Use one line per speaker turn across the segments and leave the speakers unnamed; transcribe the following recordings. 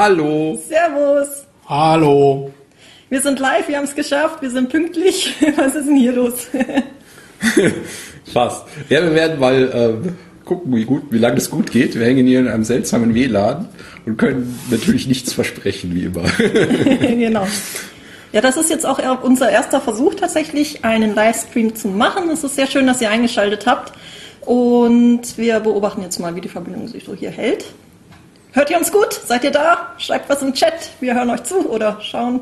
Hallo.
Servus.
Hallo.
Wir sind live, wir haben es geschafft, wir sind pünktlich. Was ist denn hier los?
Fast. Ja, wir werden mal äh, gucken, wie gut, wie lange es gut geht. Wir hängen hier in einem seltsamen WLAN und können natürlich nichts versprechen, wie immer.
genau. Ja, das ist jetzt auch unser erster Versuch tatsächlich, einen Livestream zu machen. Es ist sehr schön, dass ihr eingeschaltet habt. Und wir beobachten jetzt mal, wie die Verbindung sich so hier hält. Hört ihr uns gut? Seid ihr da? Schreibt was im Chat. Wir hören euch zu oder schauen.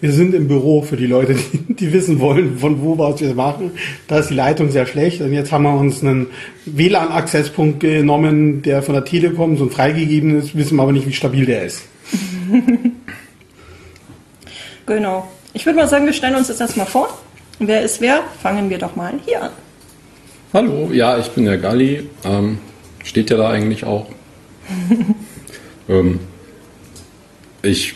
Wir sind im Büro für die Leute, die, die wissen wollen, von wo was wir machen. Da ist die Leitung sehr schlecht. Und jetzt haben wir uns einen WLAN-Accesspunkt genommen, der von der Telekom so freigegeben ist, wissen wir aber nicht, wie stabil der ist.
genau. Ich würde mal sagen, wir stellen uns jetzt erstmal vor. Wer ist wer? Fangen wir doch mal hier an.
Hallo, ja, ich bin der Galli. Ähm, steht ja da eigentlich auch. ähm, ich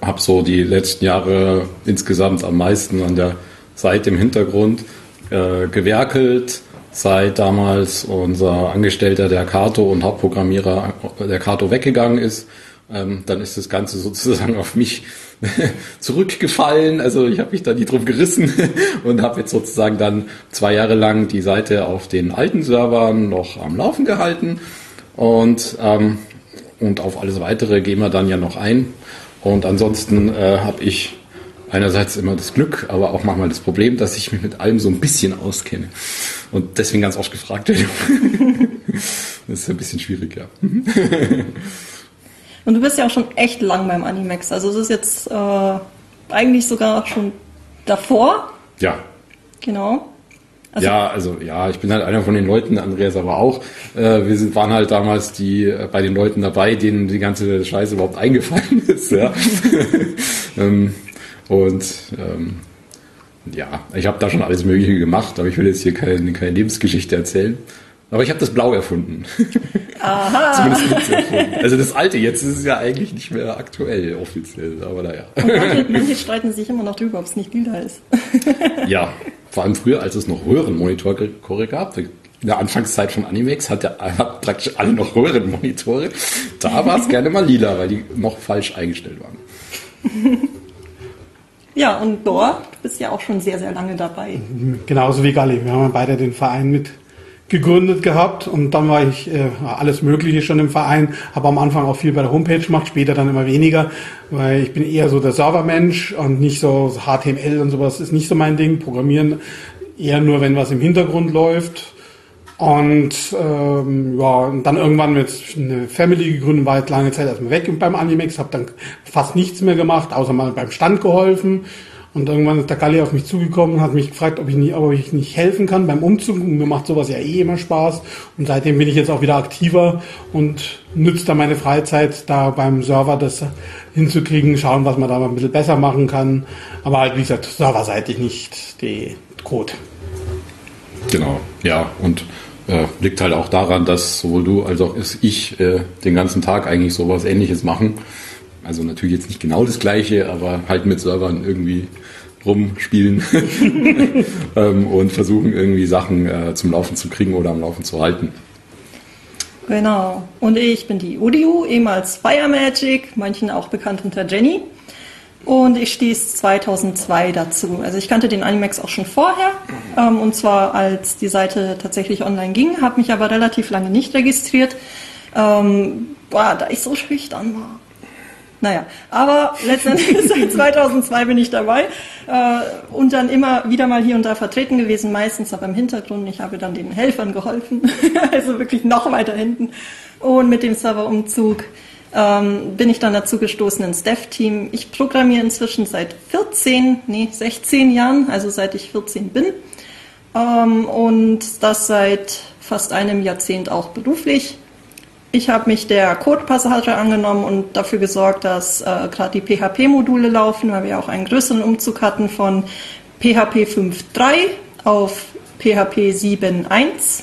habe so die letzten Jahre insgesamt am meisten an der Seite im Hintergrund äh, gewerkelt, seit damals unser Angestellter der Kato und Hauptprogrammierer der Kato weggegangen ist. Ähm, dann ist das Ganze sozusagen auf mich zurückgefallen. Also ich habe mich da nie drum gerissen und habe jetzt sozusagen dann zwei Jahre lang die Seite auf den alten Servern noch am Laufen gehalten. Und, ähm, und auf alles weitere gehen wir dann ja noch ein. Und ansonsten äh, habe ich einerseits immer das Glück, aber auch manchmal das Problem, dass ich mich mit allem so ein bisschen auskenne. Und deswegen ganz oft gefragt werde. das ist ein bisschen schwierig, ja.
Und du bist ja auch schon echt lang beim Animex. Also es ist jetzt äh, eigentlich sogar schon davor.
Ja.
Genau.
Also ja, also ja, ich bin halt einer von den Leuten, Andreas aber auch. Äh, wir sind, waren halt damals die äh, bei den Leuten dabei, denen die ganze Scheiße überhaupt eingefallen ist. Ja. ähm, und ähm, ja, ich habe da schon alles Mögliche gemacht, aber ich will jetzt hier keine, keine Lebensgeschichte erzählen. Aber ich habe das Blau erfunden.
Aha.
Zumindest erfunden. Also das alte jetzt ist es ja eigentlich nicht mehr aktuell offiziell, aber naja.
Und manche, manche streiten sich immer noch drüber, ob es nicht lila ist.
ja, vor allem früher, als es noch Röhrenmonitore gab. In der Anfangszeit von Animex hat ja hat praktisch alle noch Röhrenmonitore. Da war es gerne mal lila, weil die noch falsch eingestellt waren.
Ja, und Dor, du bist ja auch schon sehr, sehr lange dabei.
Genauso wie Galli. Wir haben beide den Verein mit gegründet gehabt und dann war ich äh, alles Mögliche schon im Verein, habe am Anfang auch viel bei der Homepage gemacht, später dann immer weniger, weil ich bin eher so der Servermensch und nicht so HTML und sowas ist nicht so mein Ding. Programmieren eher nur, wenn was im Hintergrund läuft. Und ähm, ja, und dann irgendwann mit eine Family gegründet, war jetzt lange Zeit erstmal weg beim Animex, habe dann fast nichts mehr gemacht, außer mal beim Stand geholfen. Und irgendwann ist der Galli auf mich zugekommen und hat mich gefragt, ob ich, nicht, ob ich nicht helfen kann beim Umzug. Und mir macht sowas ja eh immer Spaß. Und seitdem bin ich jetzt auch wieder aktiver und nütze da meine Freizeit, da beim Server das hinzukriegen, schauen, was man da mal ein bisschen besser machen kann. Aber halt, wie gesagt, serverseitig nicht die Code.
Genau, ja. Und äh, liegt halt auch daran, dass sowohl du als auch ich äh, den ganzen Tag eigentlich sowas ähnliches machen. Also natürlich jetzt nicht genau das gleiche, aber halt mit Servern irgendwie rumspielen ähm, und versuchen irgendwie Sachen äh, zum Laufen zu kriegen oder am Laufen zu halten.
Genau. Und ich bin die Udiu, ehemals Fire Magic, manchen auch bekannt unter Jenny. Und ich stieß 2002 dazu. Also ich kannte den Animex auch schon vorher. Ähm, und zwar als die Seite tatsächlich online ging, habe mich aber relativ lange nicht registriert. Ähm, boah, da ich so schüchtern war. Naja, aber letztendlich seit 2002 bin ich dabei äh, und dann immer wieder mal hier und da vertreten gewesen, meistens aber im Hintergrund. Ich habe dann den Helfern geholfen, also wirklich noch weiter hinten. Und mit dem Serverumzug ähm, bin ich dann dazu gestoßen ins Dev-Team. Ich programmiere inzwischen seit 14, nee, 16 Jahren, also seit ich 14 bin. Ähm, und das seit fast einem Jahrzehnt auch beruflich. Ich habe mich der Code-Passage angenommen und dafür gesorgt, dass äh, gerade die PHP-Module laufen, weil wir auch einen größeren Umzug hatten von PHP 5.3 auf PHP 7.1,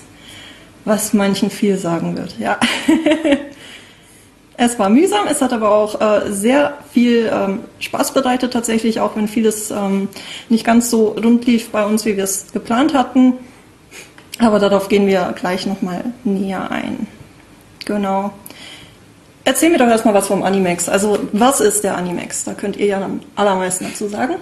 was manchen viel sagen wird. Ja. es war mühsam, es hat aber auch äh, sehr viel ähm, Spaß bereitet tatsächlich, auch wenn vieles ähm, nicht ganz so rund lief bei uns, wie wir es geplant hatten. Aber darauf gehen wir gleich nochmal näher ein. Genau. Erzähl mir doch erstmal was vom Animex. Also, was ist der Animex? Da könnt ihr ja am allermeisten dazu sagen.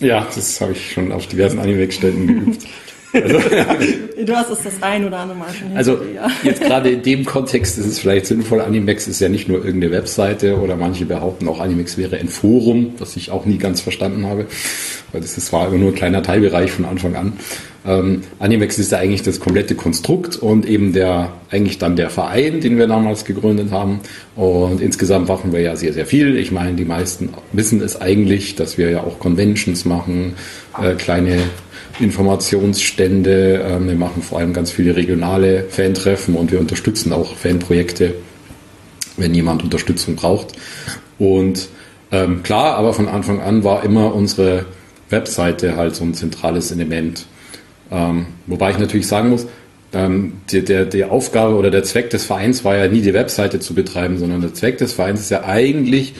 Ja, das habe ich schon auf diversen Animex-Ständen geübt.
Also, du hast es das ein oder andere Mal schon
Also dir, ja. jetzt gerade in dem Kontext ist es vielleicht sinnvoll, Animex ist ja nicht nur irgendeine Webseite oder manche behaupten auch, Animex wäre ein Forum, was ich auch nie ganz verstanden habe, weil das, das war immer nur ein kleiner Teilbereich von Anfang an. Ähm, Animex ist ja eigentlich das komplette Konstrukt und eben der eigentlich dann der Verein, den wir damals gegründet haben. Und insgesamt machen wir ja sehr, sehr viel. Ich meine, die meisten wissen es eigentlich, dass wir ja auch Conventions machen, äh, kleine Informationsstände. Ähm, wir machen vor allem ganz viele regionale Fantreffen und wir unterstützen auch Fanprojekte, wenn jemand Unterstützung braucht. Und ähm, klar, aber von Anfang an war immer unsere Webseite halt so ein zentrales Element. Ähm, wobei ich natürlich sagen muss, ähm, die, der, die Aufgabe oder der Zweck des Vereins war ja nie die Webseite zu betreiben, sondern der Zweck des Vereins ist ja eigentlich,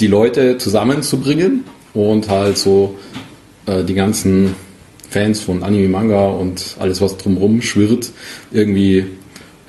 die Leute zusammenzubringen und halt so äh, die ganzen Fans von Anime, Manga und alles, was drumherum schwirrt, irgendwie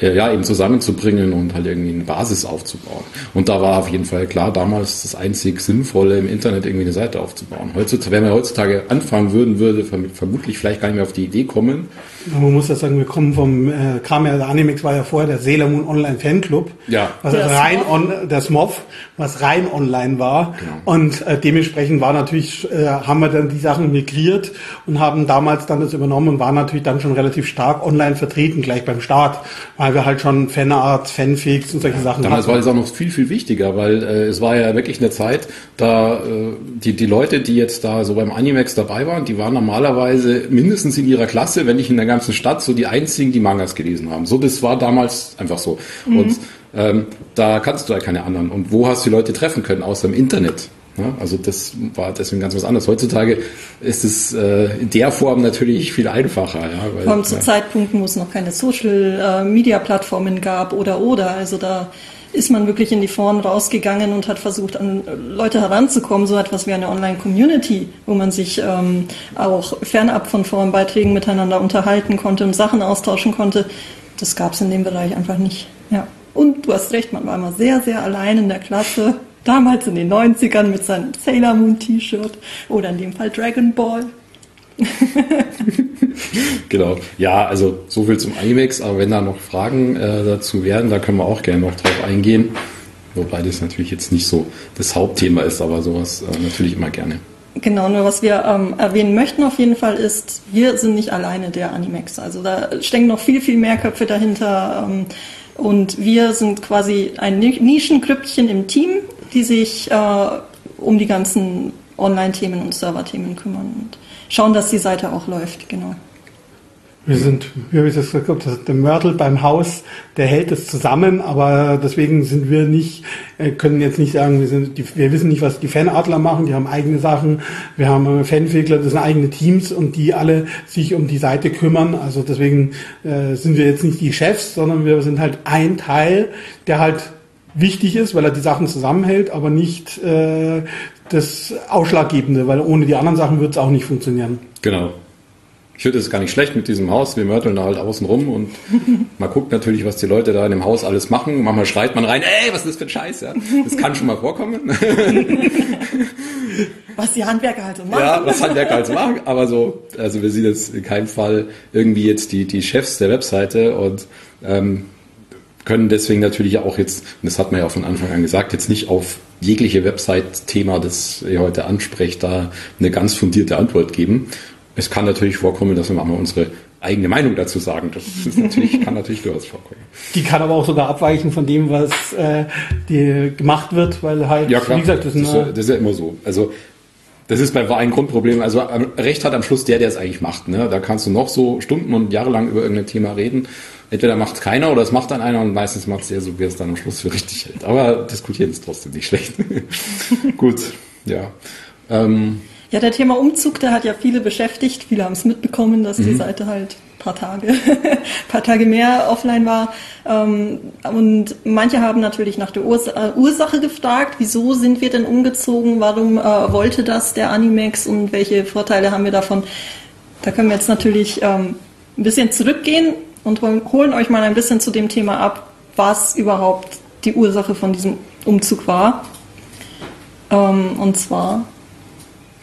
äh, ja, eben zusammenzubringen und halt irgendwie eine Basis aufzubauen. Und da war auf jeden Fall klar, damals das einzig Sinnvolle im Internet irgendwie eine Seite aufzubauen. Heutzutage, wenn wir heutzutage anfangen würden, würde vermutlich vielleicht gar nicht mehr auf die Idee kommen,
man muss ja sagen, wir kommen vom, äh, kam ja, der Animex war ja vorher der Sailor Moon Online Fanclub.
Ja.
Was der rein on, der SMOF, was rein online war. Genau. Und äh, dementsprechend war natürlich, äh, haben wir dann die Sachen migriert und haben damals dann das übernommen und waren natürlich dann schon relativ stark online vertreten, gleich beim Start, weil wir halt schon Fanart, Fanfics und solche Sachen
Damals hatten. war es auch noch viel, viel wichtiger, weil äh, es war ja wirklich eine Zeit, da äh, die, die Leute, die jetzt da so beim Animex dabei waren, die waren normalerweise mindestens in ihrer Klasse, wenn nicht in der ganzen ganzen Stadt so die einzigen, die Mangas gelesen haben. So, das war damals einfach so. Mhm. Und ähm, da kannst du ja keine anderen. Und wo hast du die Leute treffen können, außer im Internet? Ja, also das war deswegen ganz was anderes. Heutzutage ist es äh, in der Form natürlich viel einfacher. Ja,
weil, Vor allem zu ja. Zeitpunkten, wo es noch keine Social-Media-Plattformen äh, gab oder oder. Also da ist man wirklich in die Foren rausgegangen und hat versucht, an Leute heranzukommen, so etwas wie eine Online-Community, wo man sich ähm, auch fernab von Forenbeiträgen miteinander unterhalten konnte und Sachen austauschen konnte. Das gab es in dem Bereich einfach nicht. Ja. Und du hast recht, man war immer sehr, sehr allein in der Klasse. Damals in den 90ern mit seinem Sailor Moon T-Shirt oder in dem Fall Dragon Ball.
genau. Ja, also so viel zum IMAX, aber wenn da noch Fragen äh, dazu wären, da können wir auch gerne noch drauf eingehen. Wobei das natürlich jetzt nicht so das Hauptthema ist, aber sowas äh, natürlich immer gerne.
Genau, nur was wir ähm, erwähnen möchten auf jeden Fall ist, wir sind nicht alleine der Animex. Also da stecken noch viel, viel mehr Köpfe dahinter. Ähm, und wir sind quasi ein Nischengrüppchen im Team, die sich äh, um die ganzen Online-Themen und Server-Themen kümmern und schauen, dass die Seite auch läuft, genau.
Wir sind, wie habe ich das gesagt, der Mörtel beim Haus, der hält es zusammen, aber deswegen sind wir nicht, äh, können jetzt nicht sagen, wir sind, die, wir wissen nicht, was die Fanadler machen, die haben eigene Sachen, wir haben Fanfegler, das sind eigene Teams und die alle sich um die Seite kümmern. Also deswegen äh, sind wir jetzt nicht die Chefs, sondern wir sind halt ein Teil, der halt wichtig ist, weil er die Sachen zusammenhält, aber nicht äh, das Ausschlaggebende, weil ohne die anderen Sachen wird es auch nicht funktionieren.
Genau. Ich finde es gar nicht schlecht mit diesem Haus. Wir mörteln da halt außen rum und man guckt natürlich, was die Leute da in dem Haus alles machen. Manchmal schreit man rein, ey, was ist das für ein Scheiß? Ja, das kann schon mal vorkommen.
was die Handwerker halt so machen.
Ja, was Handwerker halt so machen. Aber so, also wir sind jetzt in keinem Fall irgendwie jetzt die, die Chefs der Webseite und ähm, können deswegen natürlich auch jetzt, und das hat man ja auch von Anfang an gesagt, jetzt nicht auf jegliche Website-Thema, das ihr heute ansprecht, da eine ganz fundierte Antwort geben. Es kann natürlich vorkommen, dass wir mal unsere eigene Meinung dazu sagen. Das ist natürlich, kann natürlich durchaus vorkommen.
Die kann aber auch sogar abweichen von dem, was äh, die gemacht wird, weil halt,
ja, klar. wie gesagt, das, das, ist, ja, das ist ja immer so. Also das ist bei ein Grundproblem. Also Recht hat am Schluss der, der es eigentlich macht. Ne? Da kannst du noch so Stunden und jahrelang über irgendein Thema reden. Entweder macht es keiner oder es macht dann einer und meistens macht es der so, wie es dann am Schluss für richtig hält. Aber diskutieren ist trotzdem nicht schlecht. Gut, ja. Ähm,
ja, der Thema Umzug, der hat ja viele beschäftigt. Viele haben es mitbekommen, dass mhm. die Seite halt paar Tage, paar Tage mehr offline war. Ähm, und manche haben natürlich nach der äh, Ursache gefragt, wieso sind wir denn umgezogen? Warum äh, wollte das der Animex und welche Vorteile haben wir davon? Da können wir jetzt natürlich ähm, ein bisschen zurückgehen und holen euch mal ein bisschen zu dem Thema ab, was überhaupt die Ursache von diesem Umzug war. Ähm, und zwar.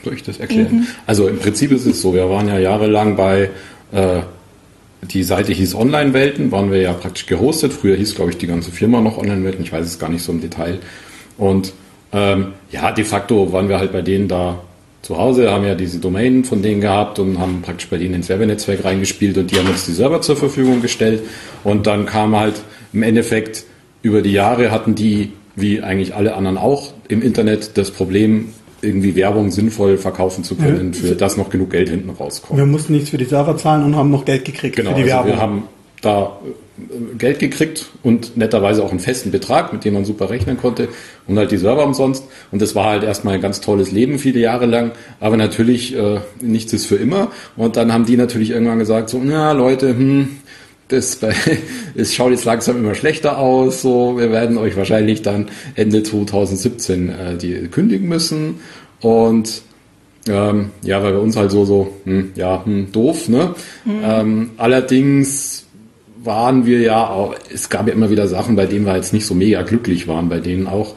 Soll ich das erklären? Mhm. Also im Prinzip ist es so, wir waren ja jahrelang bei, äh, die Seite hieß Online-Welten, waren wir ja praktisch gehostet. Früher hieß, glaube ich, die ganze Firma noch Online-Welten, ich weiß es gar nicht so im Detail. Und ähm, ja, de facto waren wir halt bei denen da zu Hause, haben ja diese Domain von denen gehabt und haben praktisch bei denen ins Werbenetzwerk reingespielt und die haben uns die Server zur Verfügung gestellt. Und dann kam halt im Endeffekt über die Jahre hatten die, wie eigentlich alle anderen auch, im Internet das Problem, irgendwie Werbung sinnvoll verkaufen zu können, ja. für das noch genug Geld hinten rauskommt.
Wir mussten nichts für die Server zahlen und haben noch Geld gekriegt
genau, für die also Werbung. Wir haben da Geld gekriegt und netterweise auch einen festen Betrag, mit dem man super rechnen konnte und halt die Server umsonst. Und das war halt erstmal ein ganz tolles Leben viele Jahre lang, aber natürlich äh, nichts ist für immer. Und dann haben die natürlich irgendwann gesagt, so, na Leute, hm, das bei, es schaut jetzt langsam immer schlechter aus, so, wir werden euch wahrscheinlich dann Ende 2017 äh, die kündigen müssen. Und ähm, ja, weil bei uns halt so, so, hm, ja, hm, doof, ne? Mhm. Ähm, allerdings waren wir ja auch, es gab ja immer wieder Sachen, bei denen wir jetzt nicht so mega glücklich waren, bei denen auch.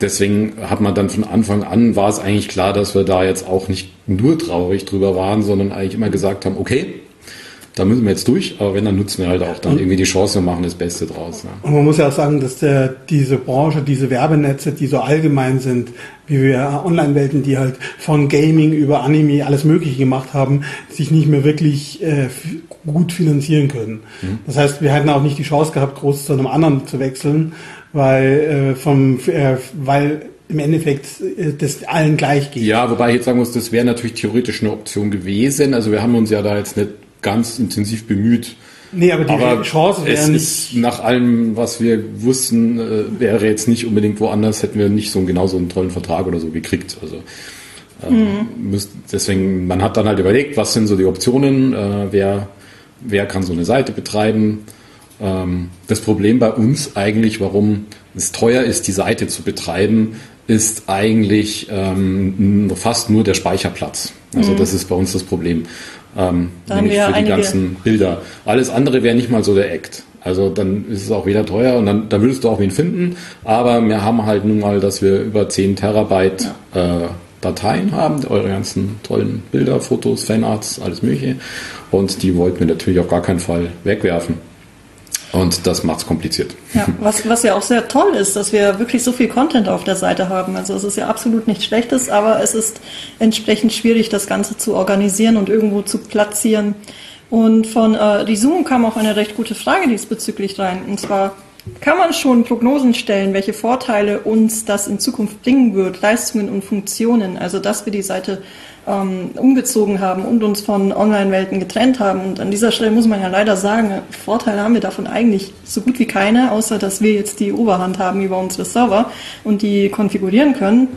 Deswegen hat man dann von Anfang an, war es eigentlich klar, dass wir da jetzt auch nicht nur traurig drüber waren, sondern eigentlich immer gesagt haben, okay, da müssen wir jetzt durch, aber wenn, dann nutzen wir halt auch dann irgendwie die Chance und machen das Beste draus.
Ne? Und man muss ja auch sagen, dass der, diese Branche, diese Werbenetze, die so allgemein sind, wie wir Online-Welten, die halt von Gaming über Anime alles Mögliche gemacht haben, sich nicht mehr wirklich äh, gut finanzieren können. Mhm. Das heißt, wir hätten auch nicht die Chance gehabt, groß zu einem anderen zu wechseln, weil äh, vom äh, weil im Endeffekt äh, das allen gleich geht.
Ja, wobei ich jetzt sagen muss, das wäre natürlich theoretisch eine Option gewesen. Also wir haben uns ja da jetzt nicht ganz intensiv bemüht.
Nee, aber die aber Chance wäre
nicht. Ist, nach allem, was wir wussten, äh, wäre jetzt nicht unbedingt woanders, hätten wir nicht so genau so einen tollen Vertrag oder so gekriegt. Also ähm, mhm. müsst, deswegen, man hat dann halt überlegt, was sind so die Optionen, äh, wer, wer kann so eine Seite betreiben. Ähm, das Problem bei uns eigentlich, warum es teuer ist, die Seite zu betreiben, ist eigentlich ähm, fast nur der Speicherplatz. Also mhm. das ist bei uns das Problem. Ähm, nämlich für die ganzen Bilder. Alles andere wäre nicht mal so der Act. Also dann ist es auch wieder teuer und dann, dann würdest du auch wen finden. Aber wir haben halt nun mal, dass wir über 10 Terabyte ja. äh, Dateien haben, eure ganzen tollen Bilder, Fotos, Fanarts, alles mögliche. Und die wollten wir natürlich auf gar keinen Fall wegwerfen. Und das macht es kompliziert.
Ja, was, was ja auch sehr toll ist, dass wir wirklich so viel Content auf der Seite haben. Also es ist ja absolut nichts Schlechtes, aber es ist entsprechend schwierig, das Ganze zu organisieren und irgendwo zu platzieren. Und von äh, Zoom kam auch eine recht gute Frage diesbezüglich rein. Und zwar, kann man schon Prognosen stellen, welche Vorteile uns das in Zukunft bringen wird, Leistungen und Funktionen? Also, dass wir die Seite ähm, umgezogen haben und uns von Online-Welten getrennt haben. Und an dieser Stelle muss man ja leider sagen, Vorteile haben wir davon eigentlich so gut wie keine, außer dass wir jetzt die Oberhand haben über unsere Server und die konfigurieren können.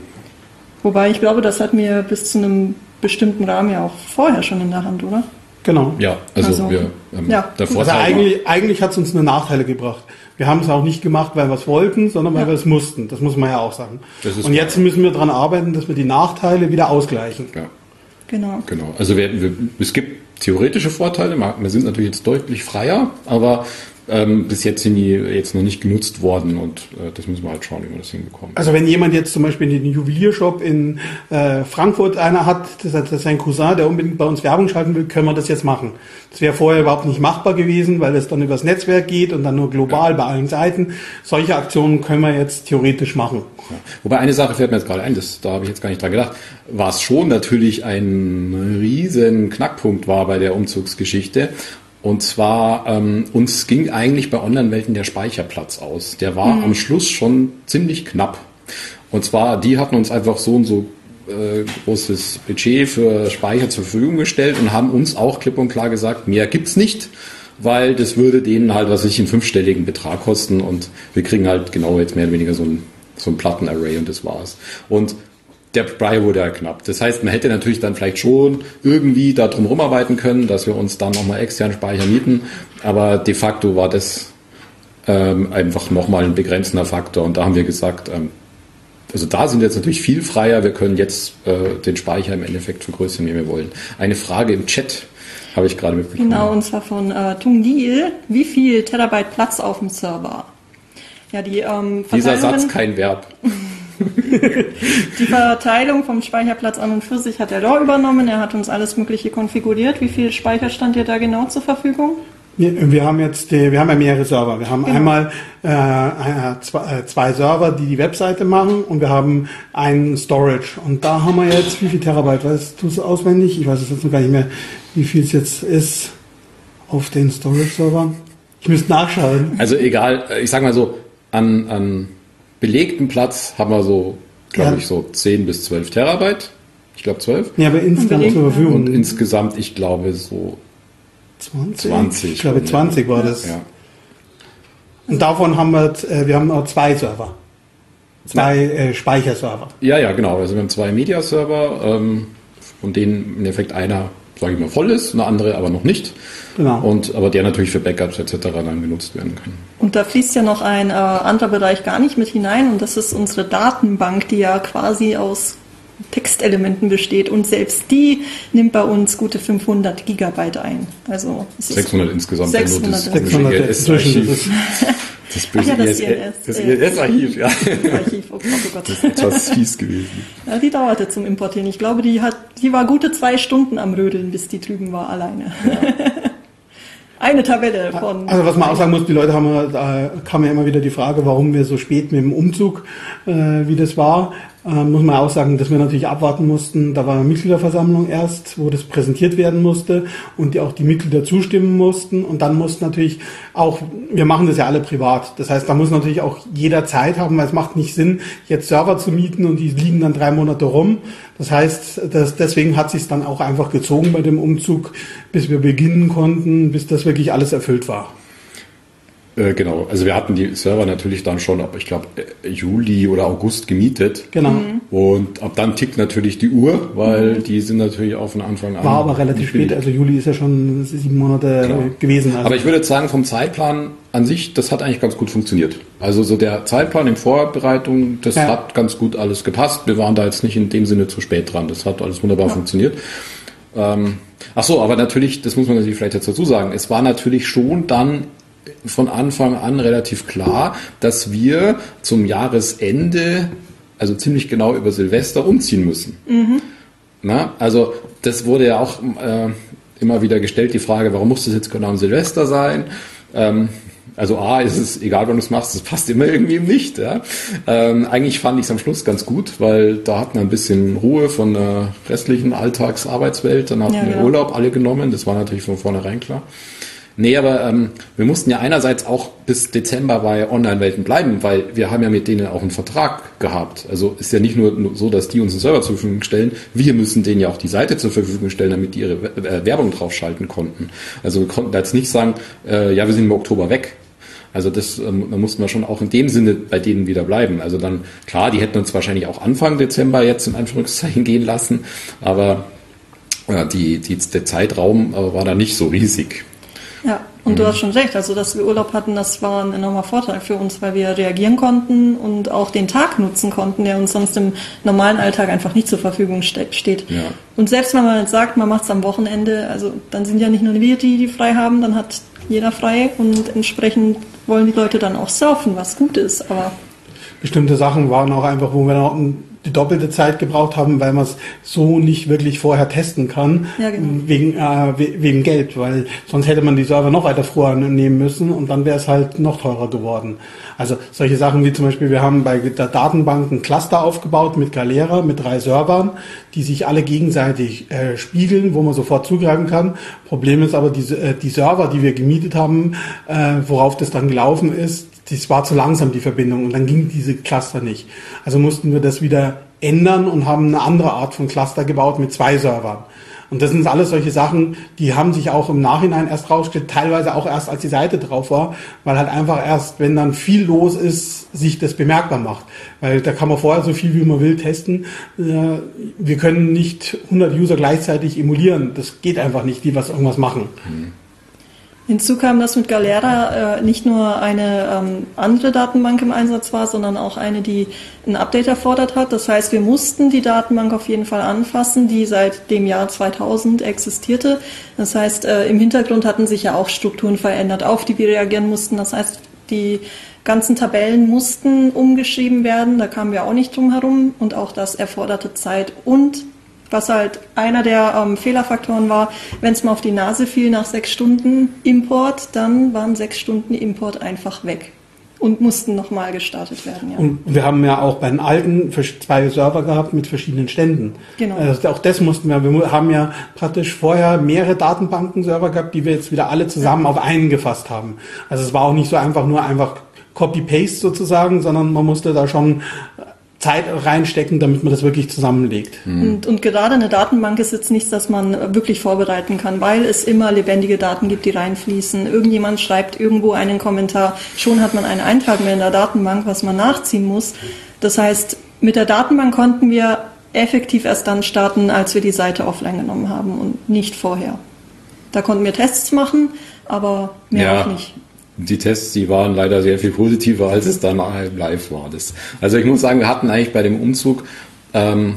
Wobei ich glaube, das hatten wir bis zu einem bestimmten Rahmen ja auch vorher schon in der Hand, oder?
Genau.
Ja, also, also wir, ähm,
ja. der Vorteil also eigentlich, eigentlich hat es uns nur Nachteile gebracht. Wir haben es auch nicht gemacht, weil wir es wollten, sondern weil ja. wir es mussten. Das muss man ja auch sagen. Und jetzt müssen wir daran arbeiten, dass wir die Nachteile wieder ausgleichen.
Ja. Genau. Genau. Also wir, wir, es gibt theoretische Vorteile. Wir sind natürlich jetzt deutlich freier, aber ähm, bis jetzt sind die jetzt noch nicht genutzt worden und äh, das müssen wir halt schauen, wie wir das hinbekommen.
Also wenn jemand jetzt zum Beispiel den Juweliershop in äh, Frankfurt einer hat, das hat sein Cousin, der unbedingt bei uns Werbung schalten will, können wir das jetzt machen. Das wäre vorher überhaupt nicht machbar gewesen, weil es dann übers Netzwerk geht und dann nur global ja. bei allen Seiten. Solche Aktionen können wir jetzt theoretisch machen.
Ja. Wobei eine Sache fällt mir jetzt gerade ein, das, da habe ich jetzt gar nicht dran gedacht, was schon natürlich ein riesen Knackpunkt war bei der Umzugsgeschichte und zwar, ähm, uns ging eigentlich bei Online-Welten der Speicherplatz aus. Der war mhm. am Schluss schon ziemlich knapp. Und zwar, die hatten uns einfach so und so äh, großes Budget für Speicher zur Verfügung gestellt und haben uns auch klipp und klar gesagt, mehr gibt's nicht, weil das würde denen halt, was ich, einen fünfstelligen Betrag kosten und wir kriegen halt genau jetzt mehr oder weniger so ein, so ein Plattenarray und das war's. Und der Brei wurde ja knapp. Das heißt, man hätte natürlich dann vielleicht schon irgendwie da drum rumarbeiten können, dass wir uns dann nochmal extern Speicher mieten. Aber de facto war das ähm, einfach nochmal ein begrenzender Faktor. Und da haben wir gesagt, ähm, also da sind wir jetzt natürlich viel freier. Wir können jetzt äh, den Speicher im Endeffekt vergrößern, wie wir wollen. Eine Frage im Chat habe ich gerade mitbekommen.
Genau, und zwar von äh, Tung Dil. Wie viel Terabyte Platz auf dem Server? Ja, die ähm,
Dieser Satz kein Verb.
Die Verteilung vom Speicherplatz an und für sich hat der Law übernommen. Er hat uns alles Mögliche konfiguriert. Wie viel Speicher stand dir da genau zur Verfügung?
Wir, wir haben jetzt, die, wir haben ja mehrere Server. Wir haben
Genau.
einmal äh, äh, zwei, äh, zwei Server, die die Webseite machen und wir haben einen Storage. Und da haben wir jetzt, wie viel Terabyte, weißt du es auswendig? Ich weiß es jetzt noch gar nicht mehr, wie viel es jetzt ist auf den Storage-Servern. Ich müsste nachschauen.
Also egal, äh, ich sag mal so, an, an belegtem Platz haben wir so, glaube
Ja.
ich, so 10 bis 12 Terabyte. Ich glaube 12.
Ja, aber insgesamt zur. Verfügung.
Und insgesamt, ich glaube, so
20?
20.
Ich glaube 20 war das.
Ja.
Und davon haben wir, äh, wir haben noch zwei Server. Zwei äh, Speicherserver.
ja, ja, genau. Also wir haben zwei Media-Server, ähm, von denen im Endeffekt einer, sage ich mal, voll ist, eine andere aber noch nicht.
Genau.
Und, aber der natürlich für Backups etc. dann genutzt werden kann.
Und da fließt ja noch ein äh, anderer Bereich gar nicht mit hinein und das ist unsere Datenbank, die ja quasi aus Textelementen besteht und selbst die nimmt bei uns gute 500 Gigabyte ein. Also es ist
600 insgesamt.
600
wenn du das
600
böse
inzwischen.
ILS-Archiv- Das böse
Ach ja, das
ILS
ILS,
das
äh,
ILS-Archiv, ja.
Archiv, oh Gott, oh Gott.
Das ist etwas fies gewesen.
Ja, die dauerte zum Importieren. Ich glaube, die hat, die war gute zwei Stunden am Rödeln, bis die drüben war alleine. Eine Tabelle von.
Also was man auch sagen muss, die Leute haben, ja, da kam ja immer wieder die Frage, warum wir so spät mit dem Umzug, äh, wie das war. Ähm, muss man auch sagen, dass wir natürlich abwarten mussten. Da war eine Mitgliederversammlung erst, wo das präsentiert werden musste und die auch die Mitglieder zustimmen mussten. Und dann mussten natürlich auch, wir machen das ja alle privat. Das heißt, da muss natürlich auch jeder Zeit haben, weil es macht nicht Sinn, jetzt Server zu mieten und die liegen dann drei Monate rum. Das heißt, dass deswegen hat sich dann auch einfach gezogen bei dem Umzug, bis wir beginnen konnten, bis das wirklich alles erfüllt war.
Äh, genau, also wir hatten die Server natürlich dann schon ab, ich glaube, Juli oder August gemietet.
Genau.
Und ab dann tickt natürlich die Uhr, weil die sind natürlich auch von Anfang an.
War aber relativ spät, also Juli ist ja schon sieben Monate
Genau.
äh, gewesen. Also
Aber ich würde jetzt sagen, vom Zeitplan an sich, das hat eigentlich ganz gut funktioniert. Also so der Zeitplan in Vorbereitung, das
Ja.
hat ganz gut alles gepasst. Wir waren da jetzt nicht in dem Sinne zu spät dran. Das hat alles wunderbar funktioniert. Ähm, ach so, aber natürlich, das muss man natürlich vielleicht jetzt dazu sagen, es war natürlich schon dann von Anfang an relativ klar, dass wir zum Jahresende, also ziemlich genau über Silvester, umziehen müssen. Na, also das wurde ja auch äh, immer wieder gestellt, die Frage, warum muss das jetzt genau am Silvester sein? Ähm, also A, ist es egal, wann du es machst, es passt immer irgendwie nicht. Ja? Ähm, eigentlich fand ich es am Schluss ganz gut, weil da hatten wir ein bisschen Ruhe von der restlichen Alltagsarbeitswelt. Dann hatten
Ja,
wir
genau.
Urlaub alle genommen, das war natürlich von vornherein klar. Nee, aber ähm, wir mussten ja einerseits auch bis Dezember bei Online-Welten bleiben, weil wir haben ja mit denen auch einen Vertrag gehabt. Also ist ja nicht nur so, dass die uns einen Server zur Verfügung stellen, wir müssen denen ja auch die Seite zur Verfügung stellen, damit die ihre äh, Werbung draufschalten konnten. Also wir konnten da jetzt nicht sagen, äh, ja, wir sind im Oktober weg. Also das ähm, da mussten wir schon auch in dem Sinne bei denen wieder bleiben. Also dann, klar, die hätten uns wahrscheinlich auch Anfang Dezember jetzt in Anführungszeichen gehen lassen, aber äh, die, die, der Zeitraum äh, war da nicht so riesig.
Ja, und du hast schon recht. Also, dass wir Urlaub hatten, das war ein enormer Vorteil für uns, weil wir reagieren konnten und auch den Tag nutzen konnten, der uns sonst im normalen Alltag einfach nicht zur Verfügung ste steht.
Ja.
Und selbst wenn man jetzt sagt, man macht es am Wochenende, also dann sind ja nicht nur wir, die, die frei haben, dann hat jeder frei und entsprechend wollen die Leute dann auch surfen, was gut ist. Aber
bestimmte Sachen waren auch einfach, wo wir noch die doppelte Zeit gebraucht haben, weil man es so nicht wirklich vorher testen kann,
Ja, genau.
wegen, äh, we- wegen Geld, weil sonst hätte man die Server noch weiter früher nehmen müssen und dann wäre es halt noch teurer geworden. Also solche Sachen wie zum Beispiel, wir haben bei der Datenbank ein Cluster aufgebaut mit Galera, mit drei Servern, die sich alle gegenseitig äh, spiegeln, wo man sofort zugreifen kann. Problem ist aber, die, äh, die Server, die wir gemietet haben, äh, worauf das dann gelaufen ist, das war zu langsam, die Verbindung, und dann ging diese Cluster nicht. Also mussten wir das wieder ändern und haben eine andere Art von Cluster gebaut mit zwei Servern. Und das sind alles solche Sachen, die haben sich auch im Nachhinein erst rausgestellt, teilweise auch erst als die Seite drauf war, weil halt einfach erst, wenn dann viel los ist, sich das bemerkbar macht. Weil da kann man vorher so viel wie man will testen. Äh, Wir können nicht 100 User gleichzeitig emulieren. Das geht einfach nicht, die was irgendwas machen.
Hinzu kam, dass mit Galera äh, nicht nur eine ähm, andere Datenbank im Einsatz war, sondern auch eine, die ein Update erfordert hat. Das heißt, wir mussten die Datenbank auf jeden Fall anfassen, die seit dem Jahr 2000 existierte. Das heißt, äh, im Hintergrund hatten sich ja auch Strukturen verändert, auf die wir reagieren mussten. Das heißt, die ganzen Tabellen mussten umgeschrieben werden, da kamen wir auch nicht drum herum und auch das erforderte Zeit und was halt einer der ähm, Fehlerfaktoren war, wenn es mal auf die Nase fiel nach sechs Stunden Import, dann waren sechs Stunden Import einfach weg und mussten nochmal gestartet werden.
Ja. Und wir haben ja auch bei den alten zwei Server gehabt mit verschiedenen Ständen. Genau. Also auch das mussten wir. Wir haben ja praktisch vorher mehrere Datenbanken-Server gehabt, die wir jetzt wieder alle zusammen ja. auf einen gefasst haben. Also es war auch nicht so einfach nur einfach Copy-Paste sozusagen, sondern man musste da schon Zeit reinstecken, damit man das wirklich zusammenlegt.
Mhm. Und, und, gerade eine Datenbank ist jetzt nichts, das man wirklich vorbereiten kann, weil es immer lebendige Daten gibt, die reinfließen. Irgendjemand schreibt irgendwo einen Kommentar, schon hat man einen Eintrag mehr in der Datenbank, was man nachziehen muss. Das heißt, mit der Datenbank konnten wir effektiv erst dann starten, als wir die Seite offline genommen haben und nicht vorher. Da konnten wir Tests machen, aber mehr ja. auch nicht
die Tests, die waren leider sehr viel positiver, als es dann live war. Das, also ich muss sagen, wir hatten eigentlich bei dem Umzug, ähm,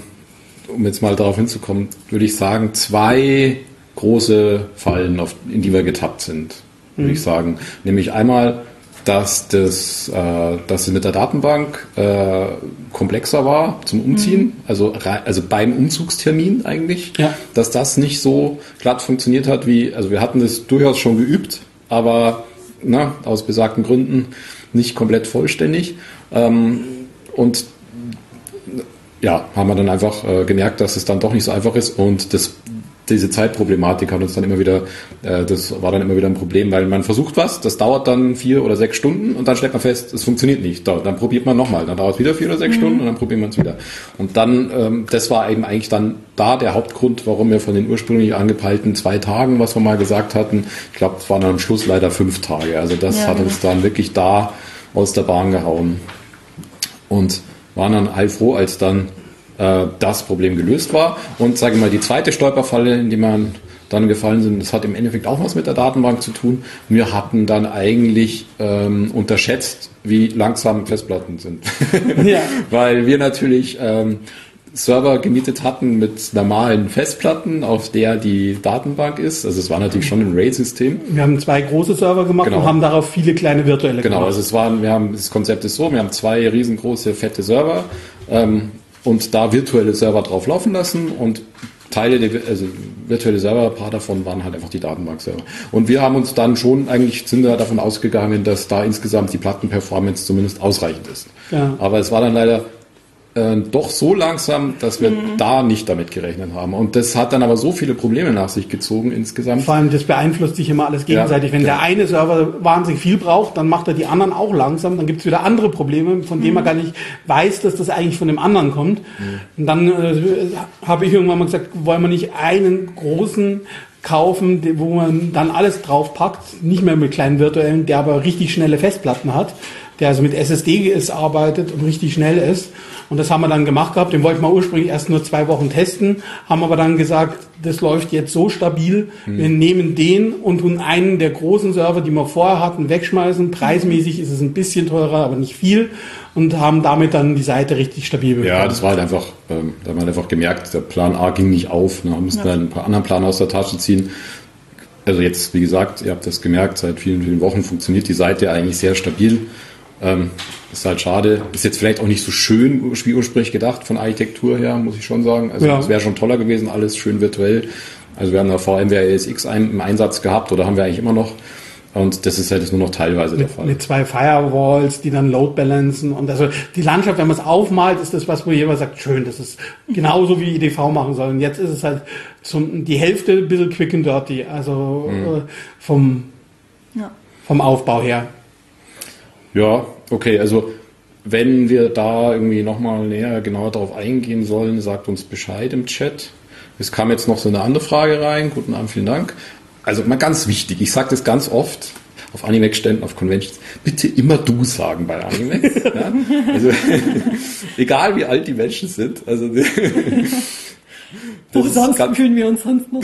um jetzt mal darauf hinzukommen, würde ich sagen, zwei große Fallen, auf, in die wir getappt sind, würde mhm. ich sagen. Nämlich einmal, dass das, äh, dass es mit der Datenbank äh, komplexer war zum Umziehen, mhm. also, also beim Umzugstermin eigentlich, ja. dass das nicht so glatt funktioniert hat wie, also wir hatten das durchaus schon geübt, aber na, aus besagten Gründen nicht komplett vollständig. Ähm, und ja, haben wir dann einfach äh, gemerkt, dass es dann doch nicht so einfach ist und das diese Zeitproblematik hat uns dann immer wieder, äh, das war dann immer wieder ein Problem, weil man versucht was, das dauert dann vier oder sechs Stunden und dann stellt man fest, es funktioniert nicht. Dann probiert man nochmal, dann dauert es wieder vier oder sechs mhm. Stunden und dann probiert man es wieder. Und dann, ähm, das war eben eigentlich dann da der Hauptgrund, warum wir von den ursprünglich angepeilten zwei Tagen, was wir mal gesagt hatten, ich glaube, es waren am Schluss leider fünf Tage. Also das ja, hat uns dann wirklich da aus der Bahn gehauen. Und waren dann heilfroh, als dann äh, das Problem gelöst war. Und sage mal, die zweite Stolperfalle, in die man dann gefallen sind, das hat im Endeffekt auch was mit der Datenbank zu tun. Wir hatten dann eigentlich ähm, unterschätzt, wie langsam Festplatten sind. ja. Weil wir natürlich ähm, Server gemietet hatten mit normalen Festplatten, auf der die Datenbank ist. Also es war natürlich schon ein RAID-System.
Wir haben zwei große Server gemacht genau. und haben darauf viele kleine virtuelle
genau, gemacht. Genau, also es waren, wir haben, das Konzept ist so, wir haben zwei riesengroße, fette Server. Ähm, und da virtuelle Server drauf laufen lassen und Teile der also virtuelle Server, ein paar davon waren halt einfach die Datenbank-Server. Und wir haben uns dann schon eigentlich sind wir davon ausgegangen, dass da insgesamt die Plattenperformance zumindest ausreichend ist. Ja. Aber es war dann leider äh, doch so langsam, dass wir mhm. da nicht damit gerechnet haben. Und das hat dann aber so viele Probleme nach sich gezogen insgesamt.
Vor allem, das beeinflusst sich immer alles gegenseitig. Ja, Wenn ja. der eine Server wahnsinnig viel braucht, dann macht er die anderen auch langsam. Dann gibt es wieder andere Probleme, von denen man mhm. gar nicht weiß, dass das eigentlich von dem anderen kommt. Mhm. Und dann äh, habe ich irgendwann mal gesagt, wollen wir nicht einen großen kaufen, wo man dann alles draufpackt, nicht mehr mit kleinen virtuellen, der aber richtig schnelle Festplatten hat, der also mit SSD arbeitet und richtig schnell ist. Und das haben wir dann gemacht gehabt. Den wollten wir ursprünglich erst nur zwei Wochen testen, haben aber dann gesagt, das läuft jetzt so stabil. Mhm. Wir nehmen den und tun einen der großen Server, die wir vorher hatten, wegschmeißen. Preismäßig ist es ein bisschen teurer, aber nicht viel. Und haben damit dann die Seite richtig stabil
bekommen. Ja, das war halt einfach, ähm, da haben wir einfach gemerkt, der Plan A ging nicht auf. Ne? Wir mussten ja. dann ein paar anderen Plan aus der Tasche ziehen. Also jetzt, wie gesagt, ihr habt das gemerkt, seit vielen, vielen Wochen funktioniert die Seite eigentlich sehr stabil. Ähm, ist halt schade. Ist jetzt vielleicht auch nicht so schön wie ursprünglich gedacht von Architektur her, muss ich schon sagen. Also es wäre schon toller gewesen, alles schön virtuell. Also wir haben da VMware ESX im Einsatz gehabt oder haben wir eigentlich immer noch. Und das ist halt jetzt nur noch teilweise
mit,
der Fall.
Mit zwei Firewalls, die dann Load balancen. Und also die Landschaft, wenn man es aufmalt, ist das was, wo jemand sagt, schön, das ist genauso wie EDV machen soll. Und jetzt ist es halt zum, die Hälfte ein bisschen quick and dirty. Also mhm. äh, vom, ja. vom Aufbau her.
Ja, okay, also wenn wir da irgendwie nochmal näher genauer darauf eingehen sollen, sagt uns Bescheid im Chat. Es kam jetzt noch so eine andere Frage rein. Guten Abend, vielen Dank. Also mal ganz wichtig, ich sage das ganz oft auf Animex-Ständen, auf Conventions, bitte immer du sagen bei Animex. ja? Also egal wie alt die Menschen sind. Also
Wo sonst fühlen wir uns sonst noch.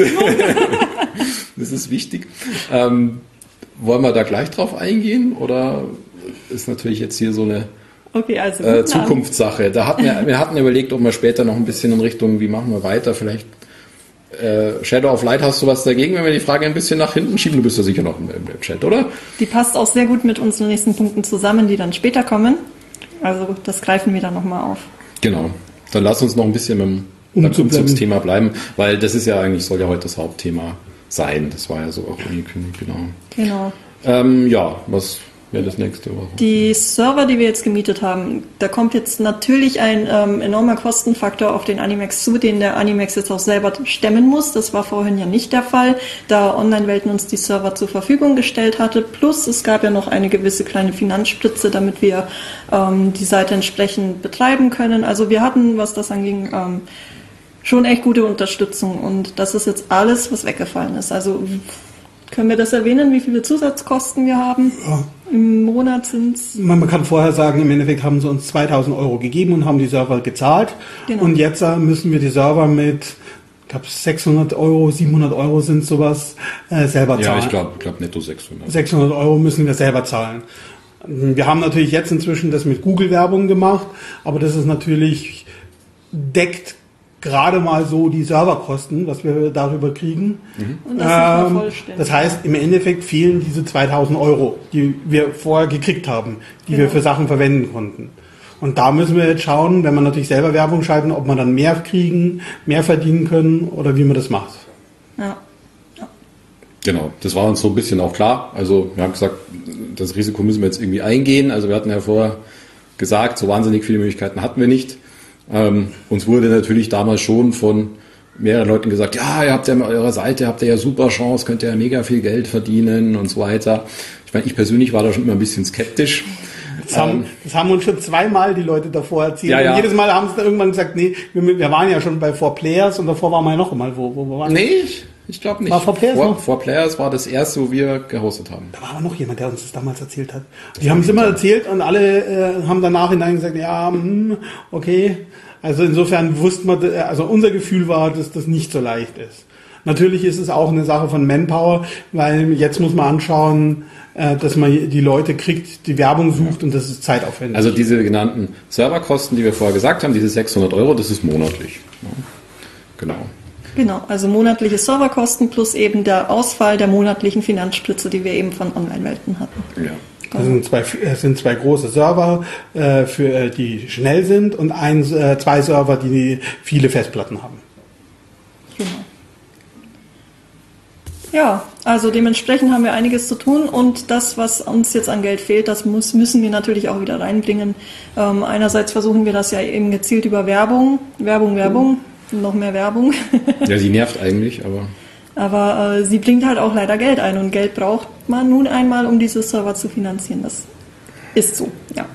das ist wichtig. Ähm, wollen wir da gleich drauf eingehen oder ist natürlich jetzt hier so eine okay, also äh, Zukunftssache. Da hatten wir, wir hatten überlegt, ob wir später noch ein bisschen in Richtung, wie machen wir weiter, vielleicht Äh, Shadow of Light, hast du was dagegen, wenn wir die Frage ein bisschen nach hinten schieben? Du bist ja sicher noch im, im Chat, oder?
Die passt auch sehr gut mit unseren nächsten Punkten zusammen, die dann später kommen. Also das greifen wir dann nochmal auf.
Genau. Dann lass uns noch ein bisschen mit dem Umzugsthema bleiben, weil das ist ja eigentlich, soll ja heute das Hauptthema sein. Das war ja so auch angekündigt, genau.
Genau.
Ähm, ja, was wäre das nächste Woche?
Die Server, die wir jetzt gemietet haben, da kommt jetzt natürlich ein ähm, enormer Kostenfaktor auf den Animax zu, den der Animax jetzt auch selber stemmen muss. Das war vorhin ja nicht der Fall, da Online-Welten uns die Server zur Verfügung gestellt hatte. Plus es gab ja noch eine gewisse kleine Finanzspritze, damit wir ähm, die Seite entsprechend betreiben können. Also wir hatten, was das anging, ähm, schon echt gute Unterstützung und das ist jetzt alles, was weggefallen ist. Also können wir das erwähnen, wie viele Zusatzkosten wir haben? Ja. Im Monat sind es.
Man kann vorher sagen, im Endeffekt haben sie uns 2000 Euro gegeben und haben die Server gezahlt. Genau. Und jetzt müssen wir die Server mit, ich glaube 600 Euro, 700 Euro sind sowas, äh, selber zahlen.
Ja, ich glaube glaub netto 600.
600 Euro müssen wir selber zahlen. Wir haben natürlich jetzt inzwischen das mit Google-Werbung gemacht, aber das ist natürlich deckt gerade mal so die Serverkosten, was wir darüber kriegen. Mhm. Und das, ähm, das heißt, im Endeffekt fehlen diese 2000 Euro, die wir vorher gekriegt haben, die genau. wir für Sachen verwenden konnten. Und da müssen wir jetzt schauen, wenn wir natürlich selber Werbung schalten, ob wir dann mehr kriegen, mehr verdienen können oder wie man das macht.
Ja.
ja. Genau, das war uns so ein bisschen auch klar. Also wir haben gesagt, das Risiko müssen wir jetzt irgendwie eingehen. Also wir hatten ja vorher gesagt, so wahnsinnig viele Möglichkeiten hatten wir nicht. Ähm, uns wurde natürlich damals schon von mehreren Leuten gesagt, ja, ihr habt ja mit eurer Seite, habt ihr ja super Chance, könnt ihr ja mega viel Geld verdienen und so weiter. Ich meine, ich persönlich war da schon immer ein bisschen skeptisch.
Das haben, ähm, das haben uns schon zweimal die Leute davor erzählt. Ja, ja. Und jedes Mal haben sie dann irgendwann gesagt, nee, wir, wir, waren ja schon bei Four Players und davor waren wir ja noch einmal, wo, wo, wo
waren Nee, ich, ich glaube nicht.
War Four Players
Four, Four Players war das erste, wo wir gehostet haben.
Da war aber noch jemand, der uns das damals erzählt hat. Die haben es immer erzählt und alle äh, haben danach hinein gesagt, ja, hm, okay. Also insofern wusste man, also unser Gefühl war, dass das nicht so leicht ist. Natürlich ist es auch eine Sache von Manpower, weil jetzt muss man anschauen, äh, dass man die Leute kriegt, die Werbung sucht und das ist zeitaufwendig.
Also diese genannten Serverkosten, die wir vorher gesagt haben, diese 600 Euro, das ist monatlich. Genau.
Genau, also monatliche Serverkosten plus eben der Ausfall der monatlichen Finanzspritze, die wir eben von Online-Welten hatten.
Ja.
Das sind zwei, das sind zwei große Server, äh, für, äh, die schnell sind und ein, äh, zwei Server, die viele Festplatten haben.
Genau. Ja, also dementsprechend haben wir einiges zu tun und das, was uns jetzt an Geld fehlt, das muss, müssen wir natürlich auch wieder reinbringen. Ähm, einerseits versuchen wir das ja eben gezielt über Werbung, Werbung, Werbung, noch mehr Werbung.
ja, sie nervt eigentlich, aber.
Aber äh, sie bringt halt auch leider Geld ein und Geld braucht man nun einmal, um diese Server zu finanzieren. Das ist so, ja.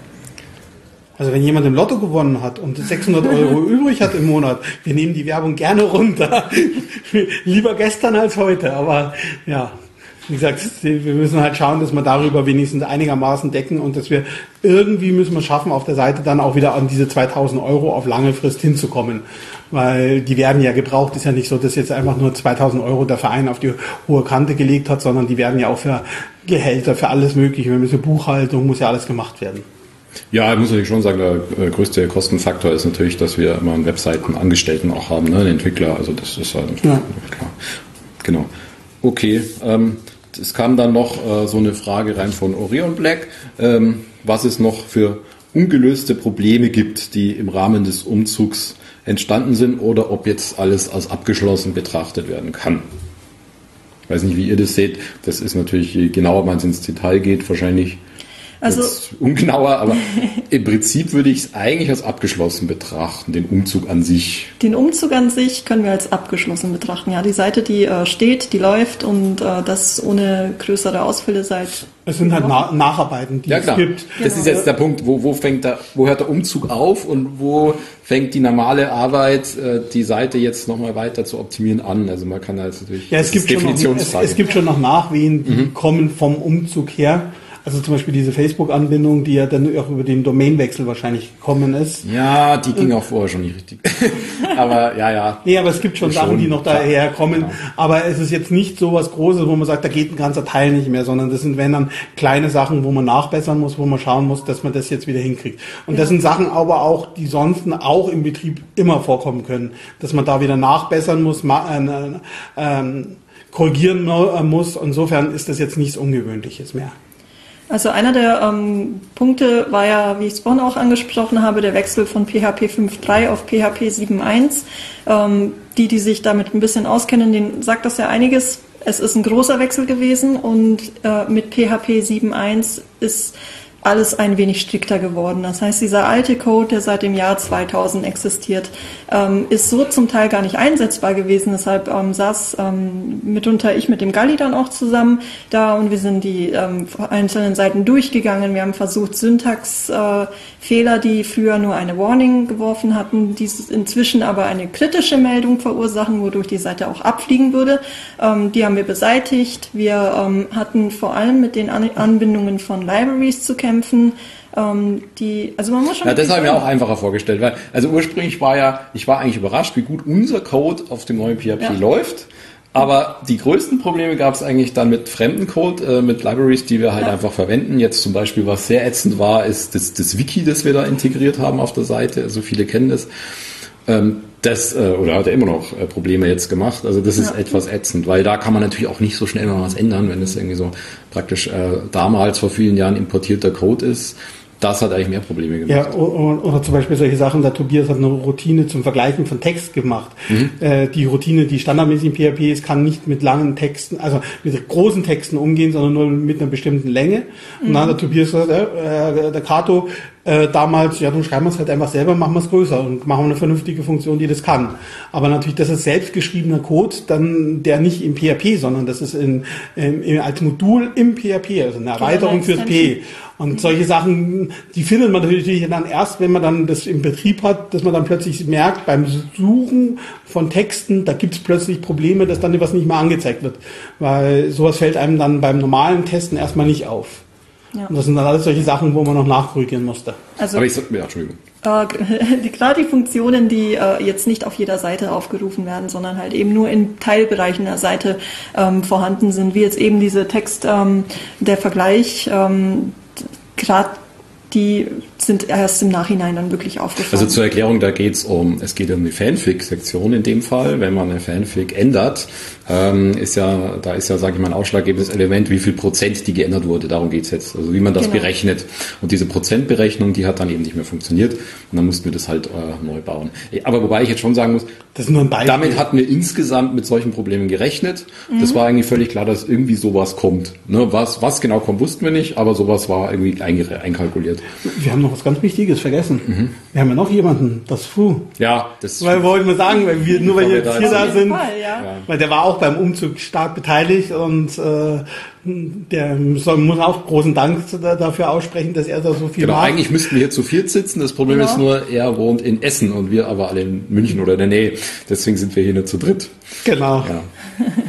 Also wenn jemand im Lotto gewonnen hat und 600 Euro übrig hat im Monat, wir nehmen die Werbung gerne runter. Lieber gestern als heute, aber ja, wie gesagt, wir müssen halt schauen, dass wir darüber wenigstens einigermaßen decken und dass wir irgendwie müssen wir schaffen, auf der Seite dann auch wieder an diese 2000 Euro auf lange Frist hinzukommen. Weil die werden ja gebraucht. Ist ja nicht so, dass jetzt einfach nur 2000 Euro der Verein auf die hohe Kante gelegt hat, sondern die werden ja auch für Gehälter, für alles Mögliche, für Buchhaltung, muss ja alles gemacht werden.
Ja, ich muss natürlich schon sagen, der äh, größte Kostenfaktor ist natürlich, dass wir immer einen Webseitenangestellten auch haben, ne, einen Entwickler. Also das ist halt ja. klar. Genau. Okay. Ähm, es kam dann noch äh, so eine Frage rein von Orion Black, ähm, was es noch für ungelöste Probleme gibt, die im Rahmen des Umzugs entstanden sind oder ob jetzt alles als abgeschlossen betrachtet werden kann. Ich weiß nicht, wie ihr das seht. Das ist natürlich, je genauer man ins Detail geht, wahrscheinlich also ungenauer, aber im Prinzip würde ich es eigentlich als abgeschlossen betrachten, den Umzug an sich.
Den Umzug an sich können wir als abgeschlossen betrachten. Ja, die Seite, die äh, steht, die läuft und äh, das ohne größere Ausfälle seit.
Es sind halt Na Nacharbeiten, die
ja, klar. es gibt. Das genau. ist jetzt der Punkt, wo, wo fängt der, wo hört der Umzug auf und wo fängt die normale Arbeit, äh, die Seite jetzt nochmal weiter zu optimieren an. Also man kann da jetzt natürlich.
Ja, es gibt, schon noch, es, es, gibt schon noch Nachwehen, die mhm. kommen vom Umzug her. Also zum Beispiel diese Facebook-Anbindung, die ja dann auch über den Domainwechsel wahrscheinlich gekommen ist.
Ja, die ging auch vorher schon nicht richtig. aber ja, ja.
Nee, aber es gibt schon,
Schon,
Sachen, die noch daher kommen.
Genau.
Aber es ist jetzt nicht so was Großes, wo man sagt, da geht ein ganzer Teil nicht mehr, sondern das sind, wenn dann kleine Sachen, wo man nachbessern muss, wo man schauen muss, dass man das jetzt wieder hinkriegt. Und das sind Sachen aber auch, die sonst auch im Betrieb immer vorkommen können. Dass man da wieder nachbessern muss, ma- äh, ähm, korrigieren äh, muss. Insofern ist das jetzt nichts Ungewöhnliches mehr.
Also einer der ähm, Punkte war ja, wie ich es vorhin auch angesprochen habe, der Wechsel von PHP 5.3 auf PHP 7.1. Ähm, die, die sich damit ein bisschen auskennen, denen sagt das ja einiges. Es ist ein großer Wechsel gewesen und äh, mit PHP 7.1 ist alles ein wenig strikter geworden. Das heißt, dieser alte Code, der seit dem Jahr 2000 existiert, ähm, ist so zum Teil gar nicht einsetzbar gewesen. Deshalb ähm, saß ähm, mitunter ich mit dem Galli dann auch zusammen da und wir sind die ähm, einzelnen Seiten durchgegangen. Wir haben versucht, Syntaxfehler, äh, die früher nur eine Warning geworfen hatten, die inzwischen aber eine kritische Meldung verursachen, wodurch die Seite auch abfliegen würde. Ähm, die haben wir beseitigt. Wir ähm, hatten vor allem mit den An Anbindungen von Libraries zu kämpfen. Ähm, die, also man muss schon
Ja, das habe ich mir auch einfacher vorgestellt, weil, also ursprünglich war ja, ich war eigentlich überrascht, wie gut unser Code auf dem neuen PHP
Ja.
läuft. Aber die größten Probleme gab es eigentlich dann mit fremden Code, äh, mit Libraries, die wir halt
Ja.
einfach verwenden. Jetzt zum Beispiel, was sehr ätzend war, ist das, das Wiki, das wir da integriert haben auf der Seite. Also viele kennen das. Ähm, das, äh, oder hat er immer noch äh, Probleme jetzt gemacht. Also das ist
Ja.
etwas ätzend, weil da kann man natürlich auch nicht so schnell mal was ändern, wenn es irgendwie so praktisch äh, damals vor vielen Jahren importierter Code ist. Das hat eigentlich mehr Probleme gemacht.
Ja, o- o- oder zum Beispiel solche Sachen, der Tobias hat eine Routine zum Vergleichen von Text gemacht. Äh, die Routine, die standardmäßig in PHP ist, kann nicht mit langen Texten, also mit großen Texten umgehen, sondern nur mit einer bestimmten Länge. Und dann hat der Tobias gesagt, äh, äh, der Kato, äh, damals, ja, dann schreiben wir es halt einfach selber, machen wir es größer und machen eine vernünftige Funktion, die das kann. Aber natürlich, das ist selbstgeschriebener Code, dann der nicht im PHP, sondern das ist in, in, als Modul im PHP, also eine Erweiterung fürs P. Und solche Sachen, die findet man natürlich dann erst, wenn man dann das im Betrieb hat, dass man dann plötzlich merkt, beim Suchen von Texten, da gibt es plötzlich Probleme, dass dann was nicht mehr angezeigt wird. Weil sowas fällt einem dann beim normalen Testen erstmal nicht auf.
Ja.
Und das sind dann alles solche Sachen, wo man noch nachkorrigieren musste.
Also
Aber ich sag, ja, Entschuldigung.
Äh, die, gerade die Funktionen, die äh, jetzt nicht auf jeder Seite aufgerufen werden, sondern halt eben nur in Teilbereichen der Seite ähm, vorhanden sind, wie jetzt eben diese Text, ähm, der Vergleich, ähm, gerade die sind erst im Nachhinein dann wirklich aufgefallen.
Also zur Erklärung, da geht's um, es geht um die Fanfic-Sektion in dem Fall. Wenn man eine Fanfic ändert, ähm, ist ja, da ist ja, sage ich mal, ein ausschlaggebendes Element, wie viel Prozent die geändert wurde. Darum geht's jetzt. Also wie man das
Genau.
berechnet. Und diese Prozentberechnung, die hat dann eben nicht mehr funktioniert. Und dann mussten wir das halt äh, neu bauen. Aber wobei ich jetzt schon sagen muss,
Das ist nur ein Beispiel.
damit hatten wir insgesamt mit solchen Problemen gerechnet. Das war eigentlich völlig klar, dass irgendwie sowas kommt. Ne, was, was genau kommt, wussten wir nicht, aber sowas war irgendwie einkalkuliert.
wir haben noch was ganz Wichtiges vergessen.
Mhm.
Wir haben ja noch jemanden, das Fu.
Ja, das
Weil wollten wir sagen, weil wir, nur weil
wir
jetzt hier da sind,
Fall, ja.
weil der war auch beim Umzug stark beteiligt und äh, der soll, muss auch großen Dank da- dafür aussprechen, dass er da so viel
Genau,
macht.
eigentlich müssten wir hier zu viert sitzen. Das Problem
Genau.
ist nur, er wohnt in Essen und wir aber alle in München oder in der Nähe. Deswegen sind wir hier nur zu dritt.
Genau.
Ja.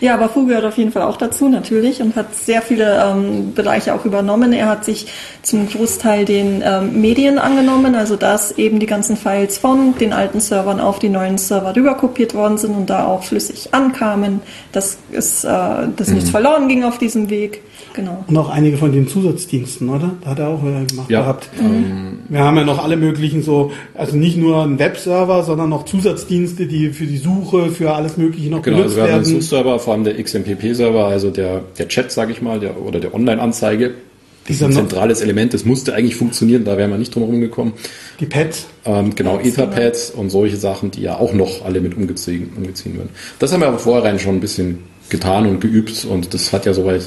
Ja, aber Fu gehört auf jeden Fall auch dazu natürlich und hat sehr viele ähm, Bereiche auch übernommen. Er hat sich zum Großteil den ähm, Medien angenommen, also dass eben die ganzen Files von den alten Servern auf die neuen Server rüberkopiert worden sind und da auch flüssig ankamen, dass, es, äh, dass nichts verloren ging auf diesem Weg. Genau.
Und auch einige von den Zusatzdiensten, oder? Da hat er auch äh, gemacht
Ja,
gehabt. Wir haben ja noch alle möglichen so, also nicht nur einen Webserver, sondern noch Zusatzdienste, die für die Suche, für alles Mögliche noch
Genau, also
benutzt
wir haben einen
werden.
SUS-Server, vor allem der XMPP-Server, also der, der Chat, sage ich mal, der, oder der Online-Anzeige. Das ist ein zentrales Element, das musste eigentlich funktionieren, da wären wir nicht drum herum gekommen.
Die Pads.
Ähm, genau,
Pads,
Etherpads und solche Sachen, die ja auch noch alle mit umgezogen, umgezogen werden. Das haben wir aber vorher schon ein bisschen getan und geübt und das hat ja soweit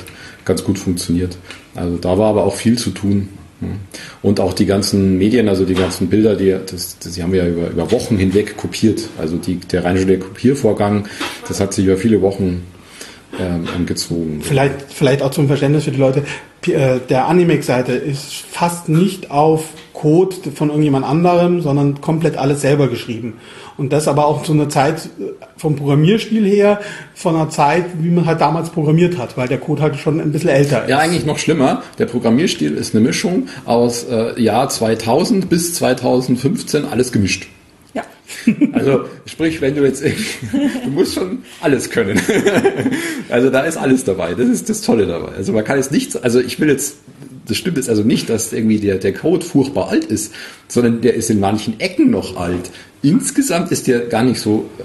ganz gut funktioniert. Also da war aber auch viel zu tun. Ja. Und auch die ganzen Medien, also die ganzen Bilder, die, das, das, die haben wir ja über, über Wochen hinweg kopiert. Also die, der reine der Kopiervorgang, das hat sich über viele Wochen ähm, gezogen.
Vielleicht, vielleicht auch zum Verständnis für die Leute. Äh, Der Animex-Seite ist fast nicht auf Code von irgendjemand anderem, sondern komplett alles selber geschrieben. Und das aber auch zu einer Zeit äh, vom Programmierstil her, von einer Zeit, wie man halt damals programmiert hat, weil der Code halt schon ein bisschen älter ist.
Ja, eigentlich noch schlimmer. Der Programmierstil ist eine Mischung aus äh, Jahr 2000 bis 2015, alles gemischt.
Ja.
Also sprich, wenn du jetzt du musst schon alles können. Also da ist alles dabei. Das ist das Tolle dabei. Also man kann jetzt nichts, also ich will jetzt, das stimmt jetzt also nicht, dass irgendwie der, der Code furchtbar alt ist, sondern der ist in manchen Ecken noch alt. Insgesamt ist der gar nicht so äh,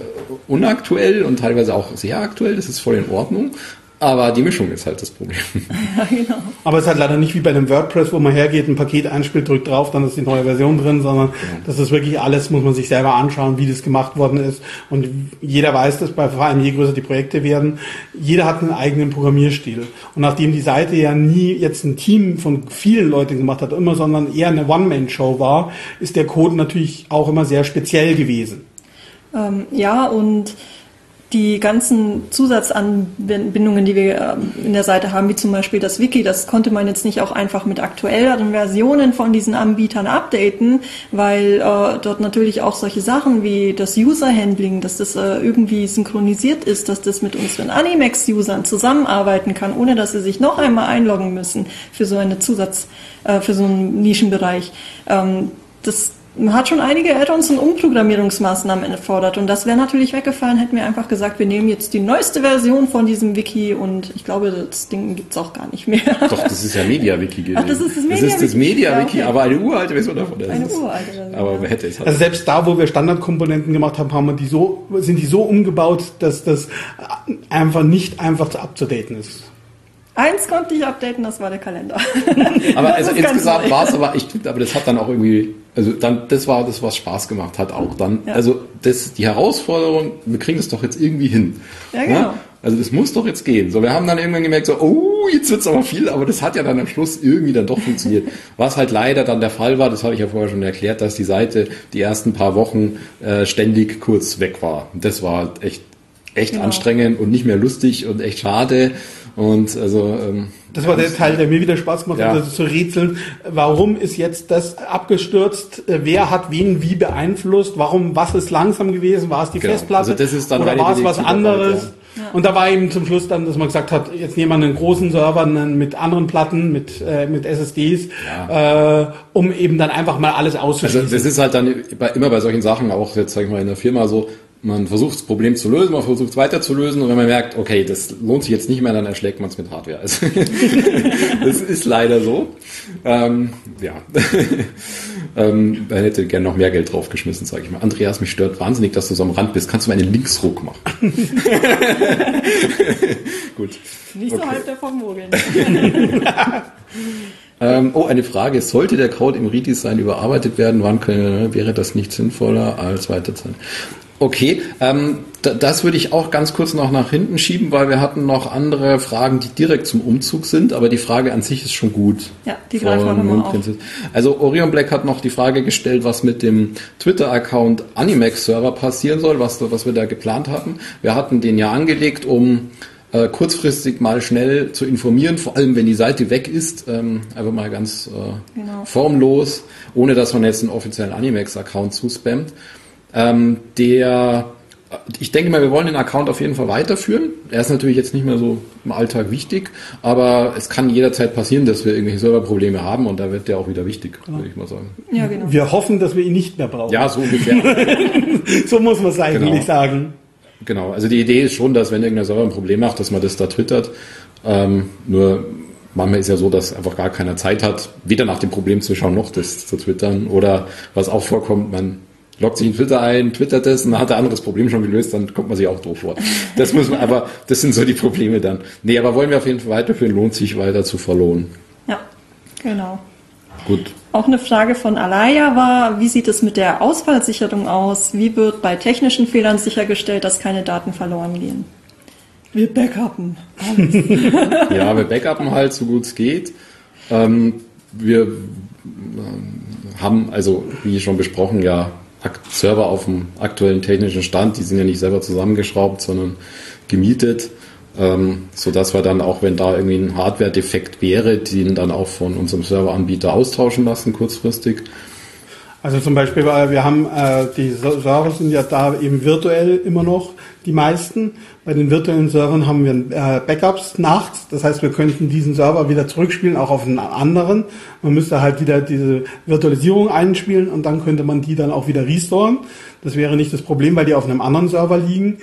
unaktuell und teilweise auch sehr aktuell. Das ist voll in Ordnung. Aber die Mischung ist halt das Problem.
Ja, genau. Aber es ist halt leider nicht wie bei einem WordPress, wo man hergeht, ein Paket einspielt, drückt drauf, dann ist die neue Version drin, sondern ja. das ist wirklich alles, muss man sich selber anschauen, wie das gemacht worden ist. Und jeder weiß das, bei, vor allem je größer die Projekte werden, jeder hat einen eigenen Programmierstil. Und nachdem die Seite ja nie jetzt ein Team von vielen Leuten gemacht hat, immer, sondern eher eine One-Man-Show war, ist der Code natürlich auch immer sehr speziell gewesen.
Ähm, ja, und die ganzen Zusatzanbindungen, die wir ähm, in der Seite haben, wie zum Beispiel das Wiki, das konnte man jetzt nicht auch einfach mit aktuelleren Versionen von diesen Anbietern updaten, weil äh, dort natürlich auch solche Sachen wie das User-Handling, dass das äh, irgendwie synchronisiert ist, dass das mit unseren Animax-Usern zusammenarbeiten kann, ohne dass sie sich noch einmal einloggen müssen für so eine Zusatz, äh, für so einen Nischenbereich. Ähm, das hat schon einige Add-ons und Umprogrammierungsmaßnahmen erfordert. Und das wäre natürlich weggefallen, hätten wir einfach gesagt, wir nehmen jetzt die neueste Version von diesem Wiki und ich glaube, das Ding gibt es auch gar nicht mehr.
Doch, das ist ja MediaWiki
gewesen. Ach, das ist das
MediaWiki. Das ist das MediaWiki, ja, okay. aber eine uralte Version davon.
eine uralte Version.
Aber wer hätte es halt.
Also selbst da, wo wir Standardkomponenten gemacht haben, haben wir die so, sind die so umgebaut, dass das einfach nicht einfach abzudaten ist.
Eins konnte ich updaten, das war der Kalender.
aber also insgesamt war es aber, ich aber das hat dann auch irgendwie, also dann, das war das, was Spaß gemacht hat auch dann. Ja. Also das, die Herausforderung, wir kriegen es doch jetzt irgendwie hin.
Ja, genau. Ja?
Also das muss doch jetzt gehen. So, wir haben dann irgendwann gemerkt, so, oh, jetzt wird's aber viel, aber das hat ja dann am Schluss irgendwie dann doch funktioniert. Was halt leider dann der Fall war, das habe ich ja vorher schon erklärt, dass die Seite die ersten paar Wochen äh, ständig kurz weg war. Das war halt echt, echt genau. anstrengend und nicht mehr lustig und echt schade. Und also ähm,
das war der Teil, der mir wieder Spaß gemacht hat, ja. also zu rätseln. Warum ist jetzt das abgestürzt? Wer hat wen wie beeinflusst? Warum, was ist langsam gewesen? War es die genau. Festplatte?
Also
oder war es was anderes? Ja. Und da war eben zum Schluss dann, dass man gesagt hat, jetzt nehmen wir einen großen Server mit anderen Platten, mit, äh, mit SSDs, ja. äh, um eben dann einfach mal alles auszuschließen.
Also das ist halt dann bei, immer bei solchen Sachen, auch jetzt sag ich mal in der Firma so, man versucht das Problem zu lösen, man versucht es weiter zu lösen und wenn man merkt, okay, das lohnt sich jetzt nicht mehr, dann erschlägt man es mit Hardware. Also, das ist leider so. Ähm, ja, ähm, da hätte gerne noch mehr Geld draufgeschmissen, sage ich mal. Andreas, mich stört wahnsinnig, dass du so am Rand bist. Kannst du mir einen Linksruck machen?
Gut. Nicht so okay. halb davon mogeln.
Ähm, oh, eine Frage. Sollte der Code im Redesign überarbeitet werden, wann können, wäre das nicht sinnvoller als weiterzahlen? Okay, ähm, das würde ich auch ganz kurz noch nach hinten schieben, weil wir hatten noch andere Fragen, die direkt zum Umzug sind, aber die Frage an sich ist schon gut.
Ja, die greifen wir nochmal auf.
Also Orion Black hat noch die Frage gestellt, was mit dem Twitter-Account Animax Server passieren soll, was, was wir da geplant hatten. Wir hatten den ja angelegt, um äh, kurzfristig mal schnell zu informieren, vor allem wenn die Seite weg ist, ähm, einfach mal ganz äh, genau. formlos, ohne dass man jetzt einen offiziellen Animax-Account zuspammt. Ähm, der, ich denke mal, wir wollen den Account auf jeden Fall weiterführen. Er ist natürlich jetzt nicht mehr so im Alltag wichtig, aber es kann jederzeit passieren, dass wir irgendwelche Serverprobleme haben und da wird der auch wieder wichtig, genau. würde ich mal sagen.
Ja, genau. Wir hoffen, dass wir ihn nicht mehr brauchen.
Ja, so ungefähr.
so muss man es eigentlich genau. sagen.
Genau, also die Idee ist schon, dass wenn irgendein Server ein Problem macht, dass man das da twittert. Ähm, nur manchmal ist ja so, dass einfach gar keiner Zeit hat, weder nach dem Problem zu schauen, noch das zu twittern. Oder was auch vorkommt, man loggt sich in Twitter ein, twittert es und dann hat er anderes Problem schon gelöst, dann kommt man sich auch doof vor. Das muss man, aber das sind so die Probleme dann. Nee, aber wollen wir auf jeden Fall weiterführen, lohnt sich weiter zu verlohnen.
Ja, genau.
Gut.
Auch eine Frage von Alaya war, wie sieht es mit der Ausfallsicherung aus? Wie wird bei technischen Fehlern sichergestellt, dass keine Daten verloren gehen? Wir backuppen.
ja, wir backuppen halt so gut es geht. Ähm, wir ähm, haben, also wie schon besprochen, ja Server auf dem aktuellen technischen Stand. Die sind ja nicht selber zusammengeschraubt, sondern gemietet. ähm, so dass wir dann auch, wenn da irgendwie ein Hardware-Defekt wäre, den dann auch von unserem Serveranbieter austauschen lassen kurzfristig.
Also zum Beispiel, wir haben äh, die Server sind ja da eben virtuell immer noch die meisten. Bei den virtuellen Servern haben wir äh, Backups nachts. Das heißt, wir könnten diesen Server wieder zurückspielen, auch auf einen anderen. Man müsste halt wieder diese Virtualisierung einspielen und dann könnte man die dann auch wieder restoren. Das wäre nicht das Problem, weil die auf einem anderen Server liegen.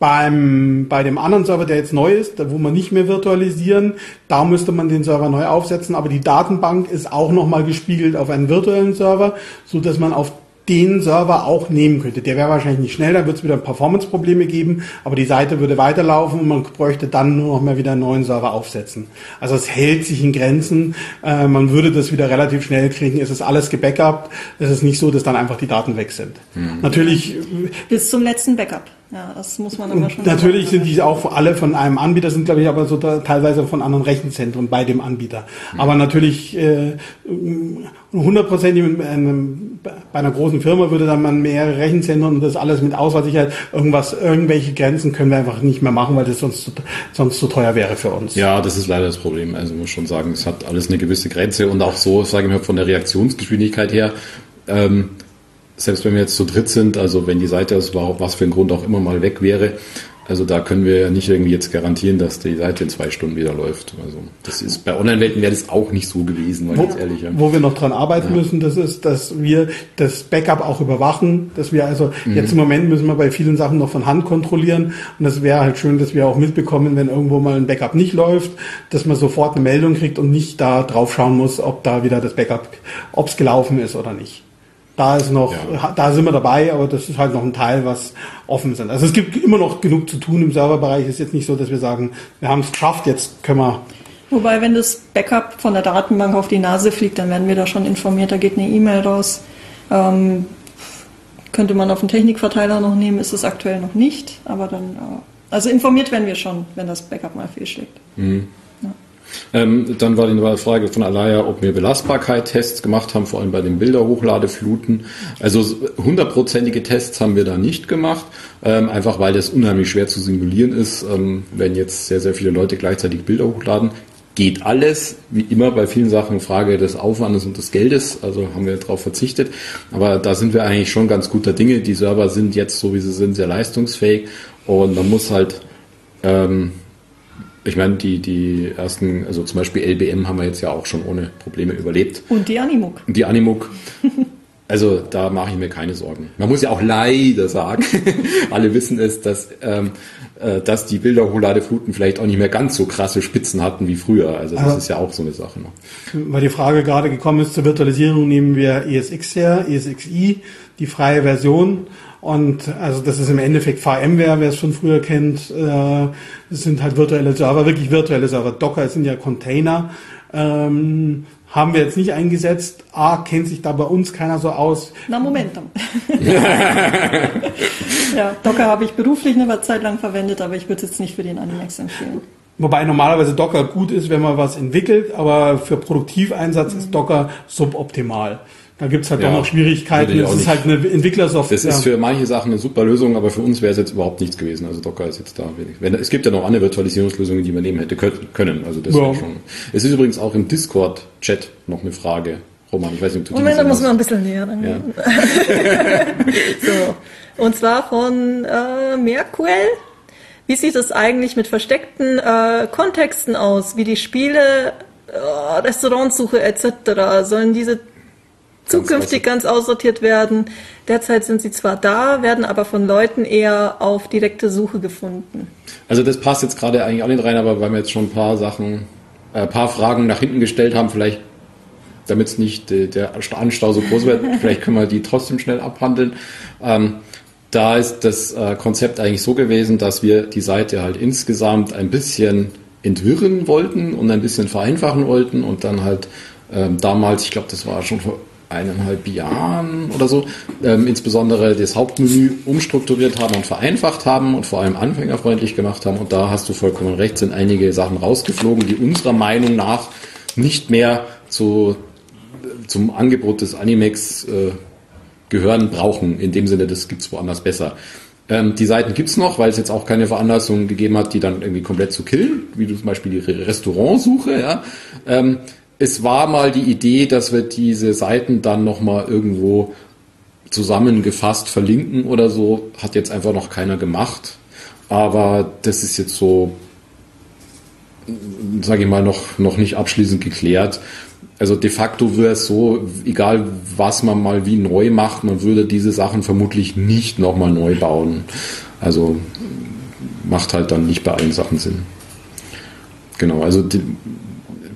Beim, bei dem anderen Server, der jetzt neu ist, wo man nicht mehr virtualisieren, da müsste man den Server neu aufsetzen, aber die Datenbank ist auch nochmal gespiegelt auf einen virtuellen Server, so dass man auf den Server auch nehmen könnte. Der wäre wahrscheinlich nicht schnell, da wird es wieder Performance-Probleme geben, aber die Seite würde weiterlaufen und man bräuchte dann nur noch mal wieder einen neuen Server aufsetzen. Also es hält sich in Grenzen, äh, man würde das wieder relativ schnell kriegen, es ist alles gebackupt, es ist nicht so, dass dann einfach die Daten weg sind. Mhm. Natürlich...
Bis zum letzten Backup. Ja, das muss man aber schon.
Natürlich sind die auch alle von einem Anbieter, sind glaube ich aber so teilweise von anderen Rechenzentren bei dem Anbieter. Mhm. Aber natürlich äh, hundertprozentig äh, bei einer großen Firma würde dann man mehrere Rechenzentren und das alles mit Auswahlsicherheit irgendwas, irgendwelche Grenzen können wir einfach nicht mehr machen, weil das sonst, sonst zu teuer wäre für uns.
Ja, das ist leider das Problem. Also muss schon sagen, es hat alles eine gewisse Grenze und auch so, sage ich mal, von der Reaktionsgeschwindigkeit her. Ähm, selbst wenn wir jetzt zu dritt sind, also wenn die Seite aus was für ein Grund auch immer mal weg wäre, also da können wir ja nicht irgendwie jetzt garantieren, dass die Seite in zwei Stunden wieder läuft. Also das ist bei Online-Welten wäre das auch nicht so gewesen,
weil wo, jetzt ehrlich. Ja. Wo wir noch dran arbeiten ja. müssen, das ist, dass wir das Backup auch überwachen, dass wir also mhm. jetzt im Moment müssen wir bei vielen Sachen noch von Hand kontrollieren und das wäre halt schön, dass wir auch mitbekommen, wenn irgendwo mal ein Backup nicht läuft, dass man sofort eine Meldung kriegt und nicht da drauf schauen muss, ob da wieder das Backup, ob es gelaufen ist oder nicht. Da ist noch, ja. da sind wir dabei, aber das ist halt noch ein Teil, was offen sind. Also es gibt immer noch genug zu tun im Serverbereich. Es ist jetzt nicht so, dass wir sagen, wir haben es geschafft, jetzt können wir.
Wobei, wenn das Backup von der Datenbank auf die Nase fliegt, dann werden wir da schon informiert. Da geht eine E-Mail raus. Ähm, könnte man auf den Technikverteiler noch nehmen, ist es aktuell noch nicht. Aber dann, äh, also informiert werden wir schon, wenn das Backup mal fehlschlägt. Mhm.
Ähm, dann war die Frage von Alaya, ob wir Belastbarkeit-Tests gemacht haben, vor allem bei den Bilderhochdefluten. Also hundertprozentige Tests haben wir da nicht gemacht, ähm, einfach weil das unheimlich schwer zu simulieren ist, ähm, wenn jetzt sehr, sehr viele Leute gleichzeitig Bilder hochladen. Geht alles, wie immer bei vielen Sachen, Frage des Aufwandes und des Geldes, also haben wir darauf verzichtet. Aber da sind wir eigentlich schon ganz guter Dinge. Die Server sind jetzt, so wie sie sind, sehr leistungsfähig und man muss halt ähm, ich meine, die, die ersten, also zum Beispiel LBM haben wir jetzt ja auch schon ohne Probleme überlebt.
Und die Animuk.
Die Animuk. Also da mache ich mir keine Sorgen. Man muss ja auch leider sagen, alle wissen es, dass, ähm, äh, dass die Bilderhochladefluten vielleicht auch nicht mehr ganz so krasse Spitzen hatten wie früher. Also das Aber ist ja auch so eine Sache. Ne?
Weil die Frage gerade gekommen ist, zur Virtualisierung nehmen wir ESX her, ESXi, die freie Version. Und also das ist im Endeffekt VMware, wer es schon früher kennt. Äh, das sind halt virtuelle Server, wirklich virtuelle Server. Docker sind ja Container. Ähm, haben wir jetzt nicht eingesetzt. A, kennt sich da bei uns keiner so aus.
Na, Moment. ja, Docker habe ich beruflich eine Zeit lang verwendet, aber ich würde es jetzt nicht für den Animax empfehlen.
Wobei normalerweise Docker gut ist, wenn man was entwickelt, aber für Produktiveinsatz mhm. ist Docker suboptimal. Da gibt's halt ja, doch noch Schwierigkeiten.
Das ist halt eine Entwicklersoftware. Das ist für manche Sachen eine super Lösung, aber für uns wäre es jetzt überhaupt nichts gewesen. Also Docker ist jetzt da wenig. Wenn, es gibt ja noch andere Virtualisierungslösungen, die man nehmen hätte können. Also das ja. schon. Es ist übrigens auch im Discord-Chat noch eine Frage. Roman, ich weiß nicht, ob
du Moment, da muss man ein bisschen näher Ja. so. Und zwar von äh, Merquell. Wie sieht es eigentlich mit versteckten äh, Kontexten aus, wie die Spiele, äh, Restaurantsuche etc.? Sollen diese zukünftig ganz aussortiert werden. Derzeit sind sie zwar da, werden aber von Leuten eher auf direkte Suche gefunden.
Also das passt jetzt gerade eigentlich auch nicht rein, aber weil wir jetzt schon ein paar Sachen, äh, ein paar Fragen nach hinten gestellt haben, vielleicht damit es nicht äh, der Anstau so groß wird, vielleicht können wir die trotzdem schnell abhandeln. Ähm, da ist das äh, Konzept eigentlich so gewesen, dass wir die Seite halt insgesamt ein bisschen entwirren wollten und ein bisschen vereinfachen wollten und dann halt ähm, damals, ich glaube, das war schon vor eineinhalb Jahren oder so ähm, insbesondere das Hauptmenü umstrukturiert haben und vereinfacht haben und vor allem anfängerfreundlich gemacht haben. Und da hast du vollkommen recht, sind einige Sachen rausgeflogen, die unserer Meinung nach nicht mehr zu, zum Angebot des Animex äh, gehören, brauchen. In dem Sinne, das gibt es woanders besser. Ähm, die Seiten gibt's noch, weil es jetzt auch keine Veranlassung gegeben hat, die dann irgendwie komplett zu killen, wie du zum Beispiel die Re- Restaurantsuche. Ja. Ähm, es war mal die Idee, dass wir diese Seiten dann nochmal irgendwo zusammengefasst verlinken oder so. Hat jetzt einfach noch keiner gemacht. Aber das ist jetzt so, sage ich mal, noch, noch nicht abschließend geklärt. Also de facto wäre es so, egal was man mal wie neu macht, man würde diese Sachen vermutlich nicht nochmal neu bauen. Also macht halt dann nicht bei allen Sachen Sinn. Genau, also die,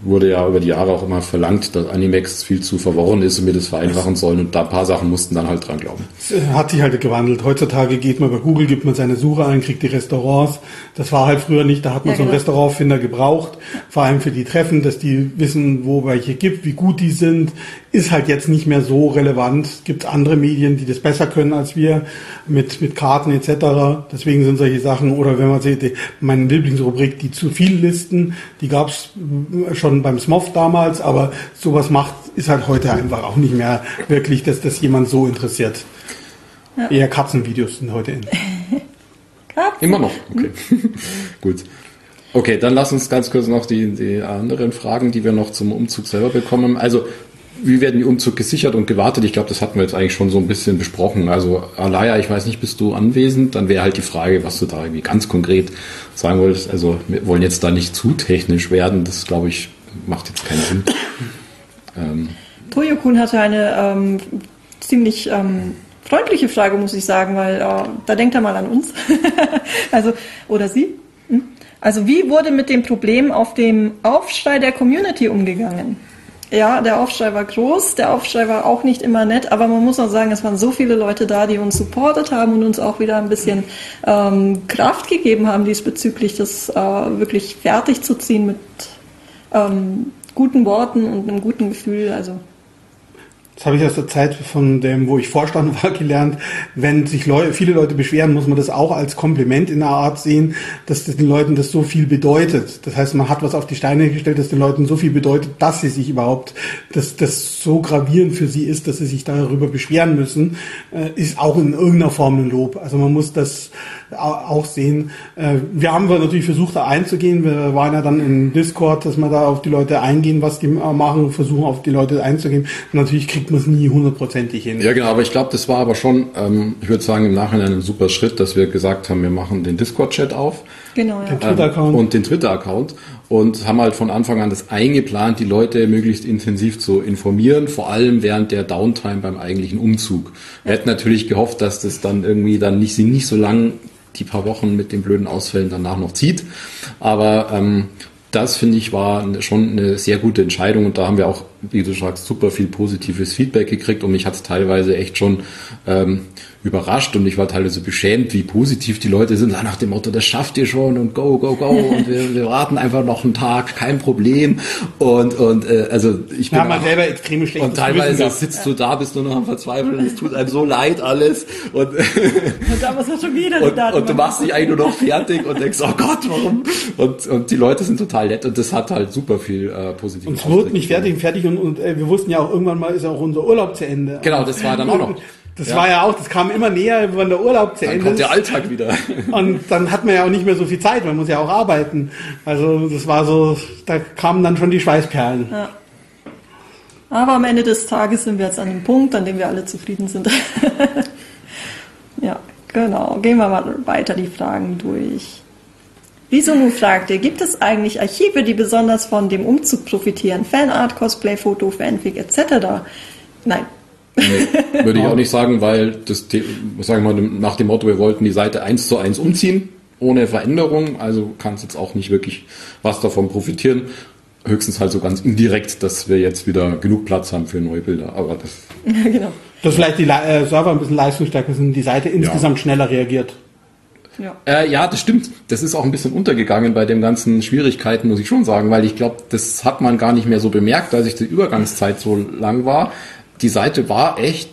wurde ja über die Jahre auch immer verlangt, dass Animex viel zu verworren ist und wir das vereinfachen sollen und da ein paar Sachen mussten dann halt dran glauben.
Es hat sich halt gewandelt. Heutzutage geht man bei Google, gibt man seine Suche ein, kriegt die Restaurants. Das war halt früher nicht, da hat man
Ja,
so einen
genau.
Restaurantfinder gebraucht, vor allem für die Treffen, dass die wissen, wo welche gibt, wie gut die sind, ist halt jetzt nicht mehr so relevant. Es gibt andere Medien, die das besser können als wir, mit, mit Karten etc. Deswegen sind solche Sachen, oder wenn man sieht, meine Lieblingsrubrik, die zu viel Listen, die gab es schon beim SMOF damals, aber sowas macht, ist halt heute einfach auch nicht mehr wirklich, dass das jemand so interessiert. Eher Katzenvideos sind heute in.
Katzen.
Immer noch, okay. Gut. Okay, dann lass uns ganz kurz noch die, die anderen Fragen, die wir noch zum Umzug selber bekommen. Also, wie werden die Umzug gesichert und gewartet? Ich glaube, das hatten wir jetzt eigentlich schon so ein bisschen besprochen. Also, Alaya, ich weiß nicht, bist du anwesend? Dann wäre halt die Frage, was du da irgendwie ganz konkret sagen wolltest. Also, wir wollen jetzt da nicht zu technisch werden. Das, glaube ich, macht jetzt keinen Sinn. Ähm,
Toyo-kun hatte eine ähm, ziemlich ähm, freundliche Frage, muss ich sagen, weil äh, da denkt er mal an uns. also, oder sie. Hm? Also, wie wurde mit dem Problem auf dem Aufschrei der Community umgegangen? Ja, der Aufschrei war groß, der Aufschrei war auch nicht immer nett, aber man muss auch sagen, es waren so viele Leute da, die uns supportet haben und uns auch wieder ein bisschen ähm, Kraft gegeben haben diesbezüglich, das äh, wirklich fertig zu ziehen mit ähm, guten Worten und einem guten Gefühl. Also
Das habe ich aus der Zeit von dem, wo ich Vorstand war, gelernt. Wenn sich Leu viele Leute beschweren, muss man das auch als Kompliment in der Art sehen, dass das den Leuten das so viel bedeutet. Das heißt, man hat was auf die Steine gestellt, das den Leuten so viel bedeutet, dass sie sich überhaupt, dass das so gravierend für sie ist, dass sie sich darüber beschweren müssen, äh, ist auch in irgendeiner Form ein Lob. Also man muss das auch sehen. Äh, Wir haben natürlich versucht, da einzugehen. Wir waren ja dann im Discord, dass wir da auf die Leute eingehen, was die machen, versuchen auf die Leute einzugehen. Und natürlich kriegt man es nie hundertprozentig hin.
Ja, genau, aber ich glaube, das war aber schon, ähm, ich würde sagen, im Nachhinein ein super Schritt, dass wir gesagt haben, wir machen den Discord-Chat auf
genau, ja.
Den Twitter-Account.
und den Twitter-Account und haben halt von Anfang an das eingeplant, die Leute möglichst intensiv zu informieren, vor allem während der Downtime beim eigentlichen Umzug. Wir hätten natürlich gehofft, dass das dann irgendwie dann nicht, sie nicht so lang die paar Wochen mit den blöden Ausfällen danach noch zieht, aber ähm, das finde ich war schon eine sehr gute Entscheidung. Und da haben wir auch, wie du sagst, super viel positives Feedback gekriegt. Und mich hat es teilweise echt schon ähm, überrascht und ich war teilweise beschämt, wie positiv die Leute sind, nach dem Motto, das schafft ihr schon und go, go, go und wir, wir warten einfach noch einen Tag, kein Problem und, und äh, also ich bin
halt
auch-
selber extreme schlechtes
und teilweise sitzt du da, bist du noch am Verzweifeln, es tut einem so leid alles und
Und man
und, und du machst dich eigentlich nur noch fertig und denkst, oh Gott, warum? Und, und die Leute sind total nett und das hat halt super viel äh, positiv.
Und es wurde nicht fertig, fertig und, und äh, wir wussten ja auch irgendwann mal ist auch unser Urlaub zu Ende.
Genau, das war dann auch noch.
Das
Ja.
war ja auch, das kam immer näher, wenn der Urlaub zu
Dann
Ende
kommt
ist.
der Alltag wieder.
Und dann hat man ja auch nicht mehr so viel Zeit, man muss ja auch arbeiten. Also das war so, da kamen dann schon die Schweißperlen.
Ja. Aber am Ende des Tages sind wir jetzt an dem Punkt, an dem wir alle zufrieden sind. ja, genau. Gehen wir mal weiter die Fragen durch. Risumu fragte, gibt es eigentlich Archive, die besonders von dem Umzug profitieren? Fanart, Cosplay, Foto, Fanfic etc.? Nein.
Nee, würde ich auch nicht sagen, weil das, The- sagen wir mal, nach dem Motto, wir wollten die Seite eins zu eins umziehen, ohne Veränderung, also kannst jetzt auch nicht wirklich was davon profitieren. Höchstens halt so ganz indirekt, dass wir jetzt wieder genug Platz haben für neue Bilder. Aber das,
Ja, genau.
Dass vielleicht die äh, Server ein bisschen leistungsstärker sind, die Seite insgesamt schneller reagiert.
Ja.
Äh, ja, das stimmt. Das ist auch ein bisschen untergegangen bei den ganzen Schwierigkeiten, muss ich schon sagen, weil ich glaube, das hat man gar nicht mehr so bemerkt, als ich die Übergangszeit so lang war. Die Seite war echt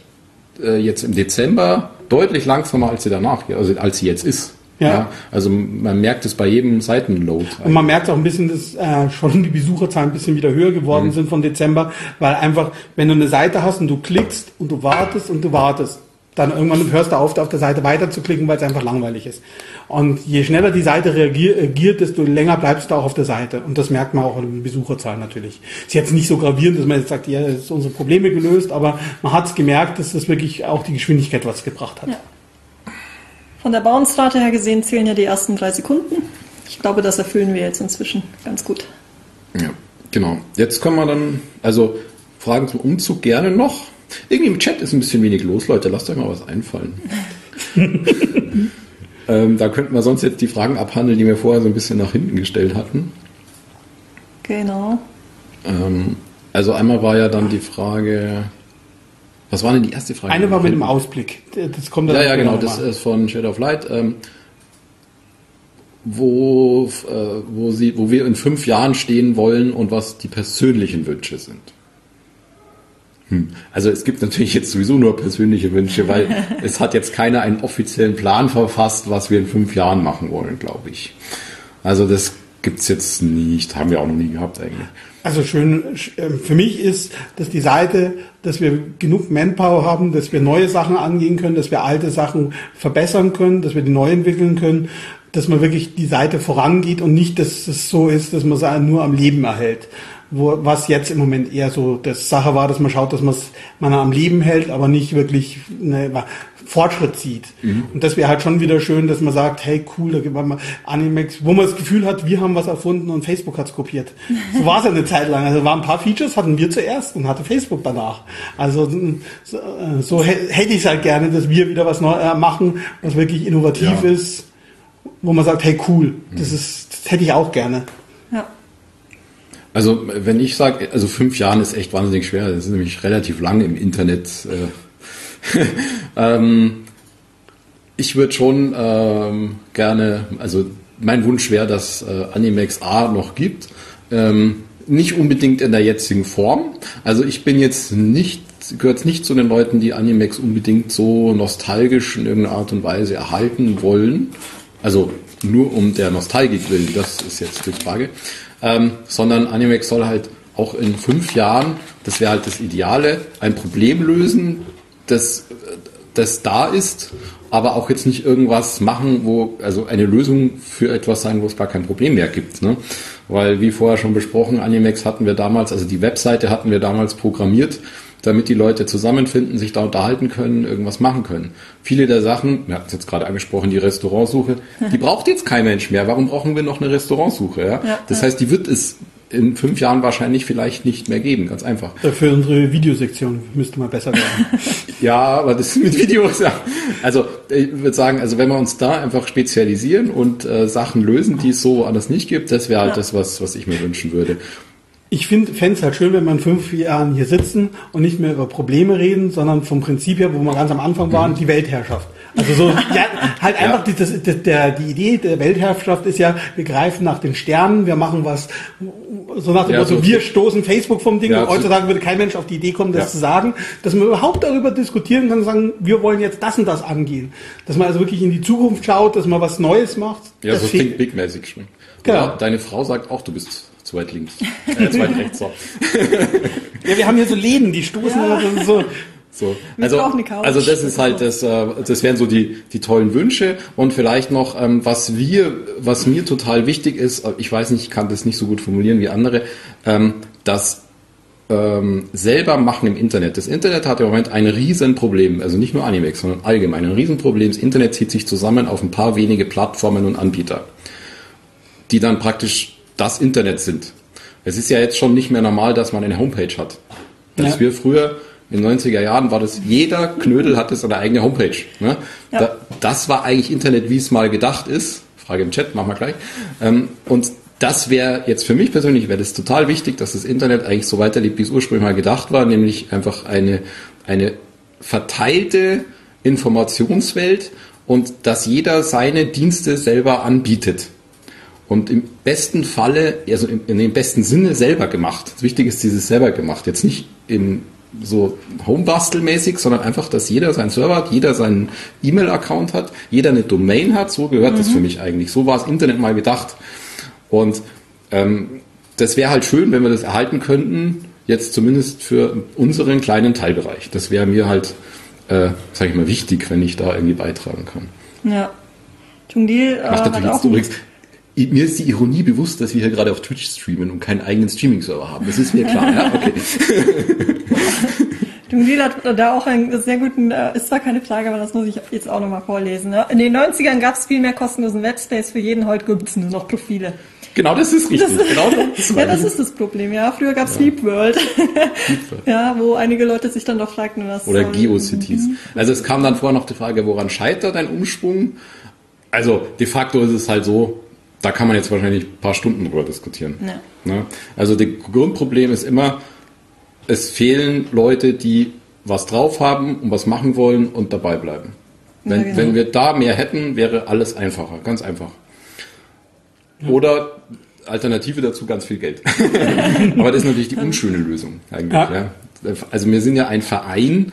äh, jetzt im Dezember deutlich langsamer, als sie danach, also als sie jetzt ist.
Ja.
also man merkt es bei jedem Seitenload.
Und man merkt auch ein bisschen, dass äh, schon die Besucherzahlen ein bisschen wieder höher geworden sind von Dezember, weil einfach, wenn du eine Seite hast und du klickst und du wartest und du wartest, dann irgendwann hörst du auf, auf der Seite weiterzuklicken, weil es einfach langweilig ist. Und je schneller die Seite reagiert, desto länger bleibst du auch auf der Seite. Und das merkt man auch in den Besucherzahlen natürlich. Ist jetzt nicht so gravierend, dass man jetzt sagt, ja, das ist unsere Probleme gelöst, aber man hat es gemerkt, dass das wirklich auch die Geschwindigkeit was gebracht hat. Ja.
Von der Bounce-Rate her gesehen zählen ja die ersten drei Sekunden. Ich glaube, das erfüllen wir jetzt inzwischen ganz gut.
Ja, genau. Jetzt kommen wir dann, also Fragen zum Umzug gerne noch. Irgendwie im Chat ist ein bisschen wenig los, Leute. Lasst euch mal was einfallen. ähm, da könnten wir sonst jetzt die Fragen abhandeln, die wir vorher so ein bisschen nach hinten gestellt hatten.
Genau.
Ähm, also einmal war ja dann die Frage, was war denn die erste Frage?
Eine war mit dem Ausblick.
Das kommt dann ja, ja, genau. Das ist von Shadow of Light. Ähm, wo, äh, wo, sie, wo wir in fünf Jahren stehen wollen und was die persönlichen Wünsche sind. Hm. Also es gibt natürlich jetzt sowieso nur persönliche Wünsche, weil es hat jetzt keiner einen offiziellen Plan verfasst, was wir in fünf Jahren machen wollen, glaube ich. Also das gibt es jetzt nicht, haben wir auch noch nie gehabt eigentlich.
Also schön ähm, für mich ist, dass die Seite, dass wir genug Manpower haben, dass wir neue Sachen angehen können, dass wir alte Sachen verbessern können, dass wir die neu entwickeln können, dass man wirklich die Seite vorangeht und nicht, dass es so ist, dass man sie nur am Leben erhält wo, was jetzt im Moment eher so das Sache war, dass man schaut, dass man am Leben hält, aber nicht wirklich eine Fortschritt sieht. Mhm. Und das wäre halt schon wieder schön, dass man sagt, hey cool, da gibt man Animex, wo man das Gefühl hat, wir haben was erfunden und Facebook hat es kopiert. So war es ja eine Zeit lang. Also waren ein paar Features, hatten wir zuerst und hatte Facebook danach. Also so, so hätte ich es halt gerne, dass wir wieder was neu äh, machen, was wirklich innovativ ja. ist, wo man sagt, hey cool, das mhm. ist, das hätte ich auch gerne.
Also wenn ich sage, also fünf Jahren ist echt wahnsinnig schwer, das ist nämlich relativ lang im Internet. Äh, ähm, ich würde schon ähm, gerne, also mein Wunsch wäre, dass äh, Animex A noch gibt. Ähm, nicht unbedingt in der jetzigen Form. Also ich bin jetzt nicht, gehört nicht zu den Leuten, die Animex unbedingt so nostalgisch in irgendeiner Art und Weise erhalten wollen. Also nur um der Nostalgik willen, das ist jetzt die Frage ähm, sondern Animex soll halt auch in fünf Jahren, das wäre halt das Ideale, ein Problem lösen, das, das da ist, aber auch jetzt nicht irgendwas machen, wo, also eine Lösung für etwas sein, wo es gar kein Problem mehr gibt. Ne? Weil, wie vorher schon besprochen, Animex hatten wir damals, also die Webseite hatten wir damals programmiert, damit die Leute zusammenfinden, sich da unterhalten können, irgendwas machen können. Viele der Sachen, wir hatten es jetzt gerade angesprochen, die Restaurantsuche, die braucht jetzt kein Mensch mehr. Warum brauchen wir noch eine Restaurantsuche? Ja? ja das heißt, die wird es in fünf Jahren wahrscheinlich vielleicht nicht mehr geben, ganz einfach.
Für unsere Videosektion müsste man besser werden.
ja, aber das mit Videos, ja. Also ich würde sagen, also wenn wir uns da einfach spezialisieren und äh, Sachen lösen, die es so anders nicht gibt, das wäre halt ja. das, was, was ich mir wünschen würde
ich finde es halt schön, wenn wir in fünf Jahren hier sitzen und nicht mehr über Probleme reden, sondern vom Prinzip her, wo wir ganz am Anfang waren, mhm. die Weltherrschaft. Also so, ja, halt einfach ja. die, das, das, der, die Idee der Weltherrschaft ist ja, wir greifen nach den Sternen, wir machen was, so nach dem ja, Motto, so wir stoßen Facebook vom Ding. Ja, heutzutage würde kein Mensch auf die Idee kommen, das zu sagen, dass man überhaupt darüber diskutieren kann und sagen, wir wollen jetzt das und das angehen. Dass man also wirklich in die Zukunft schaut, dass man was Neues macht.
Ja, so Think Big-mäßig. Genau. Deine Frau sagt auch, du bist zu weit links. Äh, zu weit rechts, so.
ja, wir haben hier so Läden, die stoßen ja. so.
So. Also, also das ist halt das, äh, das wären so die, die tollen Wünsche und vielleicht noch, ähm, was wir, was mir total wichtig ist, äh, ich weiß nicht, ich kann das nicht so gut formulieren wie andere, ähm, das ähm, selber machen im Internet. Das Internet hat im Moment ein Riesenproblem, also nicht nur Animex, sondern allgemein ein Riesenproblem. Das Internet zieht sich zusammen auf ein paar wenige Plattformen und Anbieter, die dann praktisch das Internet sind. Es ist ja jetzt schon nicht mehr normal, dass man eine Homepage hat. Als ja. wir früher in den 90er Jahren war das, jeder Knödel hatte seine eigene Homepage. Ne? Ja. Da, das war eigentlich Internet, wie es mal gedacht ist. Frage im Chat, machen wir gleich. Ähm, und das wäre jetzt für mich persönlich, wäre das total wichtig, dass das Internet eigentlich so weiterlebt, wie es ursprünglich mal gedacht war, nämlich einfach eine, eine verteilte Informationswelt und dass jeder seine Dienste selber anbietet und im besten Falle, also in dem besten Sinne selber gemacht. Das Wichtige ist dieses selber gemacht. Jetzt nicht in so Homebastel-mäßig, sondern einfach, dass jeder seinen Server hat, jeder seinen E-Mail-Account hat, jeder eine Domain hat. So gehört mhm. das für mich eigentlich. So war das Internet mal gedacht. Und ähm, das wäre halt schön, wenn wir das erhalten könnten, jetzt zumindest für unseren kleinen Teilbereich. Das wäre mir halt äh, sage ich mal, wichtig, wenn ich da irgendwie beitragen kann.
Ja. Tungdil äh,
Macht natürlich
auch
jetzt übrigens. Mir ist die Ironie bewusst, dass wir hier gerade auf Twitch streamen und keinen eigenen Streaming-Server haben. Das ist mir klar, ja? Okay.
Tungdil hat da auch einen sehr guten, äh, ist zwar keine Frage, aber das muss ich jetzt auch nochmal vorlesen. Ne? In den 90ern gab es viel mehr kostenlosen Webspace für jeden, heute gibt es nur noch Profile.
Genau, das ist richtig.
Das,
genau
das ja, das ist das Problem. Ja, früher gab es ja. Sleep World, ja, wo einige Leute sich dann doch fragten, was
oder GeoCities. Mhm. Also es kam dann vorher noch die Frage, woran scheitert ein Umschwung? Also de facto ist es halt so, da kann man jetzt wahrscheinlich ein paar Stunden drüber diskutieren. Ja. Ne? Also das Grundproblem ist immer, es fehlen Leute, die was drauf haben und was machen wollen und dabei bleiben. Wenn, ja, genau. wenn wir da mehr hätten, wäre alles einfacher, ganz einfach. Oder Alternative dazu ganz viel Geld. Aber das ist natürlich die unschöne Lösung eigentlich. Ja. Ja. Also wir sind ja ein Verein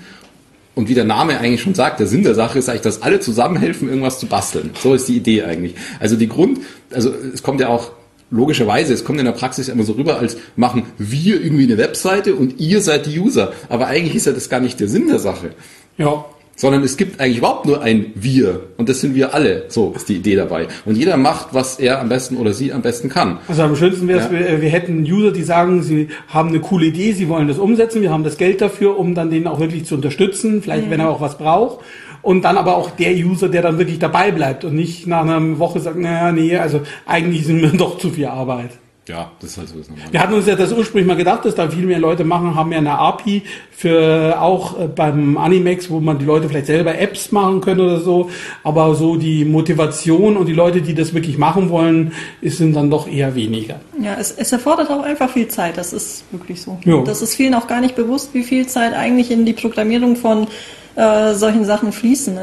und wie der Name eigentlich schon sagt, der Sinn der Sache ist eigentlich, dass alle zusammenhelfen, irgendwas zu basteln. So ist die Idee eigentlich. Also die Grund, also es kommt ja auch logischerweise, es kommt in der Praxis immer so rüber, als machen wir irgendwie eine Webseite und ihr seid die User. Aber eigentlich ist ja das gar nicht der Sinn der Sache.
Ja
sondern es gibt eigentlich überhaupt nur ein Wir und das sind wir alle. So ist die Idee dabei. Und jeder macht, was er am besten oder sie am besten kann.
Also am schönsten wäre es, ja. wir, wir, hätten User, die sagen, sie haben eine coole Idee, sie wollen das umsetzen, wir haben das Geld dafür, um dann den auch wirklich zu unterstützen, vielleicht mhm. wenn er auch was braucht. Und dann aber auch der User, der dann wirklich dabei bleibt und nicht nach einer Woche sagt, naja, nee, also eigentlich sind wir doch zu viel Arbeit.
Ja, das ist halt so das
Normale. Wir hatten uns ja das ursprünglich mal gedacht, dass da viel mehr Leute machen, haben ja eine API für auch äh, beim Animex, wo man die Leute vielleicht selber Apps machen können oder so. Aber so die Motivation und die Leute, die das wirklich machen wollen, sind dann doch eher weniger.
Ja, es, es erfordert auch einfach viel Zeit. Das ist wirklich so. Jo. Das ist vielen auch gar nicht bewusst, wie viel Zeit eigentlich in die Programmierung von äh, solchen Sachen fließen.